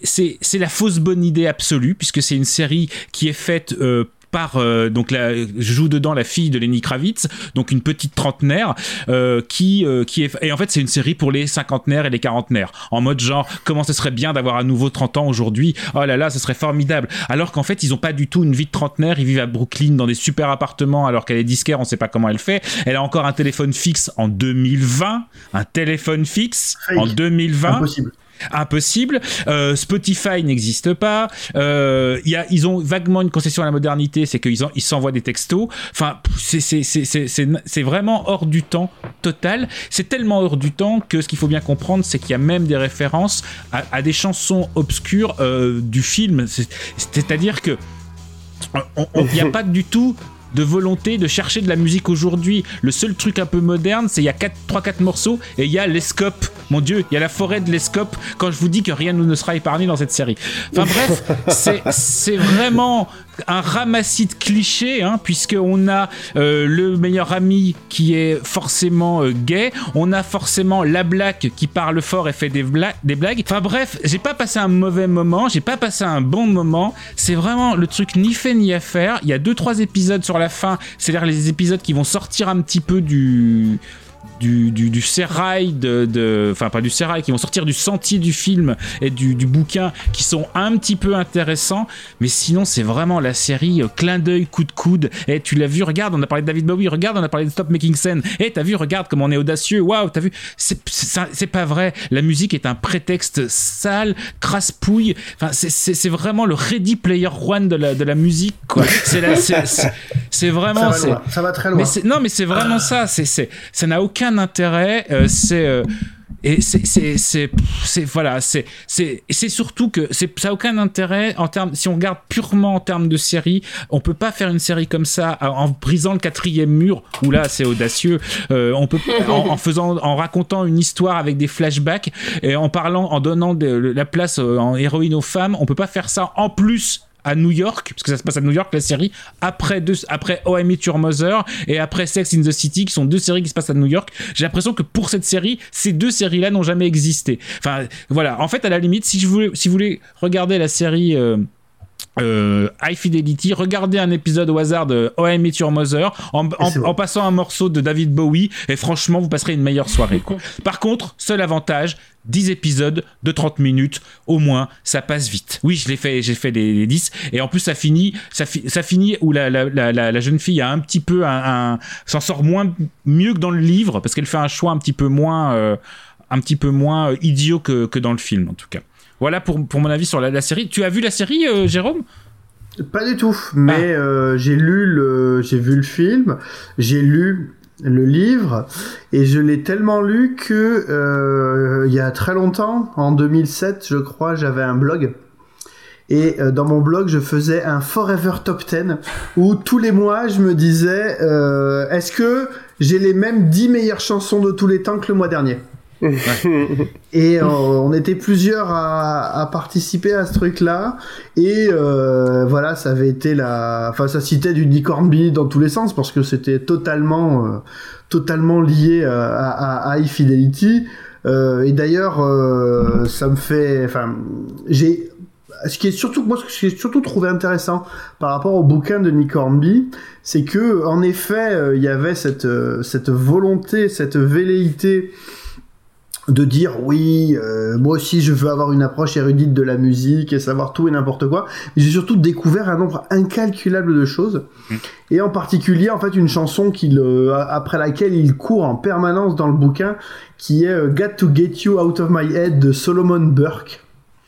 la fausse bonne idée absolue, puisque c'est une série qui est faite euh, par euh, donc la, je joue dedans la fille de Lenny Kravitz donc une petite trentenaire euh, qui euh, qui est et en fait c'est une série pour les cinquantenaires et les quarantenaires. En mode genre comment ce serait bien d'avoir à nouveau 30 ans aujourd'hui? Oh là là ce serait formidable. Alors qu'en fait ils ont pas du tout une vie de trentenaire. Ils vivent à Brooklyn dans des super appartements alors qu'elle est disquaire on sait pas comment elle fait. Elle a encore un téléphone fixe en 2020 un téléphone fixe en 2020 Impossible. Impossible. Euh, Spotify n'existe pas. Euh, il y a, ils ont vaguement une concession à la modernité, c'est qu'ils ils s'envoient des textos. Enfin, c'est- vraiment hors du temps total. C'est tellement hors du temps que ce qu'il faut bien comprendre, c'est qu'il y a même des références à, à des chansons obscures euh, du film. C'est- C'est-à-dire que il n'y a pas du tout de volonté de chercher de la musique aujourd'hui. Le seul truc un peu moderne, c'est il y a 3-4 morceaux et il y a l'escope. Mon dieu, il y a la forêt de l'escope quand je vous dis que rien ne sera épargné dans cette série. Enfin bref, c'est- c'est vraiment un ramassis de clichés, hein, puisqu'on a euh, le meilleur ami qui est forcément euh, gay, on a forcément la blague qui parle fort et fait des, des blagues. Enfin bref, j'ai pas passé un mauvais moment, j'ai pas passé un bon moment. C'est vraiment le truc ni fait ni à faire. Il y a deux trois épisodes sur la fin, c'est-à-dire les épisodes qui vont sortir un petit peu du du, du, du sérail de, enfin pas du sérail qui vont sortir du sentier du film et du, du bouquin qui sont un petit peu intéressants. Mais sinon c'est vraiment la série euh, clin d'œil coup de coude. Et tu l'as vu regarde on a parlé de David Bowie regarde on a parlé de Stop Making Sense. Et t'as vu regarde comme on est audacieux. Waouh t'as vu c'est pas vrai. La musique est un prétexte sale crasse-pouille. Enfin c'est- vraiment le Ready Player One de la, de la musique quoi. C'est vraiment Ça va loin, ça va très loin. mais non, mais c'est vraiment ça. C'est, c'est, ça n'a aucun intérêt. euh, c'est euh, et c'est, c'est, c'est, c'est- voilà. C'est, c'est, surtout que c'est, ça n'a aucun intérêt en termes. Si on regarde purement en termes de série, on peut pas faire une série comme ça en brisant le quatrième mur. Où là, c'est audacieux. Euh, on peut en, en faisant, en racontant une histoire avec des flashbacks et en parlant, en donnant de- la place en héroïne aux femmes. On peut pas faire ça en plus à New York, parce que ça se passe à New York, la série, après, deux, après Mother et après Sex in the City, qui sont deux séries qui se passent à New York. J'ai l'impression que pour cette série, ces deux séries-là n'ont jamais existé. Enfin, voilà. En fait, à la limite, si, je voulais, si vous voulez regarder la série. euh, euh, High Fidelity, regardez un épisode au hasard de O.M. Met Your Mother en, en- en passant un morceau de David Bowie et franchement vous passerez une meilleure soirée. quoi. Par contre, seul avantage, 10 épisodes de 30 minutes au moins, ça passe vite. Oui, je l'ai fait, j'ai fait les, les 10 et en plus ça finit, ça, fi- ça finit où la, la, la, la- la jeune fille a un petit peu un, un- s'en sort moins mieux que dans le livre parce qu'elle fait un choix un petit peu moins euh, un petit peu moins euh, idiot que, que dans le film en tout cas. Voilà pour, pour mon avis sur la, la série. Tu as vu la série, euh, Jérôme? Pas du tout, mais euh, j'ai lu le, j'ai vu le film, j'ai lu le livre et je l'ai tellement lu que euh, il y a très longtemps, en 2007, je crois, j'avais un blog. Et dans mon blog, je faisais un Forever Top 10 où tous les mois, je me disais est-ce que j'ai les mêmes 10 meilleures chansons de tous les temps que le mois dernier? Et euh, on était plusieurs à, participer à ce truc-là. Et euh, voilà, ça avait été la. Enfin, ça citait du Nick Hornby dans tous les sens parce que c'était totalement, euh, totalement lié à, à, High et d'ailleurs, ça me fait. Enfin, j'ai. Ce qui est surtout, moi, ce que j'ai surtout trouvé intéressant par rapport au bouquin de Nick Hornby, c'est que, en effet, il y avait cette, cette volonté, cette velléité de dire oui, euh, moi aussi je veux avoir une approche érudite de la musique et savoir tout et n'importe quoi. Mais J'ai surtout découvert un nombre incalculable de choses et en particulier en fait une chanson qu'il euh, après laquelle il court en permanence dans le bouquin qui est euh, Got to Get You Out of My Head de Solomon Burke.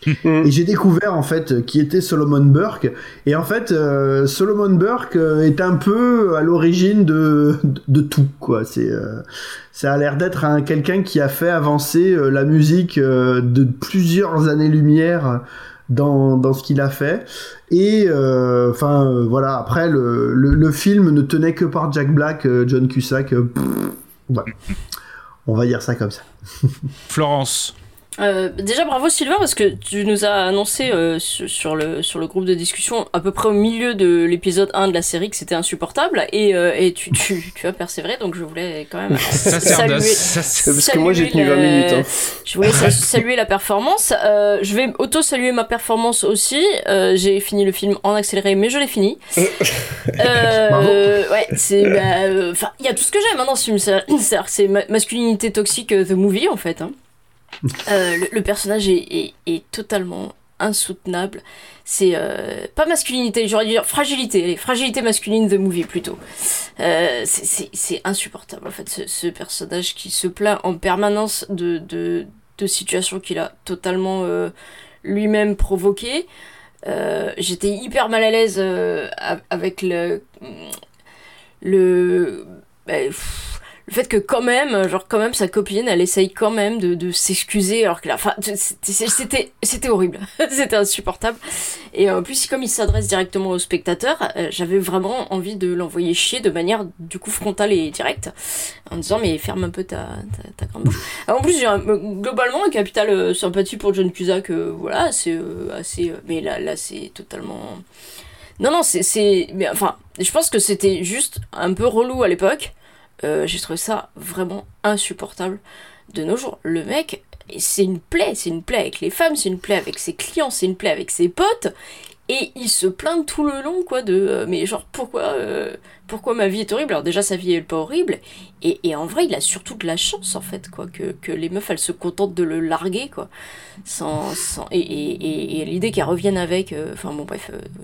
Et j'ai découvert en fait qui était Solomon Burke. Et en fait euh, Solomon Burke euh, est un peu à l'origine de, de, de tout quoi. C'est euh, ça a l'air d'être un quelqu'un qui a fait avancer euh, la musique euh, de plusieurs années lumière dans, dans ce qu'il a fait. Et enfin euh, voilà. Après le, le, le film ne tenait que par Jack Black euh, John Cusack euh, pff, voilà. on va dire ça comme ça. Florence. Euh, déjà bravo Sylvain parce que tu nous as annoncé euh, sur, sur le, sur le groupe de discussion à peu près au milieu de l'épisode 1 de la série que c'était insupportable et, euh, et tu, tu, tu as persévéré donc je voulais quand même Ça sert saluer, d'as. Ça, c'est- parce que moi, j'ai tenu saluer 20 la- minutes, hein. Je voulais sa- saluer la performance. Euh, je vais auto-saluer ma performance aussi. Euh, j'ai fini le film en accéléré mais je l'ai fini. Euh, ouais, c'est bah, euh, enfin, il y a tout ce que j'aime hein, dans ce film. C'est- ma- masculinité toxique the movie en fait. hein. Euh, le, personnage est, totalement insoutenable. C'est euh, pas masculinité, j'aurais dû dire fragilité, fragilité masculine the movie plutôt. Euh, c'est- insupportable en fait, ce, personnage qui se plaint en permanence de, de, de situations qu'il a totalement lui-même provoquées. J'étais hyper mal à l'aise avec le le pff, le fait que quand même genre quand même sa copine elle essaye quand même de, de s'excuser alors que la enfin c'était c'était horrible c'était insupportable et en plus comme il s'adresse directement au spectateur euh, j'avais vraiment envie de l'envoyer chier de manière du coup frontale et directe en disant mais ferme un peu ta ta, ta grande bouche en plus j'ai un- globalement un capital euh, sympathie pour John Cusack euh, voilà c'est euh, assez euh, mais là là c'est totalement non, non, c'est. c'est- Mais enfin, je pense que c'était juste un peu relou à l'époque. Euh, J'ai trouvé ça vraiment insupportable de nos jours. Le mec, c'est une plaie, c'est une plaie avec les femmes, c'est une plaie avec ses clients, c'est une plaie avec ses potes. Et il se plaint tout le long, quoi, de. euh, mais genre, pourquoi, euh, pourquoi ma vie est horrible? Alors, déjà, sa vie est pas horrible. Et, et en vrai, il a surtout de la chance, en fait, quoi, que, que les meufs, elles se contentent de le larguer, quoi. Sans, sans, et et, l'idée qu'elles reviennent avec. euh, Enfin, bon, bref. oui.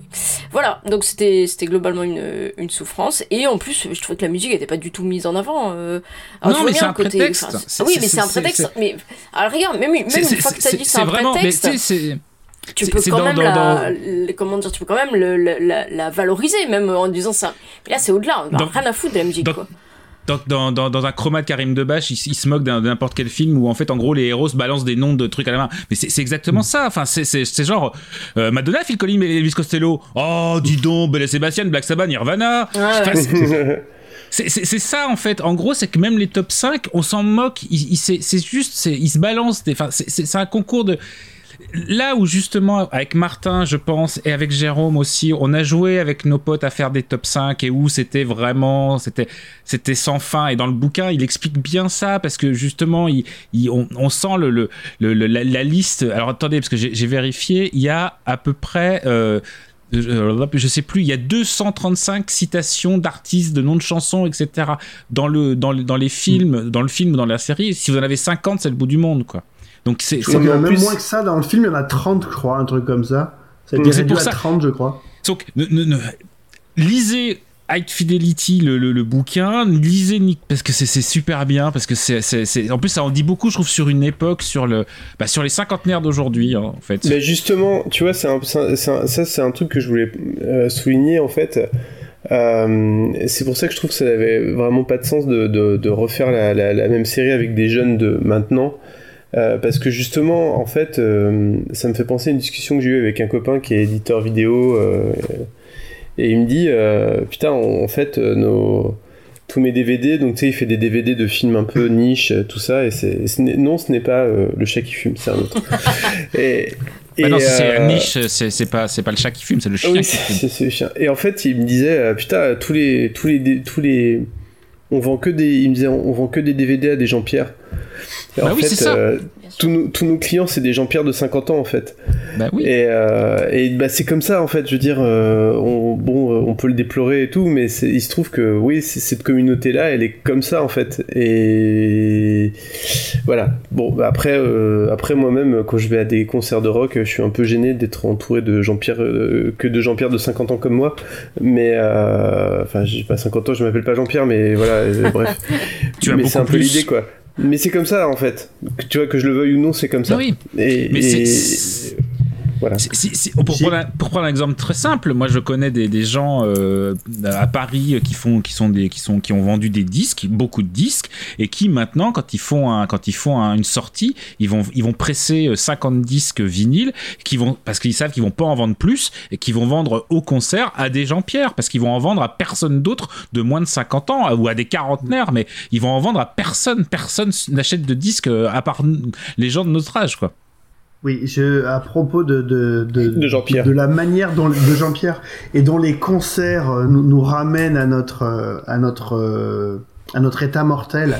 Voilà, donc c'était c'était globalement une, une souffrance. Et en plus, je trouvais que la musique n'était pas du tout mise en avant. euh. Non, mais c'est un côté- prétexte. enfin, oui, mais c'est un prétexte. Mais alors, regarde, même, même une fois que tu as c'est- dit c'est un vraiment- mais prétexte. Tu peux quand dans- même dans- la, dans- le- comment dire, tu peux quand même le- le- la, la valoriser, même en disant ça. Mais là, c'est au-delà, on a Dans- rien à foutre de la musique, quoi. Dans, dans, un chroma de Karim Debache, il, se moque d'un- n'importe quel film où en fait en gros les héros se balancent des noms de trucs à la main. Mais c'est c'est exactement ça. Enfin c'est genre euh, Madonna, Phil Collins, et Elvis Costello. Oh dis donc, Belle et Sébastien, Black Sabbath, Nirvana. Ouais, Enfin, ouais. c'est- ça en fait. En gros, c'est que même les top 5, on s'en moque. Il, il- c'est c'est juste, ils se balancent. Enfin, c'est un concours de. Là où justement avec Martin je pense et avec Jérôme aussi on a joué avec nos potes à faire des top 5 et où c'était vraiment c'était c'était sans fin et dans le bouquin il explique bien ça parce que justement on, sent la, liste alors attendez parce que j'ai vérifié il y a à peu près euh, euh, je sais plus, il y a 235 citations d'artistes, de noms de chansons, etc. dans, le- dans les films, dans le film, dans la série. Si vous en avez 50, c'est le bout du monde, quoi. Donc c'est Il y c'est- en a en même plus- moins que ça dans le film, il y en a 30, je crois, un truc comme ça. Ça a été Donc, c'est pour à ça. 30, je crois. Donc, ne- ne- ne- lisez High Fidelity, le, le- le bouquin, lisez Nick, parce que c'est c'est super bien, parce que c'est, en plus ça en dit beaucoup, je trouve, sur une époque, sur, le, bah, sur les cinquantenaires d'aujourd'hui, hein, en fait. Mais justement, tu vois, c'est ça, c'est un truc que je voulais euh, souligner en fait. Euh, c'est pour ça que je trouve que ça n'avait vraiment pas de sens de, de- de refaire la, la- la même série avec des jeunes de maintenant. Euh, parce que justement, en fait, euh, ça me fait penser à une discussion que j'ai eue avec un copain qui est éditeur vidéo. euh, et il me dit Putain, en en fait, nos, tous mes DVD, donc tu sais, il fait des DVD de films un peu niche, tout ça. Et c'est, non, ce n'est pas le chat qui fume, c'est un autre. et, Bah non, c'est niche, c'est, pas, c'est pas le chat qui fume, c'est le chien oui, qui fume. c'est- le chien. Et en fait, il me disait, putain, tous les, tous les, tous les, on vend que des, il me disait, on vend que des DVD à des Jean-Pierre. Et Bah en oui, fait, c'est ça. euh, tous, nos, tous nos clients, c'est des Jean-Pierre de 50 ans, en fait. Bah oui. Et, euh, et bah, c'est comme ça, en fait. Je veux dire, euh, on, bon, on peut le déplorer et tout, mais il se trouve que, oui, cette communauté-là, elle est comme ça, en fait. Et voilà. Bon, bah, après, euh, après moi-même, quand je vais à des concerts de rock, je suis un peu gêné d'être entouré de Jean-Pierre, euh, que de Jean-Pierre de 50 ans comme moi. Mais, euh, enfin, j'ai pas 50 ans, je m'appelle pas Jean-Pierre, mais voilà, euh, bref. Tu as mais c'est un peu l'idée, quoi. Mais c'est comme ça, en fait. Tu vois, que je le veuille ou non, c'est comme ça. Oui. Et, Mais et- c'est- Voilà. Si- si- si- pour, prendre un, pour prendre un exemple très simple, moi je connais des, des gens euh, à Paris qui font, qui sont des, qui sont, qui ont vendu des disques, beaucoup de disques, et qui maintenant, quand ils font un, quand ils font un- une sortie, ils vont, ils vont presser euh, 50 disques vinyles, qui vont, parce qu'ils savent qu'ils vont pas en vendre plus, et qu'ils vont vendre au concert à des Jean-Pierre, parce qu'ils vont en vendre à personne d'autre de moins de 50 ans, ou à des quarantenaires, mais ils vont en vendre à personne, personne n'achète de disques euh, à part les gens de notre âge, quoi. Oui, je, à propos de, de, de, De Jean-Pierre. de la manière dont, de Jean-Pierre et dont les concerts euh, nous, nous ramènent à notre, euh, à notre, euh, à notre état mortel.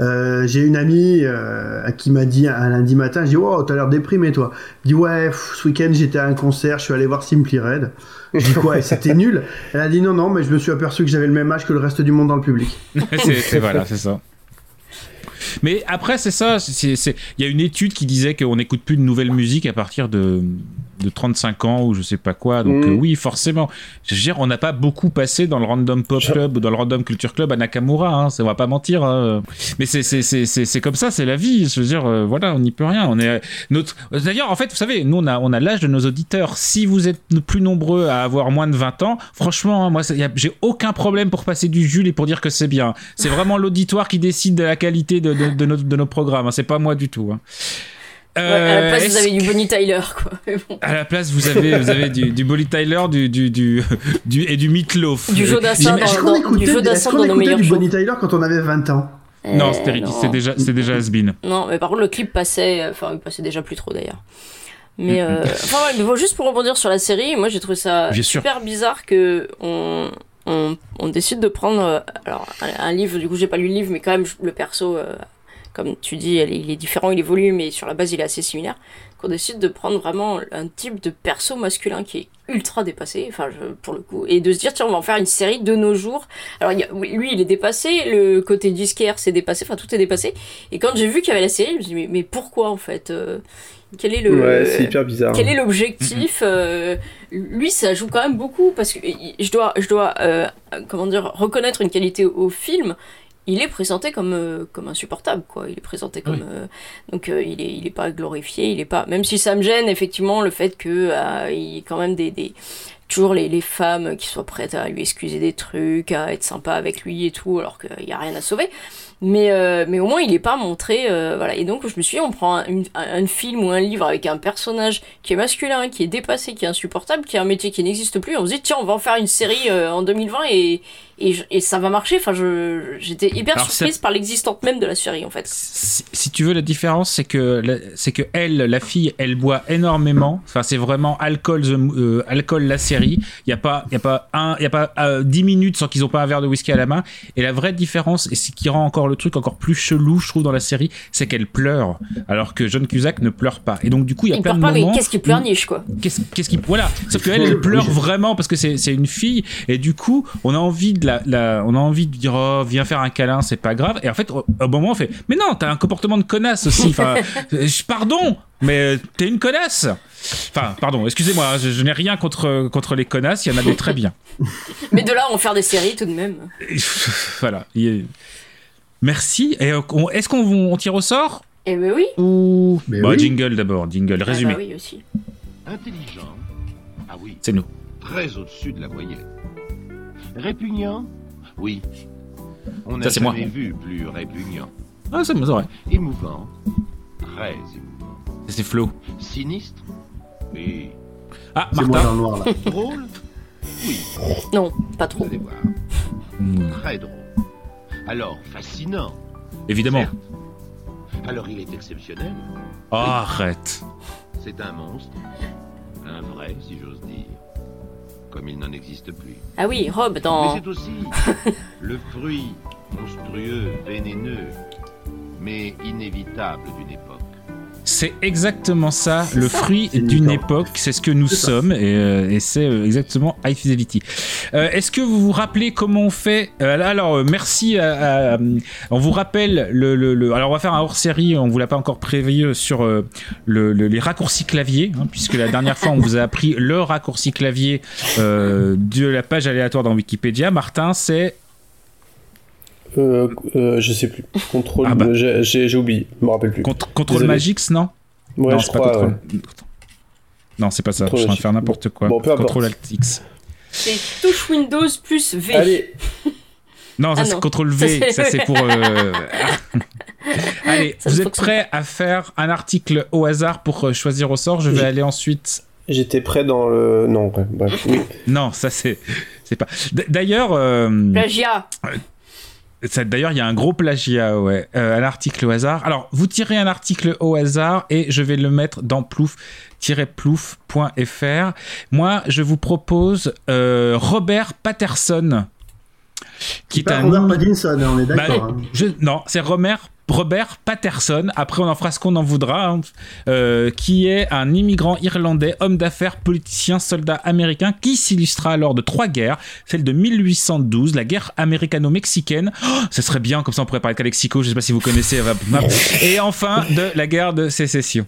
Euh, j'ai une amie euh, qui m'a dit un lundi matin, je dis oh t'as l'air déprimé toi. Elle dit ouais pff, ce week-end j'étais à un concert, je suis allé voir Simply Red. Je dis quoi et c'était nul. Elle a dit non non mais je me suis aperçu que j'avais le même âge que le reste du monde dans le public. c'est, c'est- voilà, c'est ça. Mais après, c'est ça. Il y a une étude qui disait qu'on n'écoute plus de nouvelle musique à partir de, de 35 ans ou je sais pas quoi. Donc, Mm. euh, oui, forcément. Je veux dire, on n'a pas beaucoup passé dans le Random Pop Club ou dans le Random Culture Club à Nakamura. Hein, ça, on va pas mentir. hein. Mais c'est, comme ça, c'est la vie. Je veux dire, euh, voilà, on n'y peut rien. On est notre... D'ailleurs, en fait, vous savez, nous, on a, on a l'âge de nos auditeurs. Si vous êtes plus nombreux à avoir moins de 20 ans, franchement, hein, moi, j'ai aucun problème pour passer du Jules et pour dire que c'est bien. C'est vraiment l'auditoire qui décide de la qualité de, de, de nos, de nos programmes. hein. C'est pas moi du tout. Ouais, à la place, Euh, vous avez du Bonnie Tyler, quoi. Bon. à la place, vous avez, vous avez du, du Bolly Tyler du, du, du, du- et du Meatloaf. Du Jodassin dans- qu'on du Jodassin est-ce qu'on dans nos écoutait meilleurs du. Bonnie Tyler quand on avait 20 ans? Non, Euh, c'était non. c'est déjà, c'est déjà has-been. Non, mais par contre, le clip passait, enfin, il passait déjà plus trop d'ailleurs. Mais, Mm, euh, enfin, ouais, mais bon, juste pour rebondir sur la série, moi j'ai trouvé ça Bien sûr. super bizarre que on, on, on décide de prendre euh, alors, un, un livre, du coup j'ai pas lu le livre, mais quand même le perso, euh, comme tu dis, il est différent, il évolue, mais sur la base il est assez similaire. Qu'on décide de prendre vraiment un type de perso masculin qui est ultra dépassé, enfin je- pour le coup, et de se dire tiens on va en faire une série de nos jours. Alors y a- lui il est dépassé, le côté disquaire c'est dépassé, enfin tout est dépassé. Et quand j'ai vu qu'il y avait la série, je me suis dit mais, mais pourquoi en fait euh, Quel est le Ouais, c'est hyper bizarre. Quel est l'objectif euh, Lui ça joue quand même beaucoup parce que je dois je dois euh, comment dire reconnaître une qualité au film. Il est présenté comme euh, comme insupportable quoi. Il est présenté comme euh, donc euh, il est il est pas glorifié, il est pas même si ça me gêne effectivement le fait que euh, il y ait quand même des, des toujours les, les femmes qui soient prêtes à lui excuser des trucs, à être sympa avec lui et tout, alors qu'il n'y a rien à sauver. Mais, euh, mais au moins, il n'est pas montré. euh, voilà. Et donc, je me suis dit, on prend un, une- un film ou un livre avec un personnage qui est masculin, qui est dépassé, qui est insupportable, qui a un métier qui n'existe plus. On se dit, tiens, on va en faire une série euh, en 2020 et, et, je- et ça va marcher. Enfin, je- j'étais hyper Alors, surprise par l'existence même de la série, en fait. si, si tu veux la différence c'est que la- c'est que elle la fille elle boit énormément enfin c'est vraiment alcool the- euh, alcool la série il y a pas il y a pas un il y a pas euh, 10 minutes sans qu'ils ont pas un verre de whisky à la main et la vraie différence et ce qui rend encore le truc encore plus chelou, je trouve, dans la série, c'est qu'elle pleure, alors que John Cusack ne pleure pas. Et donc, du coup, il y a Il plein pleure de pas, mais moments. qu'est-ce qui pleurniche, quoi? Qu'est-ce qui voilà sauf qu'elle elle pleure vraiment parce que c'est c'est une fille et du coup on a envie de la, la- on a envie de dire oh viens faire un câlin c'est pas grave et en fait au, au moment on fait mais non t'as un comportement de connasse aussi enfin je- pardon mais euh, t'es une connasse enfin pardon excusez-moi je, je n'ai rien contre contre les connasses il y en a des très bien Mais de là, on faire des séries tout de même. voilà merci et euh, est-ce qu'on on tire au sort? Eh ben oui. ou Mais Bon, oui. jingle d'abord jingle Ah résumé bah oui aussi. Intelligent. Ah oui. c'est nous Très au-dessus de la moyenne. Répugnant. Oui. On n'a Ça, c'est moi. jamais vu plus répugnant. ah c'est c'est vrai Émouvant. Très émouvant. c'est Flo Sinistre. Oui. ah C'est moi dans Martin le noir là. Drôle. Oui. Non, pas Vous trop. allez voir. Hmm, Très drôle. Alors, fascinant. évidemment Certes. Alors, il est exceptionnel. oh, arrête C'est un monstre. Un vrai, si j'ose dire. Comme il n'en existe plus. Ah oui, Rob Mais dans. c'est aussi le fruit monstrueux, vénéneux, mais inévitable d'une époque. C'est exactement ça, le fruit d'une époque, c'est ce que nous sommes, et, euh, et c'est euh, exactement High Fidelity. Euh, Est-ce que vous vous rappelez comment on fait Euh, Alors, merci. À, à- on vous rappelle le, le- le- Alors, on va faire un hors-série. On vous l'a pas encore prévu sur le- le- les raccourcis clavier, hein, puisque la dernière fois on vous a appris le raccourci clavier de la page aléatoire dans Wikipédia. Martin, c'est Euh, euh, je sais plus. Contrôle. Ah bah. j'ai- oublié. Je me rappelle plus. Contr- contrôle Désolé. Magix, non Ouais, Non, je c'est pas crois. contrôle. ouais. Non, c'est pas ça. Contrôle je suis en train de Magix. faire n'importe quoi. Bon, contrôle Alt X. C'est touche Windows plus V. Allez, Non, ça Ah c'est Ça, V, ça c'est pour. euh, Allez, Ça vous êtes prêts à faire un article au hasard pour choisir au sort? Je vais aller ensuite. j'étais prêt dans le. Non, bref. Oui. Non, ça c'est, c'est pas. D'ailleurs, euh, Plagiat. D'ailleurs, il y a un gros plagiat, ouais. Euh, un article au hasard. Alors, vous tirez un article au hasard et je vais le mettre dans plouf-plouf.fr. Moi, je vous propose euh, Robert Patterson, qui est Pas un Robert Pattinson, on est Bah, d'accord. hein. non, c'est Robert, Robert Patterson. Après, on en fera ce qu'on en voudra. hein. Euh, qui est un immigrant irlandais, homme d'affaires, politicien, soldat américain, qui s'illustra lors de trois guerres. Celle de 1812, la guerre américano-mexicaine. Oh, ce serait bien, comme ça on pourrait parler de Calexico. Je sais pas si vous connaissez. Et enfin, de la guerre de sécession.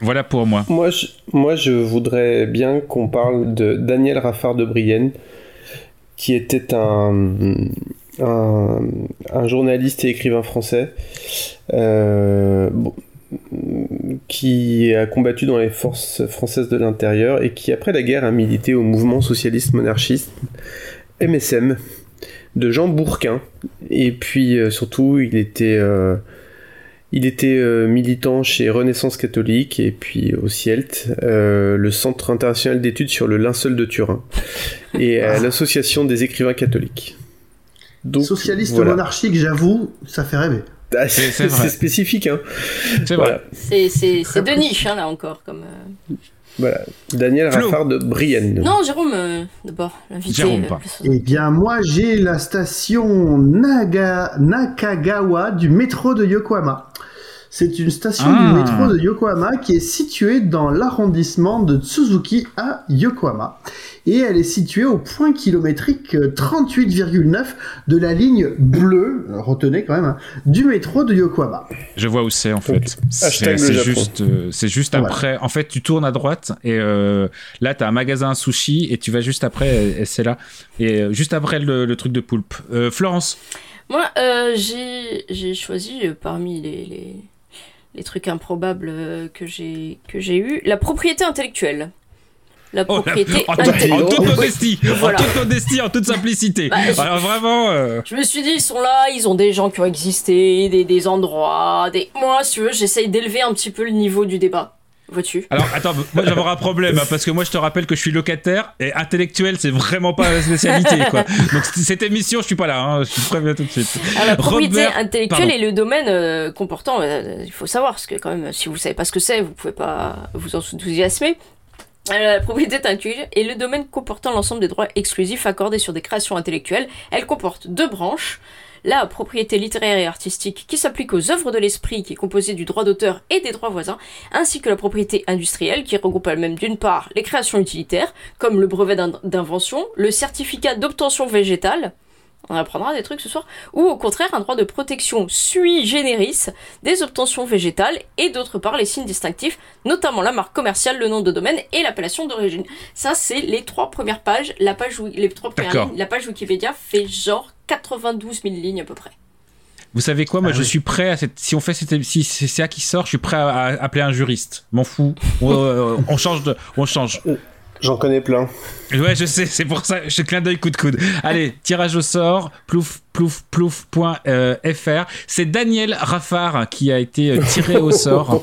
Voilà pour moi. Moi, je, moi, je voudrais bien qu'on parle de Daniel Raffard de Brienne, qui était un, un, un journaliste et écrivain français euh, bon, qui a combattu dans les forces françaises de l'intérieur et qui, après la guerre, a milité au mouvement socialiste monarchiste MSM de Jean Bourquin. Et puis, euh, surtout, il était. euh, il était euh, militant chez Renaissance catholique et puis au CIELT, le Centre international d'études sur le linceul de Turin, et à l'Association des écrivains catholiques. Donc, Socialiste voilà. monarchique, j'avoue, ça fait rêver. Ah, C'est- spécifique, hein. C'est Voilà. vrai. C'est de niche, hein, là encore. Comme, euh. Voilà. Daniel Flo. Raffard de Brienne. Non, Jérôme, euh, d'abord, l'invité. Jérôme, euh, pas. Eh bien, moi, j'ai la station Naga... Nakagawa du métro de Yokohama. C'est une station Ah. du métro de Yokohama qui est située dans l'arrondissement de Tsuzuki à Yokohama. Et elle est située au point kilométrique euh, 38,9 de la ligne bleue, euh, retenez quand même, hein, du métro de Yokohama. Je vois où c'est en fait. C'est juste, euh, c'est juste Voilà. après. En fait, tu tournes à droite et euh, là, t'as un magasin à sushi et tu vas juste après et, et c'est là. Et euh, juste après le, le truc de poulpe. Euh, Florence. Moi, euh, j'ai j'ai choisi euh, parmi les, les, les trucs improbables euh, que j'ai que j'ai eu la propriété intellectuelle. La Oh, la- propriété en, intellectuelle. en toute modestie, voilà. en toute modestie, en toute simplicité. Bah, je- Alors vraiment. euh, Je me suis dit, ils sont là, ils ont des gens qui ont existé, des, des endroits, des... Moi, si tu veux, j'essaye d'élever un petit peu le niveau du débat. Vois-tu Alors attends, moi j'avais un problème hein, parce que moi je te rappelle que je suis locataire et intellectuel c'est vraiment pas ma spécialité quoi. Donc cette émission je suis pas là, hein, je te préviens tout de suite. Alors, la propriété Robert- intellectuelle est le domaine euh, comportant, euh, il faut savoir, parce que quand même, si vous savez pas ce que c'est, vous pouvez pas vous enthousiasmer. Euh, La propriété intellectuelle est le domaine comportant l'ensemble des droits exclusifs accordés sur des créations intellectuelles. Elle comporte deux branches. La propriété littéraire et artistique qui s'applique aux œuvres de l'esprit qui est composée du droit d'auteur et des droits voisins, ainsi que la propriété industrielle qui regroupe elle-même d'une part les créations utilitaires, comme le brevet d'in- d'invention, le certificat d'obtention végétale, on apprendra des trucs ce soir, ou au contraire un droit de protection sui generis des obtentions végétales et d'autre part les signes distinctifs, notamment la marque commerciale, le nom de domaine et l'appellation d'origine. Ça c'est les trois premières pages, la page les trois premières lignes, la page Wikipédia fait genre 92 000 lignes à peu près. Vous savez quoi? Ah Moi, je suis prêt à cette. Si on fait cette, si c'est ça qui sort, je suis prêt à, à appeler un juriste. M'en fous. On, euh, on change de. On change. J'en connais plein. Ouais, je sais. C'est pour ça. Je clin d'œil coup de coude. Allez, tirage au sort. Plouf, plouf, plouf.fr. C'est Daniel Raffard qui a été euh, tiré au sort.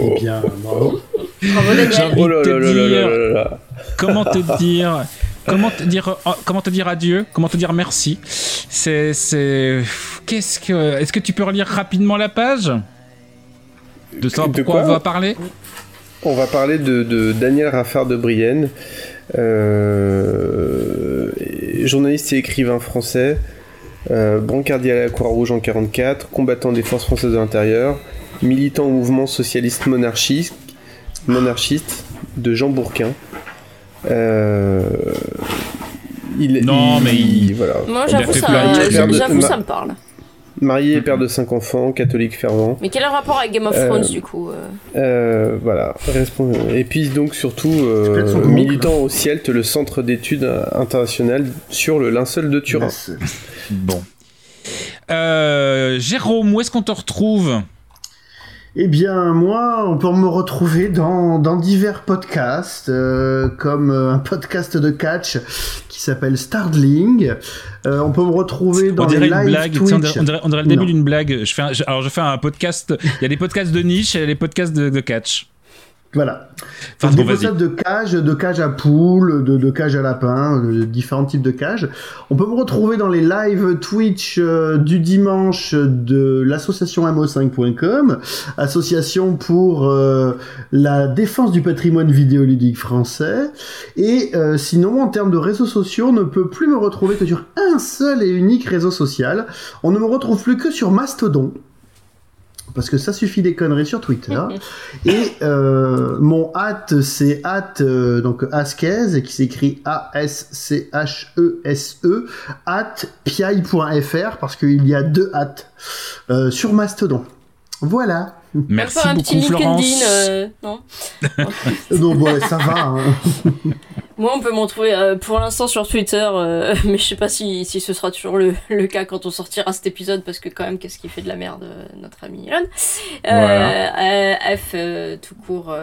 Eh bien, bravo. Daniel. Oh là là là. Comment te dire Comment te dire, oh, comment te dire adieu Comment te dire merci? C'est, c'est, qu'est-ce que, est-ce que tu peux relire rapidement la page? De savoir De pourquoi quoi on va parler? On va parler de, de Daniel Raffard de Brienne, euh, journaliste et écrivain français, euh, brancardier à la Croix-Rouge en 44, combattant des forces françaises de l'intérieur, militant au mouvement socialiste monarchiste, monarchiste de Jean Bourquin. Euh, il, Non, mais il- voilà. Moi j'avoue ça, de ça me parle. Marié et père de cinq enfants, catholique fervent. Mais quel est le rapport avec Game of Euh, Thrones du coup euh voilà. Et puis donc surtout euh, militant au CIELT, le centre d'études internationales sur le linceul de Turin. Bon. Euh, Jérôme, où est-ce qu'on te retrouve? Eh bien, moi, on peut me retrouver dans, dans divers podcasts, euh, comme euh, un podcast de catch qui s'appelle Startling. Euh, on peut me retrouver dans On dirait les une blague. Twitch. On dirait, on dirait- on dirait le début d'une blague. Je fais un- je- alors je fais un podcast. Il y a des podcasts de niche et des podcasts de, de catch. Voilà. Enfin, des de cage, de cage à poules, de, de cage à lapin, de différents types de cages. On peut me retrouver dans les lives Twitch euh, du dimanche de l'association mo5.com, association pour euh, la défense du patrimoine vidéoludique français. Et euh, sinon, en termes de réseaux sociaux, on ne peut plus me retrouver que sur un seul et unique réseau social. On ne me retrouve plus que sur Mastodon. Parce que ça suffit des conneries sur Twitter. Et euh, mon hâte, c'est hâte, euh, donc Askez, qui s'écrit A-S-C-H-E-S-E, hâte piaille.fr, parce qu'il y a deux hâtes euh, sur Mastodon. Voilà. Merci Même pas un beaucoup, petit LinkedIn, Florence. euh, non Donc, ouais, ça va. hein. Moi, on peut m'en trouver euh, pour l'instant sur Twitter, euh, mais je sais pas si, si ce sera toujours le, le cas quand on sortira cet épisode, parce que quand même, qu'est-ce qu'il fait de la merde, euh, notre ami Elon? Euh, Voilà. euh, F euh, tout court.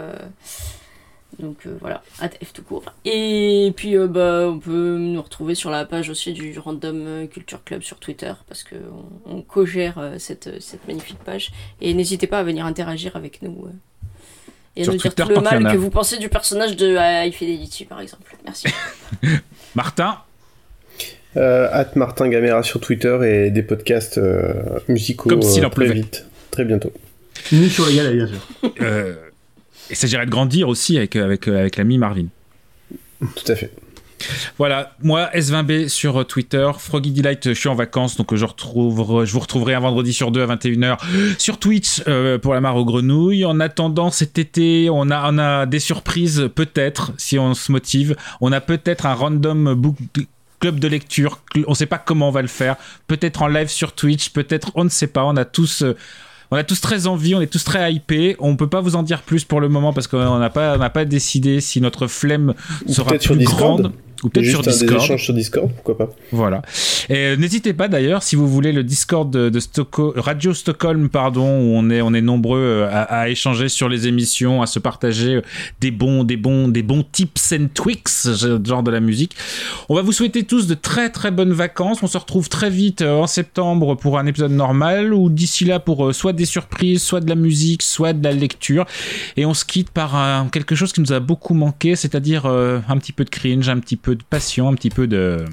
Euh, donc euh, voilà, at F tout court. Et puis euh, bah, on peut nous retrouver sur la page aussi du Random euh, Culture Club sur Twitter, parce que on, co-gère euh, cette, cette magnifique page. Et n'hésitez pas à venir interagir avec nous. euh, et à Sur nous dire tout le mal a. que vous pensez du personnage de euh, High Fidelity, par exemple. Merci. Martin, Euh, at Martin Gamera sur Twitter et des podcasts euh, musicaux Comme s'il euh, en très pleuvait. vite, très bientôt. Ni sur les galets, bien sûr. Euh, il s'agirait de grandir aussi avec, avec, avec l'ami Marvin. Tout à fait. Voilà, moi S20B sur Twitter, Froggy Delight, je suis en vacances donc je, retrouve, je vous retrouverai un vendredi sur deux à 21h sur Twitch euh, pour la mare aux grenouilles. En attendant cet été, on a, on a des surprises peut-être si on se motive. On a peut-être un random book club de lecture, on sait pas comment on va le faire, peut-être en live sur Twitch, peut-être on ne sait pas, on a tous... on a tous très envie, on est tous très hypés. On peut pas vous en dire plus pour le moment parce qu'on n'a pas, on pas décidé si notre flemme Ou sera peut-être plus sur Discord. grande. Ou peut-être sur un des Discord. sur Discord, pourquoi pas. Voilà. Et euh, n'hésitez pas d'ailleurs, si vous voulez le Discord de, Radio Stockholm, pardon, où on est, on est nombreux euh, à, à échanger sur les émissions, à se partager euh, des bons, des bons, des bons tips and tweaks, ce genre de la musique. On va vous souhaiter tous de très très bonnes vacances. On se retrouve très vite en septembre pour un épisode normal, ou d'ici là pour soit des surprises, soit de la musique, soit de la lecture. Et on se quitte par quelque chose qui nous a beaucoup manqué, c'est-à-dire euh, un petit peu de cringe, un petit peu de passion, un petit peu de...